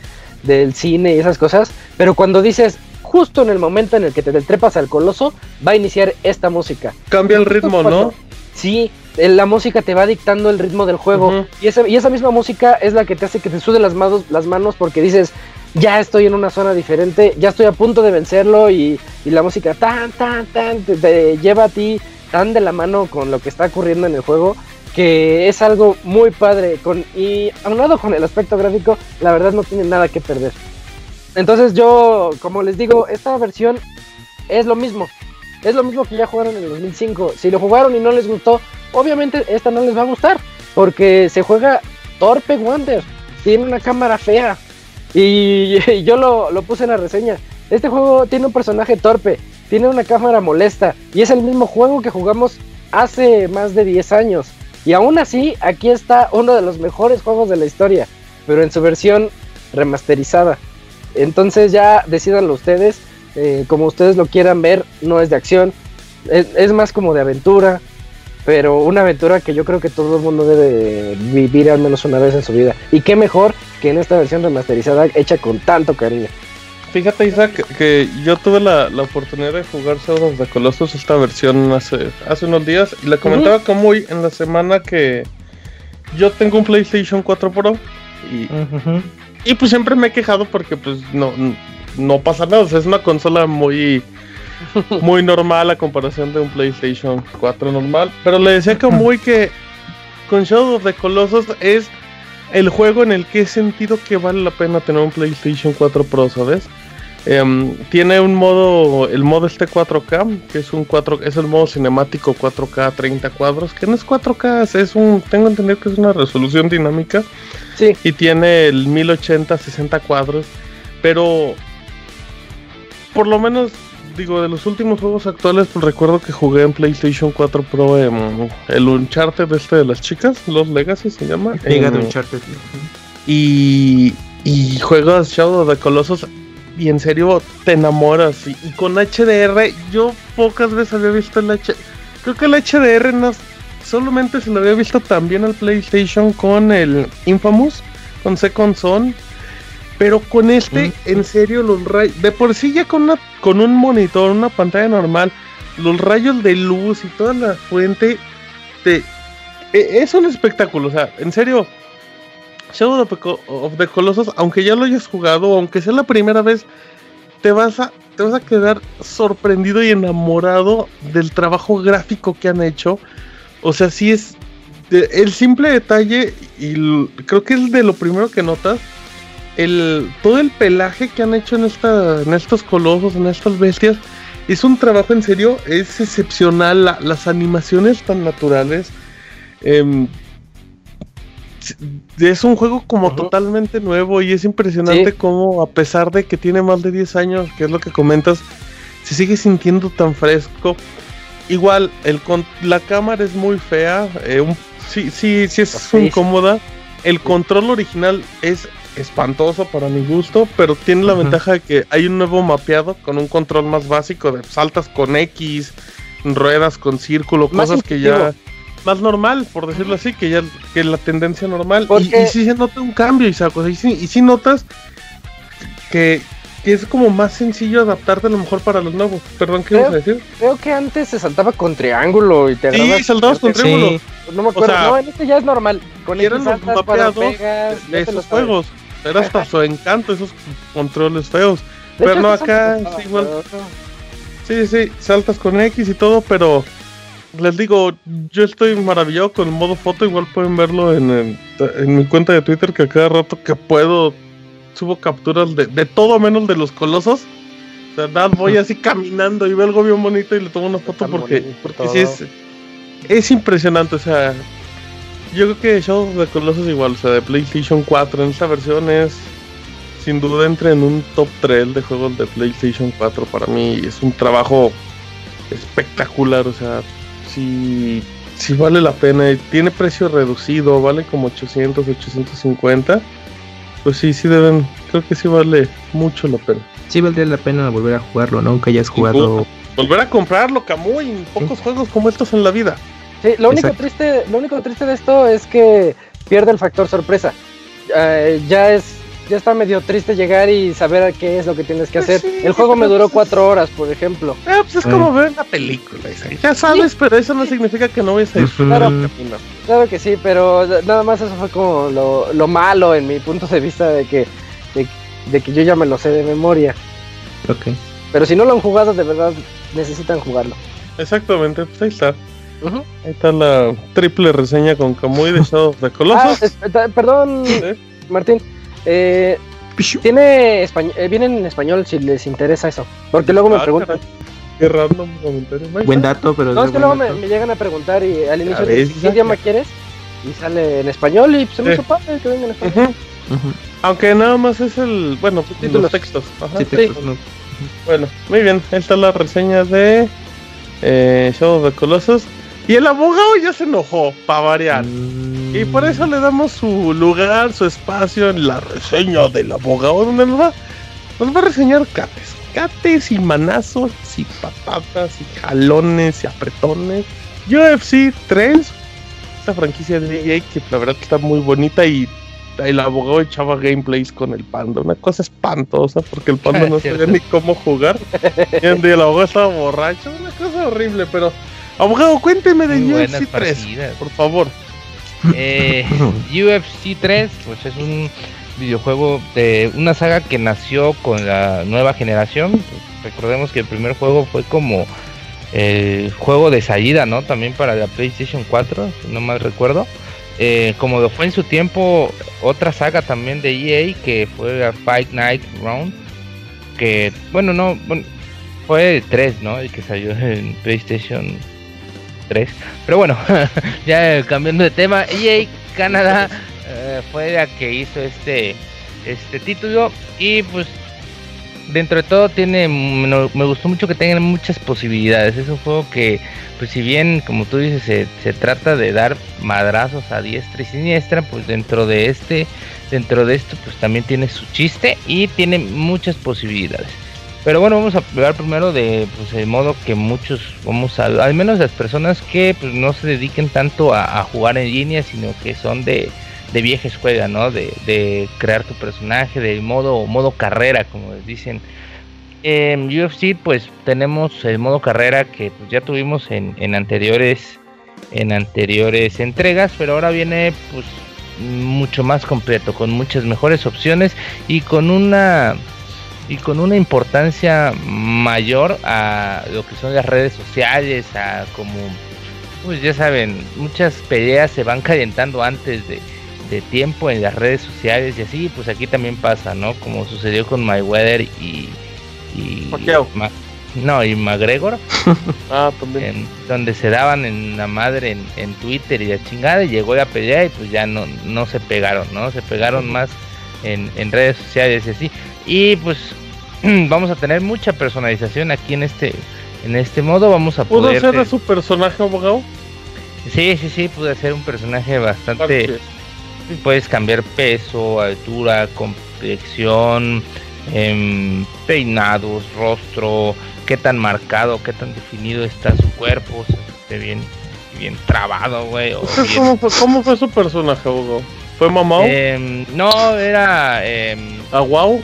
del cine y esas cosas, pero cuando dices justo en el momento en el que te trepas al coloso, va a iniciar esta música. Cambia el ritmo, ¿no? Sí, la música te va dictando el ritmo del juego. y, esa, y esa misma música es la que te hace que te sude las manos, las manos porque dices, ya estoy en una zona diferente, ya estoy a punto de vencerlo y, la música tan, tan, tan, te, lleva a ti tan de la mano con lo que está ocurriendo en el juego que es algo muy padre con y aunado con el aspecto gráfico, la verdad no tiene nada que perder. Entonces yo, como les digo, esta versión es lo mismo. Es lo mismo que ya jugaron en el 2005. Si lo jugaron y no les gustó, obviamente esta no les va a gustar. Porque se juega torpe Wonder. Tiene una cámara fea. Y, [laughs] yo lo, lo puse en la reseña. Este juego tiene un personaje torpe. Tiene una cámara molesta. Y es el mismo juego que jugamos hace más de 10 años. Y aún así, aquí está uno de los mejores juegos de la historia. Pero en su versión remasterizada. Entonces ya decidanlo ustedes. Eh, como ustedes lo quieran ver, no es de acción, es, más como de aventura, pero una aventura que yo creo que todo el mundo debe vivir al menos una vez en su vida. Y qué mejor que en esta versión remasterizada hecha con tanto cariño. Fíjate Isaac que yo tuve la, oportunidad de jugar Shadow of the Colossus esta versión hace, hace unos días y le comentaba como hoy en la semana que yo tengo un PlayStation 4 Pro y, y pues siempre me he quejado porque pues no, no pasa nada. es una consola muy, [laughs] muy normal a comparación de un PlayStation 4 normal. Pero le decía que muy que con Shadow of the Colossus es el juego en el que he sentido que vale la pena tener un PlayStation 4 Pro, ¿sabes? Em, tiene un modo, el modo este 4K, que es un 4, es el modo cinemático 4K 30 cuadros, que no es 4K, es un, tengo entendido que es una resolución dinámica. Sí. Y tiene el 1080 60 cuadros, pero por lo menos, digo, de los últimos juegos actuales, pues recuerdo que jugué en PlayStation 4 Pro en el Uncharted este de las chicas, Los Legacy se llama. Liga de Uncharted. Y, y juegas Shadow of the Colossus y en serio te enamoras. Y, con HDR, yo pocas veces había visto el HDR. Creo que el HDR no, solamente se lo había visto también al PlayStation con el Infamous, con Second Son pero con este, en serio, los rayos. De por sí, ya con, una, con un monitor, una pantalla normal, los rayos de luz y toda la fuente. Te, e, es un espectáculo. O sea, en serio, Shadow of the Colossus, aunque ya lo hayas jugado, aunque sea la primera vez, te vas a, te vas a quedar sorprendido y enamorado del trabajo gráfico que han hecho. O sea, sí es. el simple detalle, y creo que es de lo primero que notas el, todo el pelaje que han hecho en, esta, en estos colosos, en estas bestias, es un trabajo en serio, es excepcional. las animaciones tan naturales. Em, es un juego como totalmente nuevo y es impresionante como a pesar de que tiene más de 10 años, que es lo que comentas, se sigue sintiendo tan fresco. Igual, el la cámara es muy fea, eh, sí, sí, sí es incómoda. El control original es espantoso para mi gusto, pero tiene la ventaja de que hay un nuevo mapeado con un control más básico de saltas con X, ruedas con círculo, cosas que ya más normal, por decirlo así, que ya que la tendencia normal. Y, y, sí se nota un cambio, Isaac, y sí, y sí notas que, que es como más sencillo adaptarte a lo mejor para los nuevos. Perdón, ¿qué ibas a decir? Creo que antes se saltaba con triángulo y te Sí, saltabas con triángulo. No me acuerdo, no, en este ya es normal. Con eran los mapeados de esos juegos. Era hasta su encanto esos controles feos. pero no, acá es igual. Sí, sí, saltas con X y todo, pero les digo, yo estoy maravillado con el modo foto. Igual pueden verlo en, en mi cuenta de Twitter, que a cada rato que puedo subo capturas de, de todo menos de los colosos. verdad, voy [laughs] así caminando y veo algo bien bonito y le tomo una foto porque, porque sí es, es impresionante. O sea, yo creo que Shadow of the Colossus igual, o sea, de PlayStation 4 en esta versión es sin duda entre en un top 3 de juegos de PlayStation 4 para mí. Es un trabajo espectacular, o sea, si si vale la pena. Tiene precio reducido, vale como 800, 850. Pues sí, sí deben, creo que sí vale mucho la pena. Sí valdría la pena volver a jugarlo, ¿no? Aunque hayas jugado... Volver a comprarlo, Camuy, pocos juegos como estos en la vida. Sí, lo único triste, lo único triste de esto es que pierde el factor sorpresa. Eh, ya es, ya está medio triste llegar y saber qué es lo que tienes que pues hacer. el juego me duró cuatro horas, por ejemplo. Eh, pues es como ver una película, ya sabes, pero eso no significa que no vayas a disfrutar. Claro, que sí, pero nada más eso fue como lo, malo en mi punto de vista de que, de que yo ya me lo sé de memoria. Ok. Pero si no lo han jugado, de verdad necesitan jugarlo. Exactamente, pues ahí está. Ahí está la triple reseña con Kamui de Shadow of the Colossus. Ah, perdón, Martín. Eh, tiene eh, viene en español si les interesa eso. Porque luego me ah, preguntan. Qué random comentario. Buen dato, pero. No, es que luego me, llegan a preguntar y al inicio ¿qué idioma quieres? Y sale en español y se me hizo padre que venga en español. Aunque nada más es el. Bueno, los textos. Ajá. Sí, textos, no. Bueno, muy bien. Esta es la reseña de eh, Shadow of the Colossus. Y el abogado ya se enojó, para variar. Y por eso le damos su lugar, su espacio en la reseña del abogado, donde nos va, nos va a reseñar cates. Cates y manazos y patatas y jalones y apretones. UFC 3, esta franquicia de EA que la verdad está muy bonita y el abogado echaba gameplays con el panda, una cosa espantosa porque el panda [laughs] no sabía ni cómo jugar. y el abogado estaba borracho, una cosa horrible, pero abogado, cuénteme de UFC 3, por favor. Eh, [laughs] UFC 3, pues es un videojuego de una saga que nació con la nueva generación. Recordemos que el primer juego fue como el juego de salida, ¿no? También para la PlayStation 4, si no mal recuerdo. Eh, como lo fue en su tiempo otra saga también de EA que fue Fight Night Round que bueno no fue el 3 no el que salió en PlayStation 3 pero bueno [laughs] ya cambiando de tema EA Canadá eh, fue la que hizo este este título y pues dentro de todo tiene me, gustó mucho que tengan muchas posibilidades. Es un juego que pues si bien como tú dices se, trata de dar madrazos a diestra y siniestra pues dentro de este dentro de esto pues también tiene su chiste y tiene muchas posibilidades pero bueno vamos a hablar primero de pues el modo que muchos vamos a al menos las personas que pues no se dediquen tanto a, jugar en línea sino que son de de vieja escuela, ¿no? De, de crear tu personaje, de modo, modo carrera, como les dicen. En UFC, pues tenemos el modo carrera que pues, ya tuvimos en, en, anteriores en anteriores entregas, pero ahora viene pues mucho más completo, con muchas mejores opciones y con una y con una importancia mayor a lo que son las redes sociales, a como pues ya saben, muchas peleas se van calentando antes de, de tiempo en las redes sociales y así, pues aquí también pasa, ¿no? Como sucedió con Mayweather y... y no, y McGregor. [laughs] ah, también. donde se daban en la madre en, Twitter y la chingada y llegó la pelea y pues ya no, no se pegaron, ¿no? Se pegaron más en, en redes sociales y así. Y pues [clears throat] vamos a tener mucha personalización aquí en este en este modo. Vamos a poder... ¿Pudo ser su personaje abogado? Sí, sí, sí, pude ser un personaje bastante puedes cambiar peso, altura, complexión, em, peinados, rostro, qué tan marcado, qué tan definido está su cuerpo, esté bien, bien trabado, güey. ¿Cómo, fue, su personaje, Hugo? ¿Fue mamá? Em, no, era... Eh, ¿Aguau?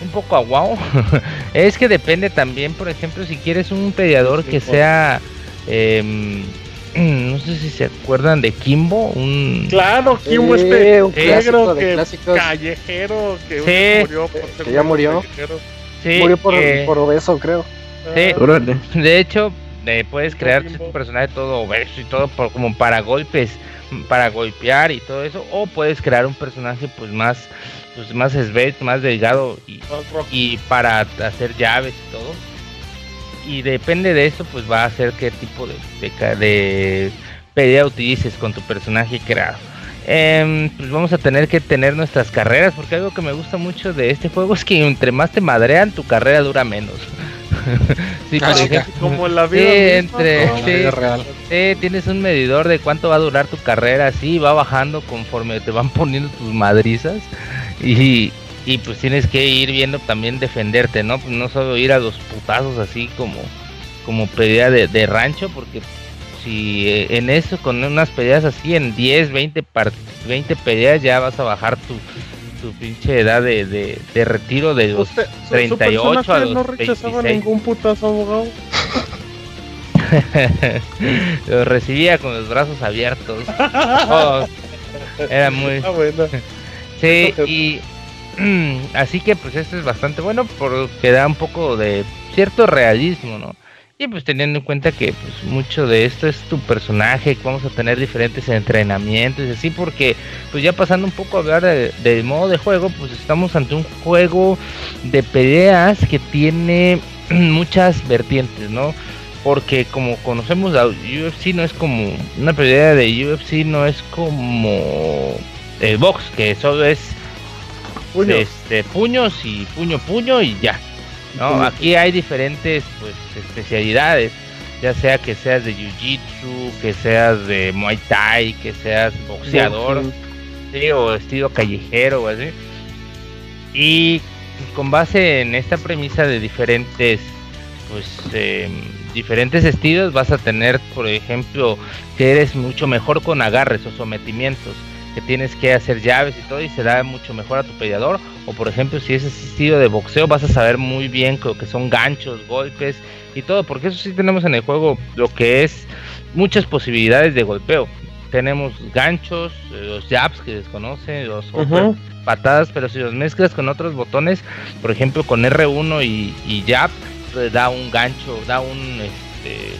Un poco aguau. [laughs] es que depende también, por ejemplo, si quieres un peleador que sea... Eh, [clears throat] no sé si se acuerdan de Kimbo, un claro Kimbo este negro que callejero que murió por que ya murió, sí, murió por, por obeso creo. Sí, de hecho puedes crear tu personaje todo obeso y todo por, como para golpes, para golpear y todo eso, o puedes crear un personaje pues más pues más esbelto, más delgado y, y para hacer llaves y todo y depende de eso, pues va a ser qué tipo de, de, pelea utilices con tu personaje creado. Em, pues vamos a tener que tener nuestras carreras, porque algo que me gusta mucho de este juego es que entre más te madrean, tu carrera dura menos. [laughs] sí, ah, como la vida, entre, real. tienes un medidor de cuánto va a durar tu carrera, sí, va bajando conforme te van [laughs] poniendo tus madrizas. Y, y pues tienes que ir viendo también defenderte, ¿no? Pues no solo ir a los putazos así como, como pelea de, rancho, porque si eh, en eso, con unas peleas así, en 10, 20, 20 peleas ya vas a bajar tu, tu pinche edad de, de, retiro de los 38 a los no rechazaba ningún putazo, abogado? [laughs] lo recibía con los brazos abiertos. Oh, era muy... Ah, bueno. [laughs] sí, y [clears throat] así que pues esto es bastante bueno porque da un poco de cierto realismo, ¿no? Y pues teniendo en cuenta que pues mucho de esto es tu personaje, que vamos a tener diferentes entrenamientos y así, porque pues ya pasando un poco a hablar del modo de juego, pues estamos ante un juego de peleas que tiene [clears throat] muchas vertientes, ¿no? Porque como conocemos la UFC no es como una pelea de UFC no es como el box que solo es este puños y puño puño y ya no, aquí hay diferentes pues especialidades, ya sea que seas de jiu-jitsu, que seas de muay thai, que seas boxeador, o estilo callejero o así. Y con base en esta premisa de diferentes pues em, diferentes estilos vas a tener, por ejemplo, que eres mucho mejor con agarres o sometimientos tienes que hacer llaves y todo y se da mucho mejor a tu peleador. O por ejemplo, si es estilo de boxeo, vas a saber muy bien lo que son ganchos, golpes y todo, porque eso sí tenemos en el juego lo que es muchas posibilidades de golpeo. Tenemos ganchos, eh, los jabs que desconocen, los patadas, pero si los mezclas con otros botones, por ejemplo con R1 y, y jab, pues da un gancho, da un este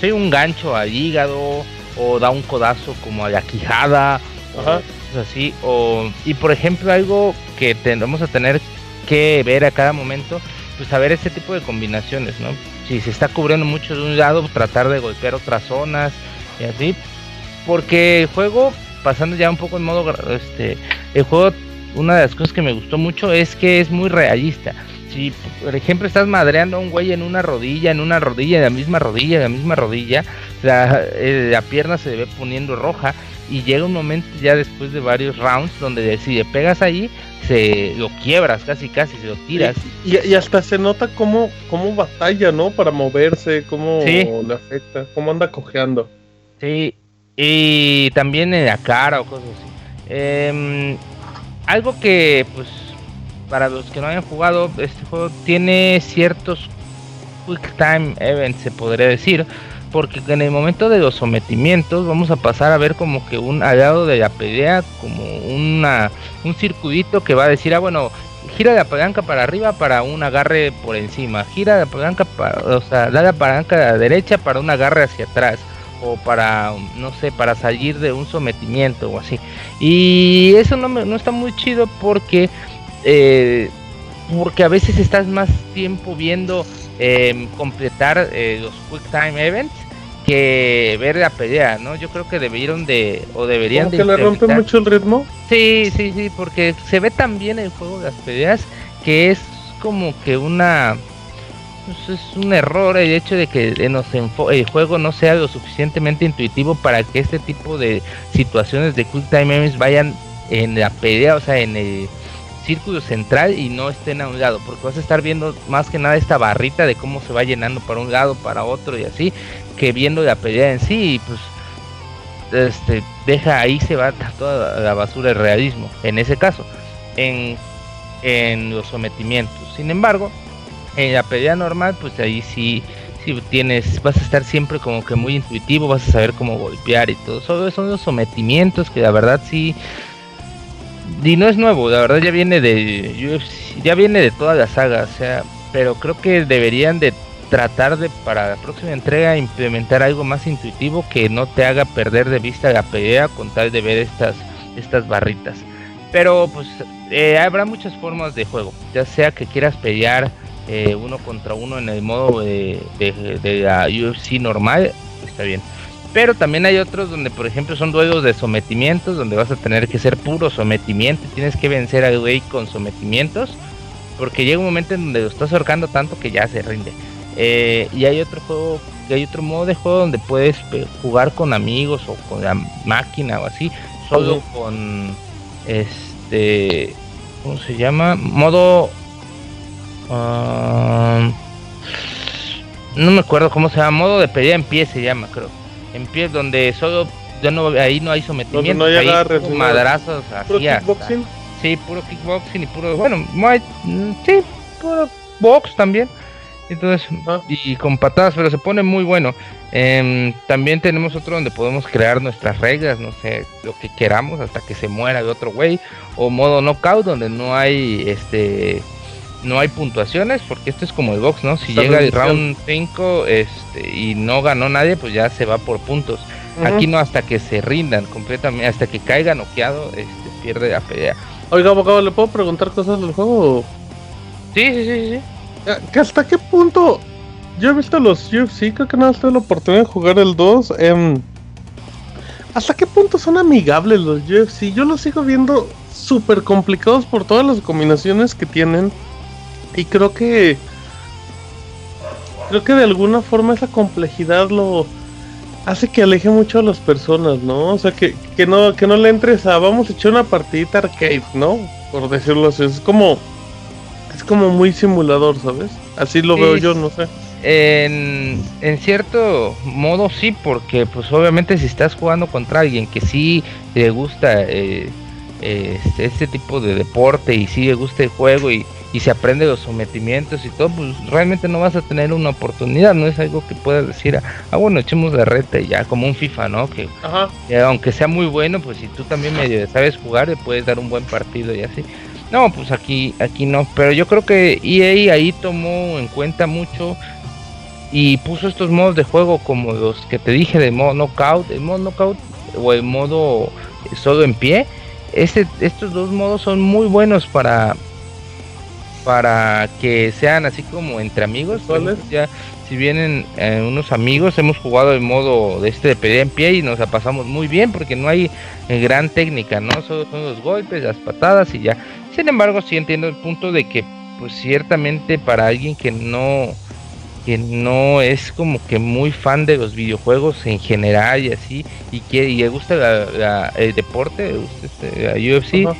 sí, un gancho al hígado o da un codazo como a la quijada, o así, o y por ejemplo algo que tendremos a tener que ver a cada momento, pues saber ese tipo de combinaciones, ¿no? Si se está cubriendo mucho de un lado, tratar de golpear otras zonas y así, porque el juego, pasando ya un poco en modo, este, el juego, una de las cosas que me gustó mucho es que es muy realista si por ejemplo estás madreando a un güey en una rodilla, en una rodilla, en la misma rodilla, en la misma rodilla, la, eh, la pierna se ve poniendo roja y llega un momento ya después de varios rounds donde si le pegas ahí, se lo quiebras casi casi, se lo tiras. Y, hasta se nota cómo, cómo batalla, ¿no? Para moverse, cómo le afecta, cómo anda cojeando. Sí, y también en la cara o cosas así. Em, algo que pues para los que no hayan jugado, este juego tiene ciertos quick time events, se podría decir, porque en el momento de los sometimientos vamos a pasar a ver como que un al lado de la pelea, como una un circuito que va a decir, ah bueno, gira la palanca para arriba para un agarre por encima, gira la palanca para, o sea, da la palanca a la derecha para un agarre hacia atrás o para no sé para salir de un sometimiento o así y eso no, no está muy chido porque eh, porque a veces estás más tiempo viendo em, completar eh, los Quick Time Events que ver la pelea, ¿no? Yo creo que debieron de, o deberían de... que le rompe mucho el ritmo? Sí, sí, sí, porque se ve tan bien el juego de las peleas que es como que una... Pues es un error el hecho de que el juego no sea lo suficientemente intuitivo para que este tipo de situaciones de Quick Time Events vayan en la pelea, o sea, en el círculo central y no estén a un lado, porque vas a estar viendo más que nada esta barrita de cómo se va llenando para un lado, para otro y así, que viendo la pelea en sí, pues este deja ahí se va [laughs] toda la basura del realismo, en ese caso, en, en los sometimientos. Sin embargo, en la pelea normal, pues ahí sí si tienes, vas a estar siempre como que muy intuitivo, vas a saber cómo golpear y todo. Solo son los sometimientos que la verdad sí y no es nuevo, la verdad ya viene de ya viene de toda la saga, o sea, pero creo que deberían de tratar de para la próxima entrega implementar algo más intuitivo que no te haga perder de vista la pelea con tal de ver estas estas barritas. Pero pues eh, habrá muchas formas de juego, ya sea que quieras pelear eh, uno contra uno en el modo de, de la UFC normal, está bien pero también hay otros donde, por ejemplo, son duelos de sometimientos, donde vas a tener que ser puro sometimiento. Tienes que vencer al güey con sometimientos. Porque llega un momento en donde lo estás ahorcando tanto que ya se rinde. Eh, y hay otro juego, hay otro modo de juego donde puedes jugar con amigos o con la máquina o así. Solo con este. ¿Cómo se llama? Modo. Ah, no me acuerdo cómo se llama. Modo de pelea en pie se llama, creo en pie donde solo ya no ahí no hay sometimiento, no hay ahí madrazos ¿Puro kickboxing? Sí, puro kickboxing y puro, bueno, mm, sí, puro box también. Entonces, ah. y con patadas, pero se pone muy bueno. Em, también tenemos otro donde podemos crear nuestras reglas, no sé, lo que queramos hasta que se muera de otro güey. O modo knockout, donde no hay este no hay puntuaciones, porque esto es como el box, ¿no? Si llega el round 5 este, y no ganó nadie, pues ya se va por puntos. Aquí no, hasta que se rindan completamente, hasta que caiga noqueado, este, pierde la pelea. Oiga, abogado, ¿le puedo preguntar cosas del juego? Sí, sí, sí, sí. ¿Hasta qué punto? Yo he visto los UFC, creo que no tuve la oportunidad de jugar el 2. Em, ¿Hasta qué punto son amigables los UFC? Yo los sigo viendo súper complicados por todas las combinaciones que tienen. Y creo que. Creo que de alguna forma esa complejidad lo hace que aleje mucho a las personas, ¿no? O sea, que, que no, que no le entres a vamos a echar una partidita arcade, ¿no? Por decirlo así. Es como es como muy simulador, ¿sabes? Así lo veo yo, no sé. En, en, cierto modo sí, porque pues obviamente si estás jugando contra alguien que sí le gusta eh, este, este, tipo de deporte y sí le gusta el juego y, y, se aprende los sometimientos y todo, pues realmente no vas a tener una oportunidad, no es algo que puedas decir, ah bueno, echemos la reta ya, como un FIFA, ¿no? Que, aunque sea muy bueno, pues si tú también medio sabes jugar, le puedes dar un buen partido y así. No, pues aquí, aquí no. Pero yo creo que EA ahí tomó en cuenta mucho y puso estos modos de juego como los que te dije de modo knockout, el modo knockout o el modo solo en pie. Este, estos dos modos son muy buenos para para que sean así como entre amigos. Ya si vienen eh, unos amigos, hemos jugado el modo de este de pelea en pie y nos la pasamos muy bien porque no hay eh, gran técnica, ¿no? Solo son los golpes, las patadas y ya. Sin embargo, sí entiendo el punto de que, pues ciertamente para alguien que no que no es como que muy fan de los videojuegos en general y así y que y le gusta el deporte, este, la UFC,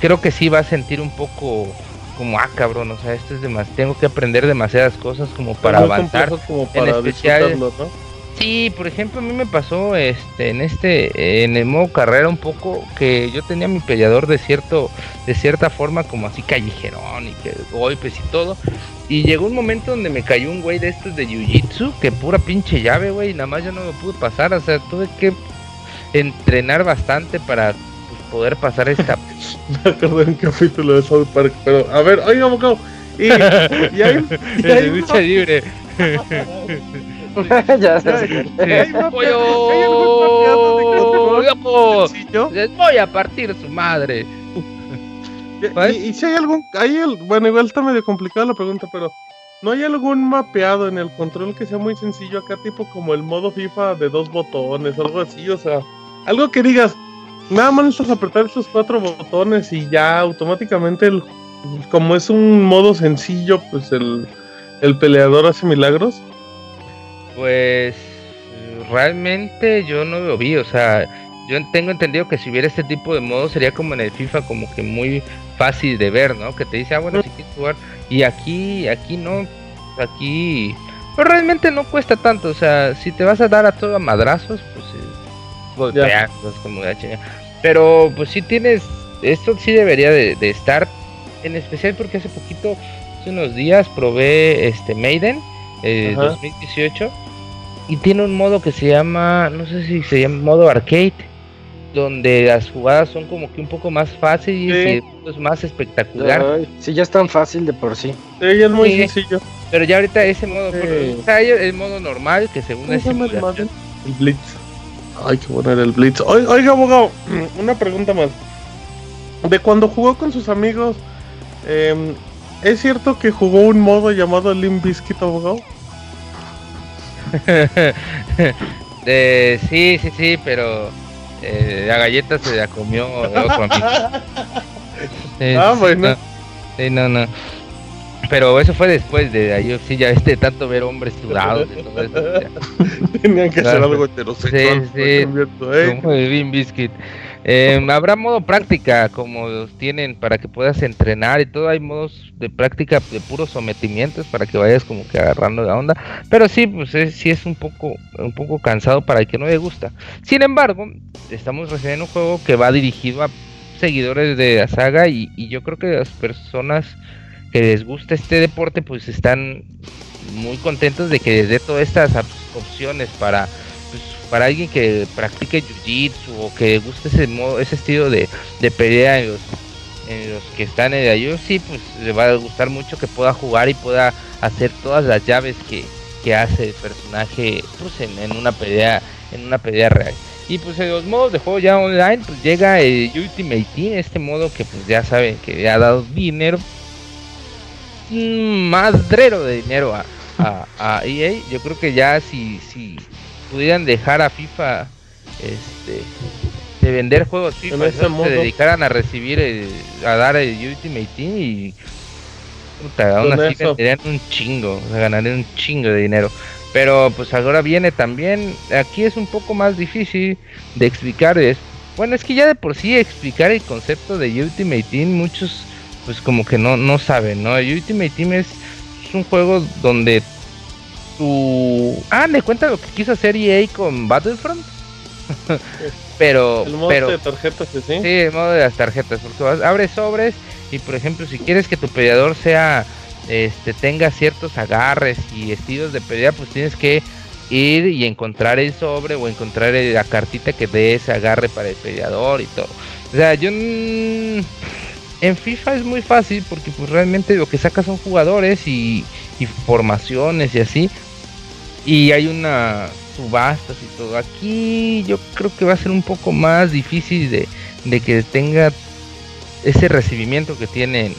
creo que sí va a sentir un poco como ah cabrón, o sea, esto es demasiado, tengo que aprender demasiadas cosas como para avanzar, como para en especial, ¿no? Sí, por ejemplo, a mí me pasó este en este en el modo carrera un poco que yo tenía mi peleador de cierto de cierta forma como así callejerón y que golpes y todo. Y llegó un momento donde me cayó un güey de estos de jiu-jitsu que pura pinche llave, güey, y nada más yo no lo pude pasar, o sea, tuve que entrenar bastante para poder pasar esta [laughs] [laughs] me acuerdo de un capítulo de South Park, pero a ver, oiga, bocado. Y, [laughs] y hay, y hay lucha libre. ya se Les voy a partir su madre. Y, y, si hay algún, hay el, bueno, igual está medio complicada la pregunta, pero ¿no hay algún mapeado en el control que sea muy sencillo acá, tipo como el modo FIFA de dos botones, algo así? O sea, algo que digas, nada más necesitas apretar esos cuatro botones y ya automáticamente, el, como es un modo sencillo, pues el, el peleador hace milagros. Pues realmente yo no lo vi, o sea, yo tengo entendido que si hubiera este tipo de modo sería como en el FIFA, como que muy fácil de ver, ¿no? Que te dice, ah, bueno, si quieres jugar, y aquí, aquí no, aquí, pues realmente no cuesta tanto, o sea, si te vas a dar a todo a madrazos, pues golpear, pues como Pero pues si tienes, esto sí debería de, de estar, en especial porque hace poquito, hace unos días probé este Maiden, eh, 2018 y tiene un modo que se llama, no sé si se llama modo arcade, donde las jugadas son como que un poco más fáciles y es más espectacular. sí, ya es tan fácil de por sí. Sí, ya es muy sencillo. Pero ya ahorita ese modo, o sea, el modo normal que según es el, el Blitz. Hay que poner el Blitz. Oiga, abogado, una pregunta más. De cuando jugó con sus amigos, eh, ¿es cierto que jugó un modo llamado Limp Bizkit, abogado? [laughs] sí, sí, sí, pero eh, la galleta se la comió otro amigo. [laughs] ah, bueno. sí, no, no. Pero eso fue después de ahí, sí, ya este tanto ver hombres sudados y todo eso. [laughs] Tenían que hacer algo heterosexual. Sí, sí. Como de Biscuit. Eh, habrá modo práctica como los tienen para que puedas entrenar y todo. Hay modos de práctica de puros sometimientos para que vayas como que agarrando la onda. Pero sí, pues es, sí es un poco, un poco cansado para el que no le gusta. Sin embargo, estamos recibiendo un juego que va dirigido a seguidores de la saga y, y yo creo que las personas que les gusta este deporte, pues están muy contentos de que les dé todas estas opciones para pues, para alguien que practique jiu-jitsu o que guste ese modo, ese estilo de, de pelea en los, en los que están en la UFC, pues le va a gustar mucho que pueda jugar y pueda hacer todas las llaves que, que hace el personaje pues, en, una pelea en una pelea real. Y pues en los modos de juego ya online, pues llega el Ultimate Team, este modo que pues ya saben que ha dado dinero, madrero de dinero a, a, EA. Yo creo que ya si, si pudieran dejar a FIFA este de vender juegos FIFA, se dedicaran a recibir, a dar el Ultimate Team y puta, aún así venderían un chingo, ganarían un chingo de dinero. Pero pues ahora viene también, aquí es un poco más difícil de explicar. Es, bueno, es que ya de por sí explicar el concepto de Ultimate Team, muchos pues como que no, no saben, ¿no? Ultimate Team es, un juego donde tu... Ah, ¿le cuenta lo que quiso hacer EA con Battlefront? [laughs] pero... El modo pero, de tarjetas, sí. Sí, el modo de las tarjetas, porque abres sobres y por ejemplo si quieres que tu peleador sea este, tenga ciertos agarres y estilos de pelea, pues tienes que ir y encontrar el sobre o encontrar la cartita que dé ese agarre para el peleador y todo. O sea, yo en FIFA es muy fácil porque pues realmente lo que saca son jugadores y, formaciones y así. Y hay una subastas y todo. Aquí yo creo que va a ser un poco más difícil de, de que tenga ese recibimiento que tienen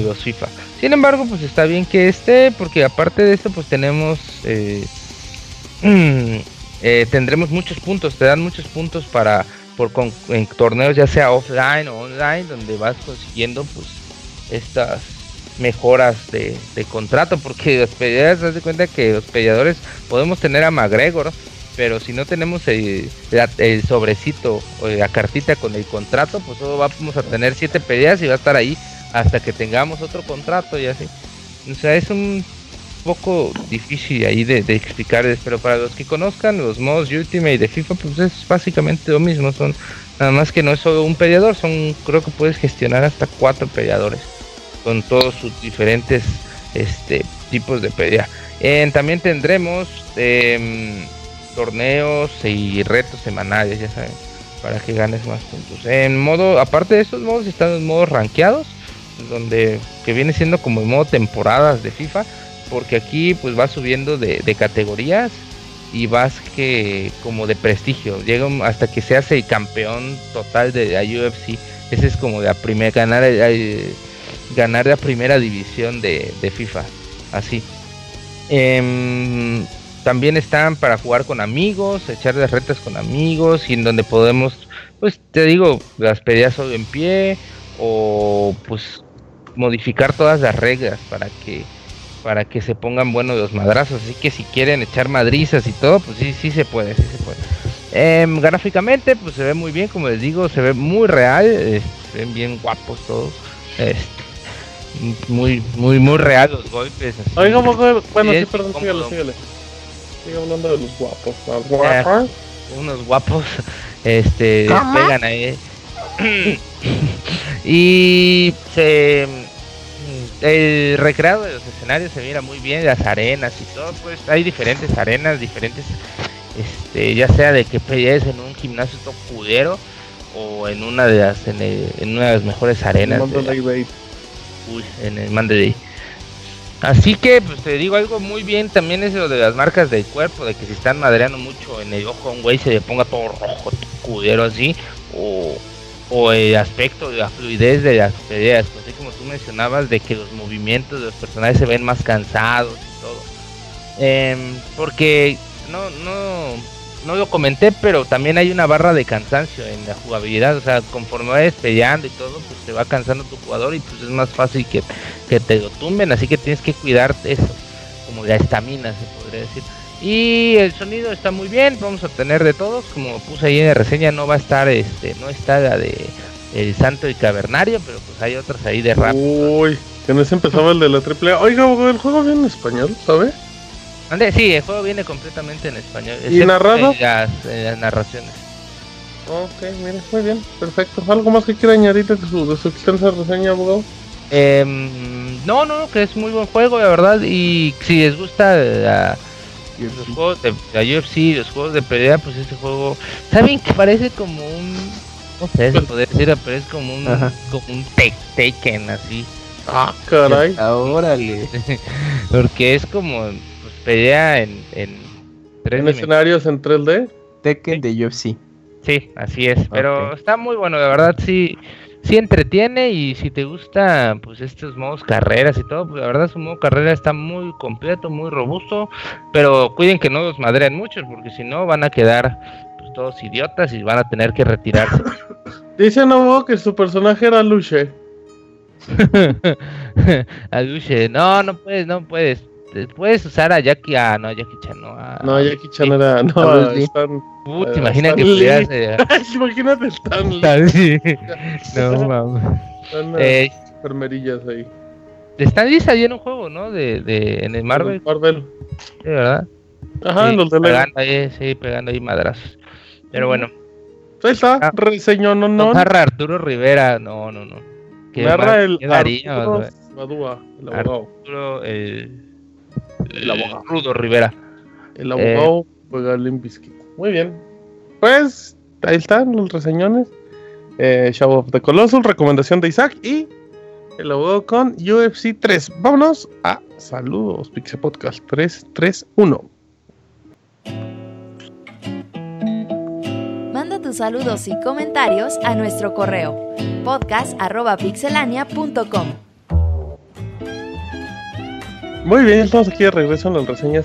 los FIFA. Sin embargo, pues está bien que esté, porque aparte de esto, pues tenemos, eh, [clears throat] eh, tendremos muchos puntos, te dan muchos puntos para, por con, en torneos ya sea offline o online, donde vas consiguiendo, pues, estas mejoras de, contrato, porque [laughs] los peleadores, das de cuenta que los peleadores podemos tener a McGregor, pero si no tenemos el, el sobrecito o la cartita con el contrato, pues solo vamos a tener siete peleas y va a estar ahí hasta que tengamos otro contrato y así. O sea, es un poco difícil ahí de, explicar, pero para los que conozcan los modos Ultimate de FIFA, pues es básicamente lo mismo, son nada más que no es solo un peleador, son creo que puedes gestionar hasta cuatro peleadores con todos sus diferentes este tipos de pelea. también tendremos em, torneos y retos semanales, ya saben, para que ganes más puntos. En modo, aparte de estos modos están los modos rankeados donde que viene siendo como el modo temporadas de FIFA, porque aquí pues vas subiendo de, categorías y vas que como de prestigio, llega hasta que se hace el campeón total de la UFC, ese es como la primera ganar ganar la primera división de, FIFA, así. Em, también están para jugar con amigos, echar las retas con amigos y en donde podemos, pues te digo, las peleas solo en pie o pues modificar todas las reglas para que para que se pongan buenos los madrazos. Así que si quieren echar madrizas y todo, pues sí, sí se puede, sí se puede. Em, gráficamente, pues se ve muy bien, como les digo, se ve muy real, se ven bien guapos todos. Este, muy, muy, muy real los golpes. Oiga, bueno, sí, perdón, sígale, sígale. Sigue hablando de los guapos. ¿Guapos? unos guapos, [laughs] este, pegan ahí. [clears throat] y se el recreado de los escenarios se mira muy bien, las arenas y todo, pues hay diferentes arenas, diferentes, este, ya sea de que pelees en un gimnasio tocudero o en una de las, en, una de las mejores arenas. Uy, en el Monday Así que, pues te digo algo muy bien también es lo de las marcas del cuerpo, de que si están madreando mucho en el ojo a un güey se le ponga todo rojo, cudero así, o o el aspecto de la fluidez de las peleas, pues, así como tú mencionabas de que los movimientos de los personajes se ven más cansados y todo. Em, porque no, no, no lo comenté, pero también hay una barra de cansancio en la jugabilidad, o sea, conforme vayas peleando y todo, pues te va cansando tu jugador y pues es más fácil que, que te lo tumben, así que tienes que cuidar eso, como la estamina se podría decir. Y el sonido está muy bien, vamos a tener de todos, como puse ahí en la reseña, no va a estar, este, no está la de El Santo y Cavernario, pero pues hay otras ahí de rap. Uy, que no se empezaba el de la triple Oiga, el juego viene en español, ¿sabe? Sí, el juego viene completamente en español. ¿Y narrado? Las, narraciones. Ok, mire, muy bien, perfecto. ¿Algo más que quiera añadir de su, de su extensa reseña, abogado? Eh, no, no, que es muy buen juego, la verdad. Y si les gusta eh, los juegos de la UFC, los juegos de pelea, pues este juego, ¿saben que parece como un, no sé, se podría decir, pero es como un, como un Taken así. Ah, caray. Órale. [laughs] Porque es como pues, pelea en, en, ¿En escenarios en 3D. Tekken de UFC. Sí, así es. Pero está muy bueno, la verdad sí sí entretiene y si te gusta pues estos modos carreras y todo, pues la verdad su modo carrera está muy completo, muy robusto, pero cuiden que no los madren muchos porque si no van a quedar pues, todos idiotas y van a tener que retirarse. [laughs] Dice Novo que su personaje era Luche. [laughs] a Luche, no, no puedes, no puedes. Puedes usar a Jackie, ah, no, Jackie Chan, no. no, Jackie Chan era, no, uh, te imaginas que peleas. Eh, Imagínate Stanley. [laughs] [laughs] no, mames. Eh, enfermerillas ahí. Stanley salió en un juego, ¿no? De, de, en el Marvel. Marvel. Sí, ¿verdad? Ajá, en los de pegando ahí, Sí, pegando ahí madrazos. Pero bueno. Ahí está, ah, reseñó, no, no. Narra Arturo Rivera, no, no, no. Narra el Arturo Badúa, el abogado. Arturo, el el abogado. Rudo Rivera. El abogado juega Limbiskit. Muy bien. Pues ahí están los reseñones. Eh, Shadow of the Colossus, recomendación de Isaac y el abogado con UFC 3. Vámonos a saludos, Pixel Podcast 331. Manda tus saludos y comentarios a nuestro correo podcast.pixelania.com. Muy bien, estamos aquí de regreso en las reseñas.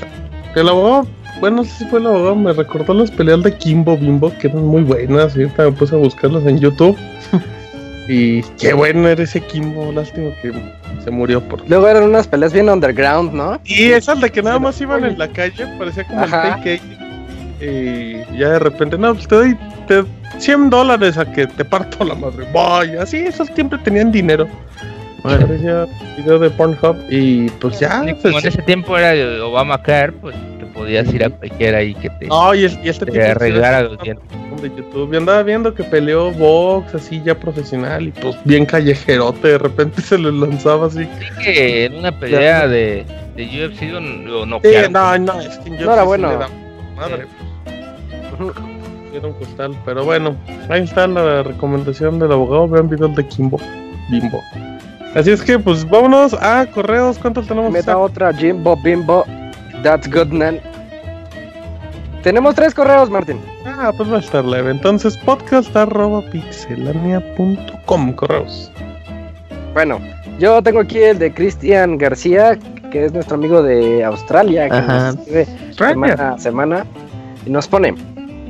El abogado, bueno, no sé si fue el abogado, me recordó las peleas de Kimbo Bimbo, que eran muy buenas. Y ahorita me puse a buscarlas en YouTube. [laughs] y qué bueno era ese Kimbo, lástima que se murió por. Luego eran unas peleas bien underground, ¿no? Y esas de que nada más iban en la calle, parecía como el KK. Y ya de repente, no, pues te doy 100 dólares a que te parto la madre. Vaya, así, esos siempre tenían dinero parecía video de Pornhub y pues ya. Pues, en ese tiempo era de Obamacare, pues te podías ir a cualquiera ahí que te, no, y, este te arreglara los dientes. De YouTube. Yo andaba viendo que peleó box así ya profesional y pues bien callejerote, de repente [laughs] se le lanzaba así. Sí que en una pelea de, de UFC lo no sí, no, no, es que no era bueno. madre. Pues. Era un costal, pero bueno, ahí está la recomendación del abogado. Vean videos de Kimbo, Bimbo. Así es que, pues vámonos a correos. ¿Cuántos tenemos? Meta otra, Jimbo, Bimbo. That's good, man. Tenemos tres correos, Martín. Ah, pues va a estar leve. Entonces, podcast.pixelania.com. Correos. Bueno, yo tengo aquí el de Cristian García, que es nuestro amigo de Australia, que nos semana a semana. Y nos pone: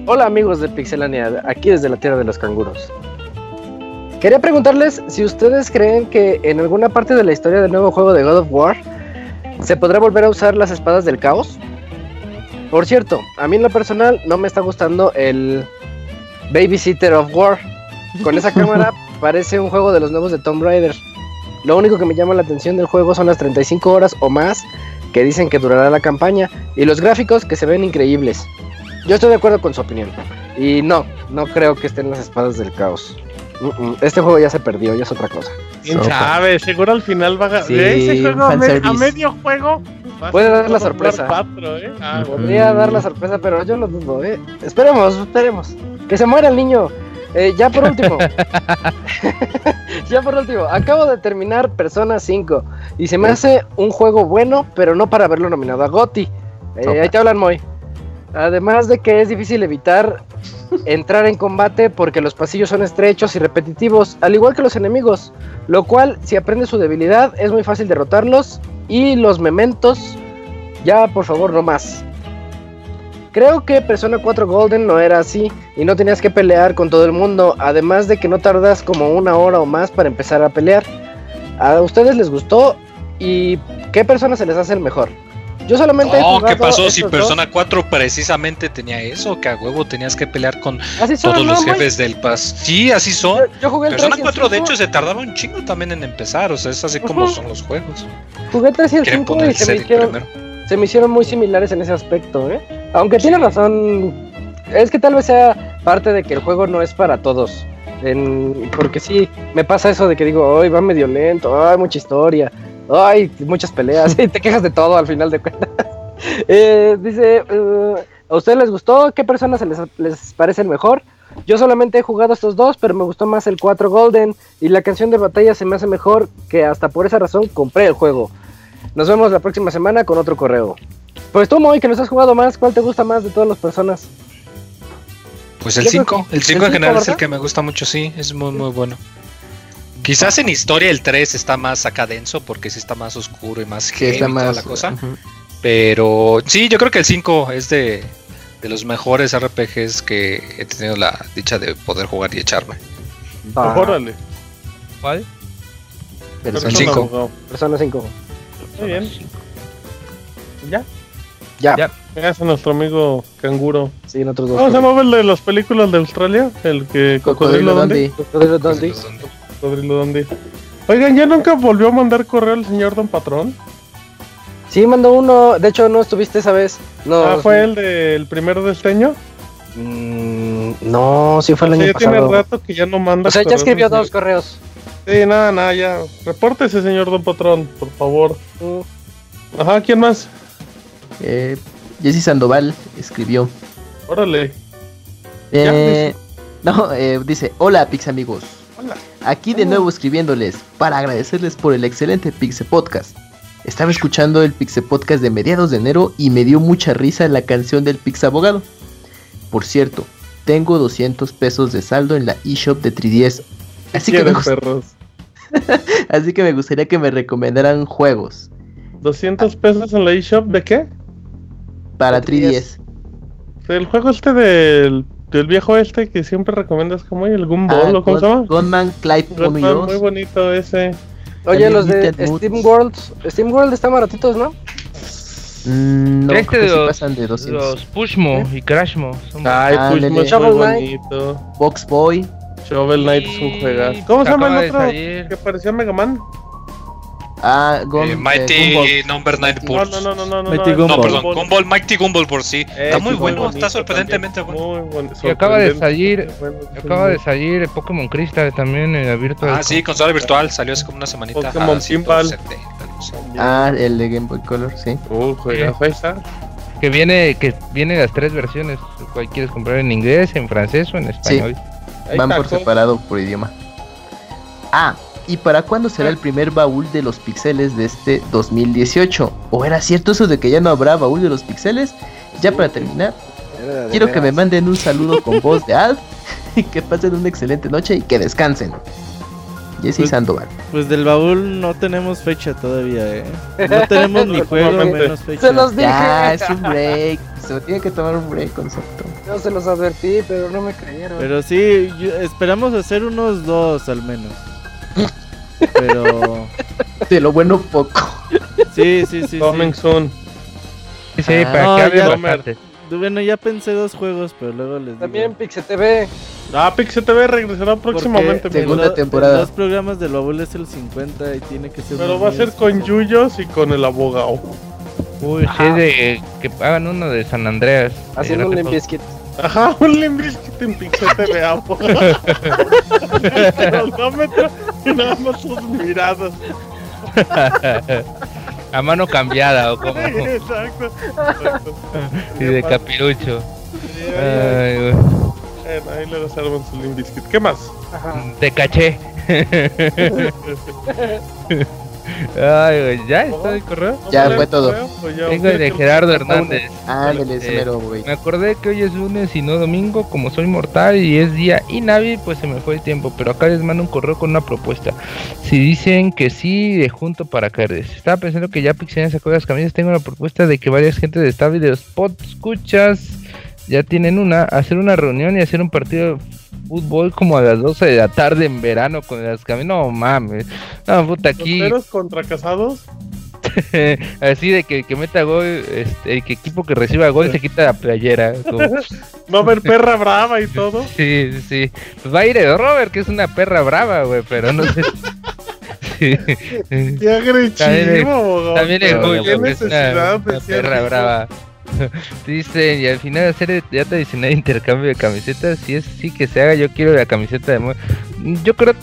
Hola, amigos de Pixelania, aquí desde la tierra de los canguros. Quería preguntarles si ustedes creen que en alguna parte de la historia del nuevo juego de God of War se podrá volver a usar las espadas del caos. Por cierto, a mí en lo personal no me está gustando el Babysitter of War. Con esa cámara [laughs] parece un juego de los nuevos de Tomb Raider. Lo único que me llama la atención del juego son las 35 horas o más que dicen que durará la campaña y los gráficos que se ven increíbles. Yo estoy de acuerdo con su opinión. Y no, no creo que estén las espadas del caos. Este juego ya se perdió, ya es otra cosa. ¿Quién sabe? Seguro al final va a... Sí, ese juego a, medio juego... Puede dar la sorpresa. ¿eh? Ah, Podría dar la sorpresa, pero yo no dudo, ¿eh? Esperemos, esperemos. Que se muera el niño. Eh, ya por último. [laughs] [laughs] ya por último. Acabo de terminar Persona 5. Y se me hace un juego bueno, pero no para verlo nominado a GOTI. Eh, ahí te hablan, Moy. Además de que es difícil evitar entrar en combate porque los pasillos son estrechos y repetitivos, al igual que los enemigos, lo cual si aprendes su debilidad es muy fácil derrotarlos y los mementos, ya por favor no más. Creo que Persona 4 Golden no era así y no tenías que pelear con todo el mundo, además de que no tardas como una hora o más para empezar a pelear. ¿A ustedes les gustó? ¿Y qué persona se les hace el mejor? Yo solamente. No, ¿qué pasó si Persona 4 precisamente tenía eso? Que a huevo tenías que pelear con todos los jefes del Paz. Sí, así son. Persona 4, de hecho, se tardaba un chingo también en empezar. O sea, es así como son los juegos. Jugué 3 y el 5 y se me, hicieron, se me hicieron muy similares en ese aspecto, ¿eh? Aunque tiene razón. Es que tal vez sea parte de que el juego no es para todos. En, porque sí, me pasa eso de que digo, hoy va medio lento, hay mucha historia. Ay, muchas peleas. y [laughs] te quejas de todo al final de cuentas. [laughs] Eh, dice, eh, ¿a ustedes les gustó? ¿Qué personas les, les parece el mejor? Yo solamente he jugado estos dos, pero me gustó más el 4 Golden y la canción de batalla se me hace mejor que hasta por esa razón compré el juego. Nos vemos la próxima semana con otro correo. Pues tú, Moy, que nos has jugado más, ¿cuál te gusta más de todas las personas? Pues el 5, el 5 en general es el que me gusta mucho, sí, es muy muy bueno. Quizás en historia el 3 está más acá denso porque sí está más oscuro y más que está más, la cosa. Pero sí, yo creo que el 5 es de, de, los mejores RPGs que he tenido la dicha de poder jugar y echarme. Ah. Órale. ¿Cuál? Persona 5. Persona 5. Muy bien. ¿Ya? Ya. ya. Gracias a nuestro amigo Canguro. Sí, en otros dos. ¿Cómo se llama el de las películas de Australia? El que. Cocodrilo Dundee. Cocodrilo Dundee. Cocodrilo. Oigan, ¿ya nunca volvió a mandar correo el señor Don Patrón? Sí, mandó uno. De hecho, no estuviste esa vez. No, ah, ¿fue el del primer desteño? Mm, no, sí fue el año pasado. tiene rato que ya no manda. O sea, ya escribió dos correos. Sí, nada, nada, ya. Repórtese, señor Don Patrón, por favor. Mm. Ajá, ¿quién más? Eh, Jesse Sandoval escribió. Órale. Eh, no, eh, dice, hola Pix amigos. Hola. Aquí de nuevo escribiéndoles para agradecerles por el excelente Pixe Podcast. Estaba escuchando el Pixe Podcast de mediados de enero y me dio mucha risa la canción del Pix Abogado. Por cierto, tengo 200 pesos de saldo en la eShop de 3DS. Así que, me perros? [laughs] Así que me gustaría que me recomendaran juegos. ¿200 pesos en la eShop de qué? Para 3DS. El juego este del, del viejo este que siempre recomiendas como el Gumball ah, o cómo se llama? Gunman Clive 1 y 2. Muy bonito ese. Oye, los de Steam World, Steam World están baratitos, ¿no? Mm, no, este de los, pasan de 200. Los Pushmo y Crashmo. Son Ay, ah, Pushmo es muy bonito. Box Boy. Shovel Knight es un juegazo. ¿Cómo se llama el otro que parecía Mega Man? Ah, eh, Mighty Number 9 Burst. No, no, no, no, no, Mighty no, no, perdón, Gumball, Mighty Gumball por sí. Eh, está muy bueno, está sorprendentemente bueno. Muy bueno. Y acaba de salir, acaba de salir Pokémon Crystal también en la virtual. Ah, sí, consola virtual, salió hace como una semanita. Pokémon Pinball. Ah, el de Game Boy Color, sí. Uh, juega, sí. Que viene, que viene las tres versiones. Quieres comprar en inglés, en francés o en español. Sí. Van por separado por idioma. Ah, ¿Y para cuándo será el primer baúl de los pixeles de este 2018? ¿O era cierto eso de que ya no habrá baúl de los pixeles? Ya para terminar, quiero que me manden un saludo con [laughs] voz de Alf, que pasen una excelente noche y que descansen. Jesse pues, Sandoval. Pues del baúl no tenemos fecha todavía, ¿eh? No tenemos ni [laughs] juego, menos fecha. Se los dije. Ya, es un break. Se tiene que tomar un break, concepto. Yo se los advertí, pero no me creyeron. Pero sí, esperamos hacer unos dos al menos. Pero. De lo bueno poco. Sí, sí, sí. Coming sí. soon. Sí, sí, ah, para que hable Bueno, ya pensé dos juegos, pero luego les También Pixel TV. Ah, Pixel TV regresará próximamente. Segunda temporada. Los programas del baúl es el 50 y tiene que ser. Pero va a ser con Yuyos y con el abogado. Uy, sí, de que hagan uno de San Andreas. Haciendo un limpiezquito. Ajá, [laughs] un Limbiskit en Pixel TV Cronómetro y nada más sus miradas. A mano cambiada o como. Exacto. Y de capirucho. Ay, ahí le reservan su Limbiskit. ¿Qué más? Te caché. [laughs] Ay, ¿ya está el correo? Ya fue todo. Tengo de Gerardo Hernández. Ah, güey. Me acordé que hoy es lunes y no domingo, como soy mortal y es día Navi, pues se me fue el tiempo. Pero acá les mando un correo con una propuesta. Si dicen que sí, de junto para caerles. Estaba pensando que ya Pixel sacó las camisas. Tengo la propuesta de que varias gente de esta video spot escuchas ya tienen una, hacer una reunión y hacer un partido de fútbol como a las 12 de la tarde en verano con las camisas. No mames. No, puta, aquí. contra casados? [laughs] Así de que, que meta gol, este, el que equipo que reciba gol se quita la playera. [laughs] Va a haber perra brava y todo. [laughs] Sí, sí, sí. Pues va a ir el Robert, que es una perra brava, güey, pero no sé. Qué agresivo, También el Julio, que es una perra brava. [laughs] Dicen, y al final hacer ya tradicional intercambio de camisetas, si es sí que se haga, yo quiero la camiseta de yo creo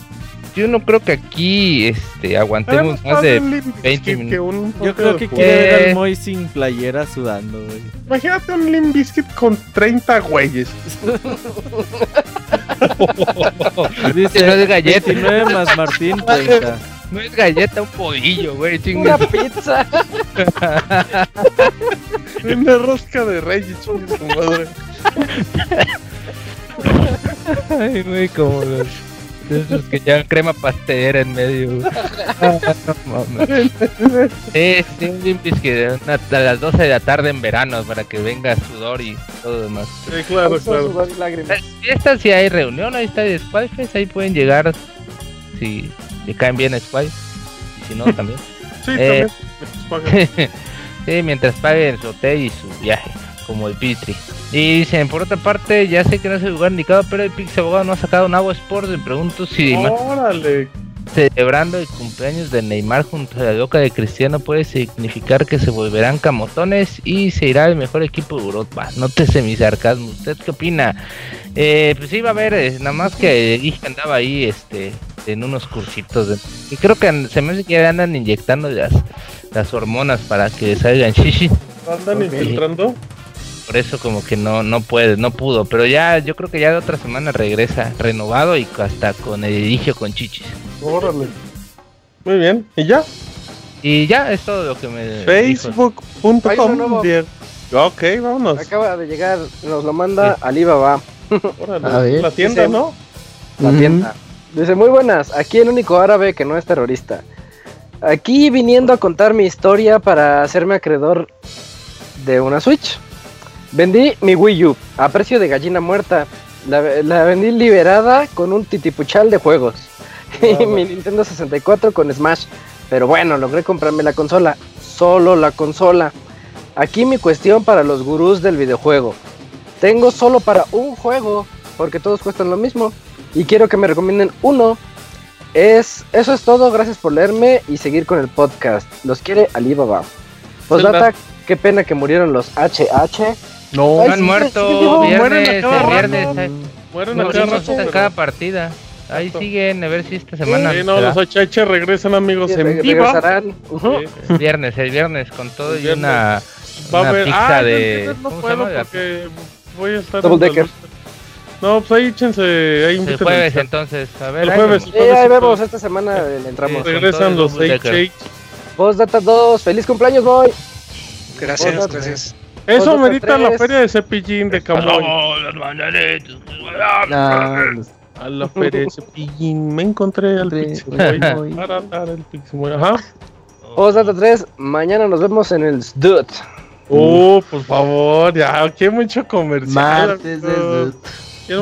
yo no creo que aquí este, aguantemos más de 20 minutos. yo creo que quiere ver al Moy sin playera sudando, güey. Imagínate un Limp Bizkit con 30 güeyes. [laughs] Dice, no es galleta. 29 más Martín, 30. [laughs] No es galleta, un polillo, güey. Una pizza. [laughs] Una rosca de reyes, chingue su madre. Ay, güey, como los... Esos que llevan crema pastelera en medio. Ah, no mames. Sí, sí, un limpis que a las 12 de la tarde en verano para que venga sudor y todo lo demás. Sí, claro, claro. Esta si hay reunión, ahí está de Spyfest, ahí pueden llegar si le caen bien a Spy. Y si no, también. [laughs] Sí, eh, también. [laughs] sí, mientras paguen su hotel y su viaje, como el Pitri. Y dicen, por otra parte, ya sé que no es el lugar indicado, pero el Pix Abogado no ha sacado un agua Sports. Me pregunto si Órale. celebrando el cumpleaños de Neymar junto a la loca de Cristiano puede significar que se volverán camotones y se irá el mejor equipo de Europa. Nótese mi sarcasmo. ¿Usted qué opina? Eh, pues sí, va a ver, eh, nada más que dije andaba ahí este, en unos cursitos. De, y creo que se me hace que andan inyectando las, las hormonas para que salgan [laughs] shishi. ¿Andan infiltrando? Por eso como que no no puede, no pudo, pero ya yo creo que ya de otra semana regresa renovado y hasta con el eligio con chichis. Órale. Muy bien, ¿y ya? Y ya es todo lo que me Facebook.com Ok, vámonos. Acaba de llegar, nos lo manda Alibaba. Órale, la tienda, ¿no? La tienda. Dice, muy buenas, aquí el único árabe que no es terrorista. Aquí viniendo a contar mi historia para hacerme acreedor de una Switch. Vendí mi Wii U a precio de gallina muerta. La, la vendí liberada con un titipuchal de juegos. [laughs] y mi Nintendo 64 con Smash. Pero bueno, logré comprarme la consola. Solo la consola. Aquí mi cuestión para los gurús del videojuego. Tengo solo para un juego, porque todos cuestan lo mismo. Y quiero que me recomienden uno. Es, eso es todo, gracias por leerme y seguir con el podcast. Los quiere Alibaba. Postdata, qué pena que murieron los HH. No, Ay, han sí, muerto sí, dijo, viernes, mueren a el cada viernes. rato. eh, Mueren a no, cada no, rato, en pero- cada partida. Ahí Exacto. siguen, a ver si esta semana. Sí, no, los. HH regresan, amigos, Sí, en vivo. regresarán. Ujú. Sí. El viernes, el viernes, con todo El y viernes. una, Va a una haber. pizza Ah, de. no ¿cómo se puedo porque voy a estar. Double decker. lucha. No, pues ahí échense. Ahí El jueves, entonces. A ver, El ahí jueves. vemos. Sí, ahí vemos, esta semana le entramos. Sí. Regresan los Double decker. HH. Postdata 2, feliz cumpleaños, boy. Gracias, Otra gracias. Eso merita la feria de Cepillín de Camoy. No, los- A la feria de Cepillín. Me encontré al [laughs] dar el Pixemoy. Ajá. Postdata 3, mañana nos vemos en el SDUT. Oh, por favor, ya, aquí hay mucho comercial. martes de amigos.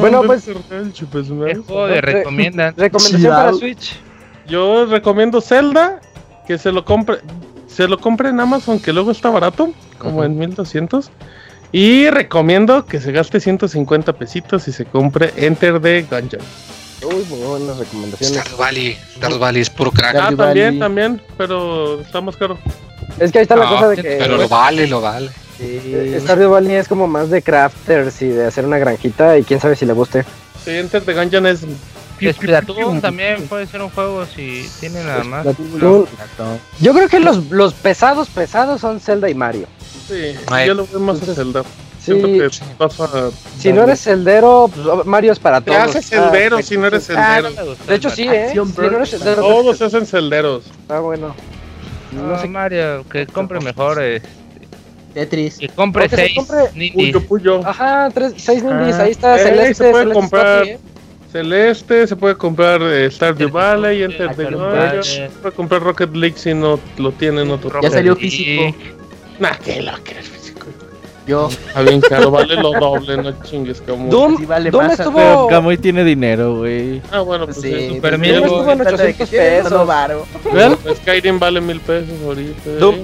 Bueno, pues- descargué el Chupesmash. ¿Qué juego le recomiendan? Recomendación para. Switch. Yo recomiendo Zelda, que se lo compre, se lo compre en Amazon, que luego está barato, como Ajá. en 1200. Y recomiendo que se gaste 150 pesitos y se compre Enter the Gungeon. Uy, muy buenas recomendaciones. Stardew Valley, Stardew Valley es puro crack. Ah, también, también, pero está más caro. Es que ahí está la cosa de que Pero lo vale, lo vale. Eh, Stardew Valley es como más de crafters y de hacer una granjita y quién sabe si le guste. Sí, Enter the Gungeon es... Splatoon también puede ser un juego si tiene nada más. Splatoon. Yo creo que los, los pesados pesados son Zelda y Mario. Sí, Ay. yo lo veo más en Zelda. Sí, Siento que pasa... si no eres celdero, pues, Mario es para Te todos. haces celdero si no eres Ah, celdero. De hecho sí, ¿eh? Si no eres celdero, Todos se hacen celderos. Ah, bueno. No, No sé. Mario, que compre mejor. eh, Tetris. que compre O que se 6 compre- Nindis. Puyo, puyo. Ajajá, tres, seis nindis, Ah, ahí está eh, Celeste. se puede Celeste comprar. Story, ¿eh? Celeste, se puede comprar eh, Stardew Valley, Enter the Gungeon, se puede comprar Rocket League si no lo tienen otro. Ya salió físico. Nah, que lo que es físico. Yo. Está bien caro, vale lo doble, no chingues como. Doom, Así vale Doom más, estuvo... Pero Camuy tiene dinero, güey. Ah, bueno, pues Sí, sí, Super pues. Doom estuvo en trata de 800 que tienes pesos. varo. ¿Ven? Skyrim vale mil pesos ahorita. Doom.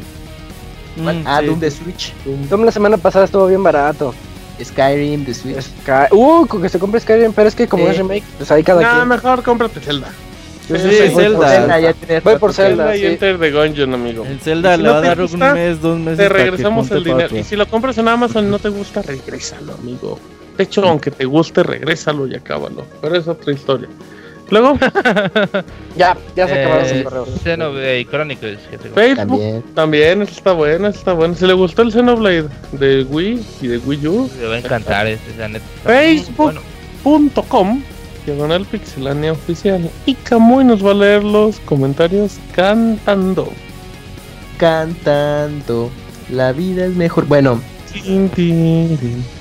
Mm, Ah, sí. Doom de Switch. Doom la semana pasada estuvo bien barato. Skyrim de Switch. Sky... Uh, con que se compre Skyrim, pero es que como es remake, pues ahí cada Nah, quien. mejor cómprate Zelda. Sí, Zelda. Zelda. ya tienes Voy por. Zelda. Zelda y sí. Enter the Gungeon, amigo. El Zelda si le no va a te dar gusta, un mes, dos meses. Te regresamos el dinero. Y si lo compras en Amazon y no te gusta, regrésalo, amigo. De hecho, aunque te guste, regrésalo y acábalo. Pero es otra historia. Luego. [laughs] ya, ya se acabaron eh, sus correos. Xenoblade Chronicles. Facebook también. también, está bueno, está bueno. Si le gustó el Xenoblade de Wii y de Wii U, le va a encantar este, Facebook.com diagonal pixelania oficial. Y Camuy nos va a leer los comentarios cantando. Cantando. La vida es mejor. Bueno.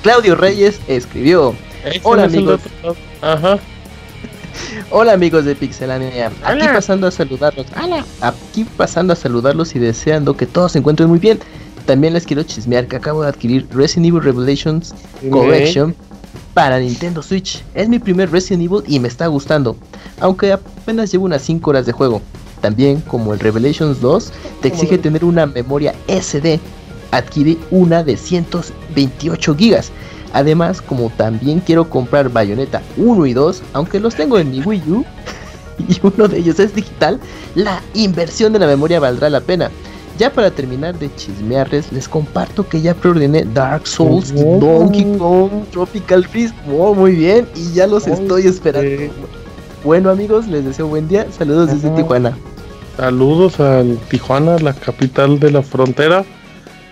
Claudio Reyes escribió. Hola amigos. Ajá. Hola amigos de Pixelania, aquí pasando a saludarlos. Aquí pasando a saludarlos y deseando que todos se encuentren muy bien. También les quiero chismear que acabo de adquirir Resident Evil Revelations Collection para Nintendo Switch. Es mi primer Resident Evil y me está gustando, aunque apenas llevo unas 5 horas de juego. También, como el Revelations 2, te exige tener una memoria SD. Adquirí una de 128 GB Además, como también quiero comprar Bayonetta 1 y 2, aunque los tengo en mi Wii U [laughs] y uno de ellos es digital, la inversión de la memoria valdrá la pena. Ya para terminar de chismearles, les comparto que ya preordené Dark Souls y Donkey Kong Tropical Freeze. Oh, muy bien, y ya los estoy esperando. Bueno amigos, les deseo buen día. Saludos desde Tijuana. Saludos a Tijuana, la capital de la frontera.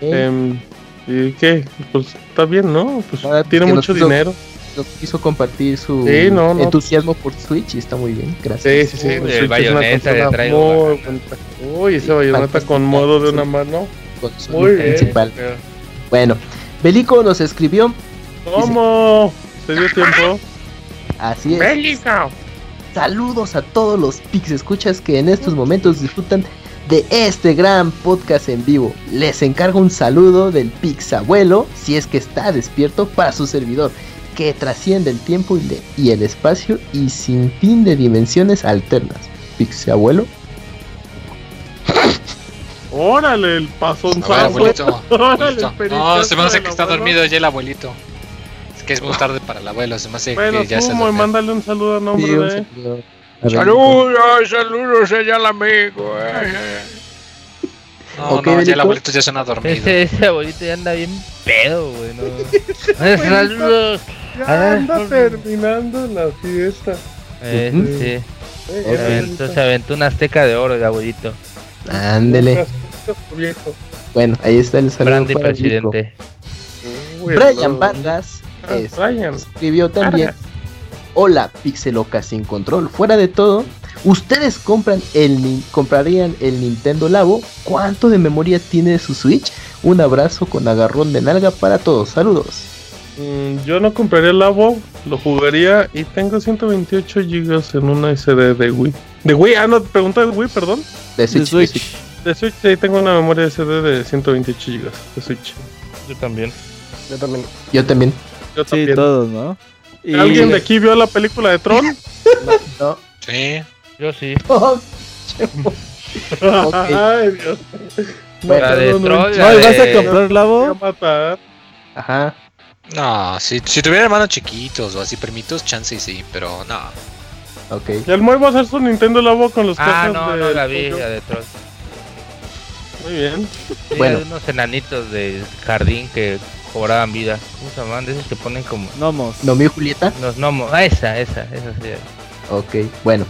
Em, ¿Y qué? Pues está bien, ¿no? Pues ah, tiene mucho dinero. Nos quiso compartir su entusiasmo por Switch y está muy bien, gracias. Sí, sí, sí. el bayoneta le traigo. Uy, ese bayoneta con modo de una mano. Con muy principal. Bueno, Belico nos escribió. ¿Cómo? ¿Se dio tiempo? Así es. Belico. Saludos a todos los Pix escuchas que en estos momentos disfrutan de este gran podcast en vivo. Les encargo un saludo del Pixabuelo, si es que está despierto, para su servidor, que trasciende el tiempo y, el espacio y sin fin de dimensiones alternas. Pixabuelo. Órale, el pasón abuelito. [laughs] no, se me hace que está dormido ya el abuelito. Es que es muy tarde para el abuelo, se me hace que ya se mándale un saludo a nombre de... Saludos, saludos allá al amigo. Eh. No, no, ya el abuelito ya suena dormido. Ese, ese abuelito ya anda bien pedo, güey. No. [laughs] saludos. Ya anda terminando la fiesta. Eh, sí. Entonces se aventó una azteca de oro el abuelito. Ándele. Bueno, ahí está el saludo. Grande presidente. Brian Vargas ah, escribió también. Hola, Pixeloca sin control. Fuera de todo, ¿ustedes compran el, comprarían el Nintendo Labo? ¿Cuánto de memoria tiene su Switch? Un abrazo con agarrón de nalga para todos. Saludos. Mm, yo no compraría el Labo, lo jugaría y tengo 128 GB en una SD de Wii. ¿De Wii? Ah, no, pregunta de Wii, perdón. De Switch. De Switch, sí, tengo una memoria SD de 128 GB de Switch. Yo también. Yo también. Yo también. Yo también. Sí, todos, ¿no? ¿Alguien de aquí vio la película de Tron? [laughs] No. Sí. Yo sí. [laughs] Oh, [laughs] Ay, Dios. Bueno, de Tron. No, ¿vas a comprar la voz? Ajá. No, si, si tuviera hermanos chiquitos o así primitos, chance sí, pero no. Ok. Y el Moy va a hacer su Nintendo Labo con los Ah, no, de no la vi, la de Tron. Muy bien. bueno. unos enanitos de jardín que cobraban vida. ¿Cómo se llaman? De esos que ponen como. Gnomos. ¿Nomio Julieta? Los gnomos. Ah, esa, esa, esa sí. Ok, bueno.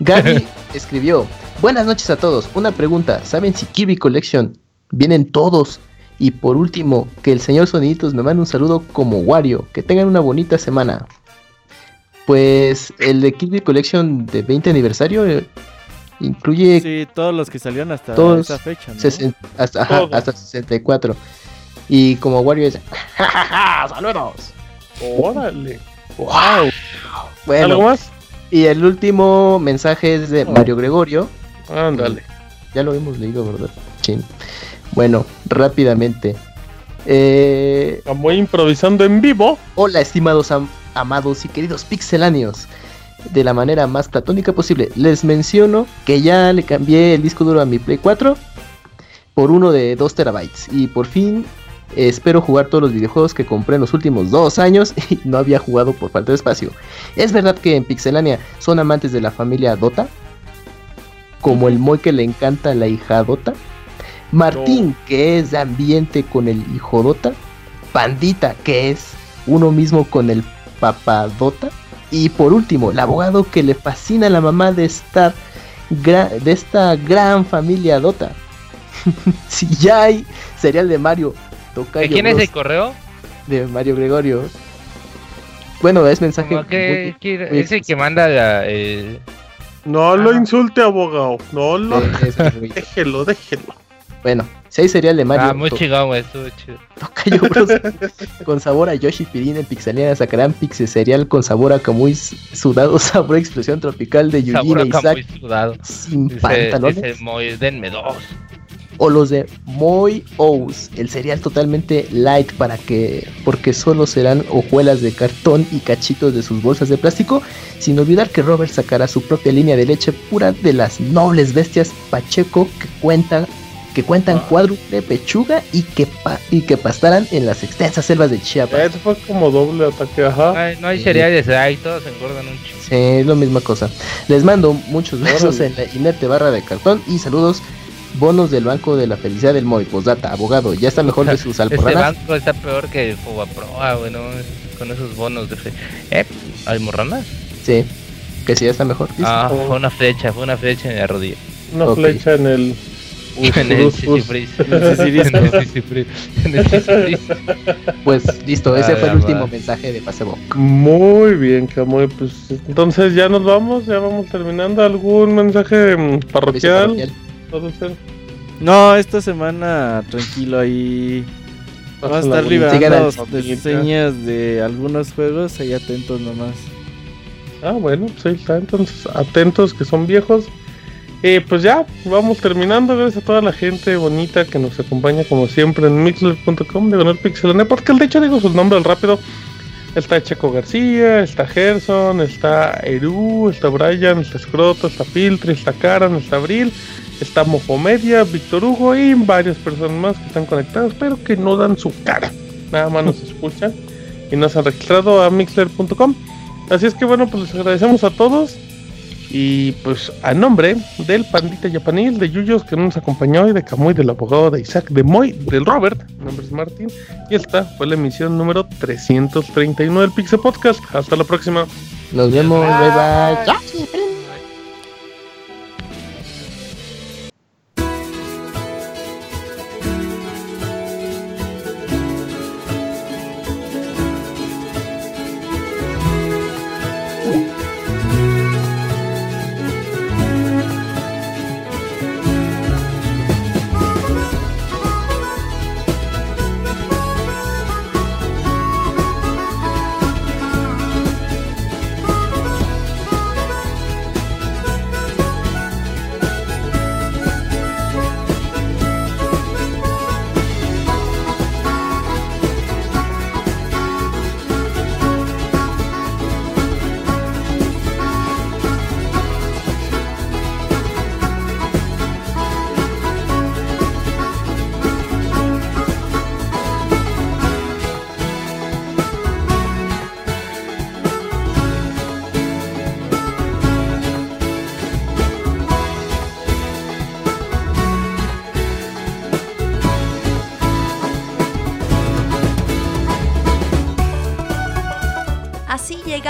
Gaby [laughs] escribió: Buenas noches a todos. Una pregunta: ¿saben si Kirby Collection vienen todos? Y por último, que el señor Soniditos me mande un saludo como Wario. Que tengan una bonita semana. Pues el de Kirby Collection de 20 aniversario eh, incluye. Sí, todos los que salieron hasta esa fecha. ¿no? hasta, ajá, hasta 64. Y como Wario es. ¡Saludos! ¡Órale! ¡Wow! Bueno, ¿Algo más? Y el último mensaje es de Mario Gregorio. Ándale. Ya lo hemos leído, ¿verdad? Sí. Bueno, rápidamente. Eh... Estamos improvisando en vivo. Hola, estimados amados y queridos pixeláneos. De la manera más platónica posible, les menciono que ya le cambié el disco duro a mi Play 4 por uno de 2 terabytes. Y por fin Espero jugar todos los videojuegos que compré en los últimos dos años [laughs] y no había jugado por falta de espacio. ¿Es verdad que en Pixelania son amantes de la familia Dota? Como el Moy que le encanta la hija Dota. Martín, que es de ambiente con el hijo Dota. Pandita, que es uno mismo con el papá Dota. Y por último, el abogado que le fascina a la mamá de esta, de esta gran familia Dota. [laughs] si ya hay serial de Mario. ¿De quién es el correo? De Mario Gregorio. Bueno, es mensaje. Que, es el que manda la, No lo insulte, abogado. No lo. [laughs] déjelo, déjelo. Bueno, si hay cereal de Mario. Ah, muy chingón, estuvo chido. Tocayo Bros. [laughs] con sabor a Yoshi Pirin en Pixeliana sacarán pixel cereal con sabor a Kamui sudado, [laughs] sabor a explosión tropical de Yujin Isaac. Sudado. Sin pantalones. Dice denme dos o los de Moy Ous, el cereal totalmente light para que porque solo serán hojuelas de cartón y cachitos de sus bolsas de plástico, sin olvidar que Robert sacará su propia línea de leche pura de las nobles bestias Pacheco que cuentan que cuentan ah. cuádruple pechuga y que y que pastarán en las extensas selvas de Chiapas. Eso fue como doble ataque, ajá. no hay cereales ahí, todos engordan un chingo. Sí, es la misma cosa. Les mando muchos besos en la inerte barra de cartón y saludos bonos del Banco de la Felicidad del Moy, posdata, abogado, ya está mejor de sus almorranas. [laughs] Este banco está peor que el Fobaproa, bueno, con esos bonos de fe. ¿Eh? ¿Almorranas? Sí, que sí ya está mejor. Ah, fue una flecha, fue una flecha en la rodilla. Una flecha en el... [laughs] en el Pues listo, ese fue el último mensaje de Facebook. Muy bien, Camuy. Pues entonces ya nos vamos, ya vamos terminando. ¿Algún mensaje mm, No, esta semana tranquilo ahí. Vamos a estar liberando reseñas de algunos juegos, ahí atentos nomás. Ah, bueno, pues ahí está, entonces atentos que son viejos. Eh, pues ya, vamos terminando. Gracias a toda la gente bonita que nos acompaña como siempre en mixler.com de Pixelone, porque de hecho digo sus nombres rápido. Está Checo García, está Gerson, está Eru, está Brian, está Scroto, está Filtri, está Karan, está Abril, está Mofomedia, Víctor Hugo y varias personas más que están conectadas, pero que no dan su cara. Nada más nos [laughs] escuchan y nos han registrado a mixler.com. Así es que bueno, pues les agradecemos a todos. Y pues a nombre del Pandita Yapanil, de Yuyos que nos acompañó y de Camuy, del abogado de Isaac, de Moy, del Robert, mi nombre es Martín. Y esta fue la emisión número 339 del Pixel Podcast. Hasta la próxima. Nos vemos, bye bye.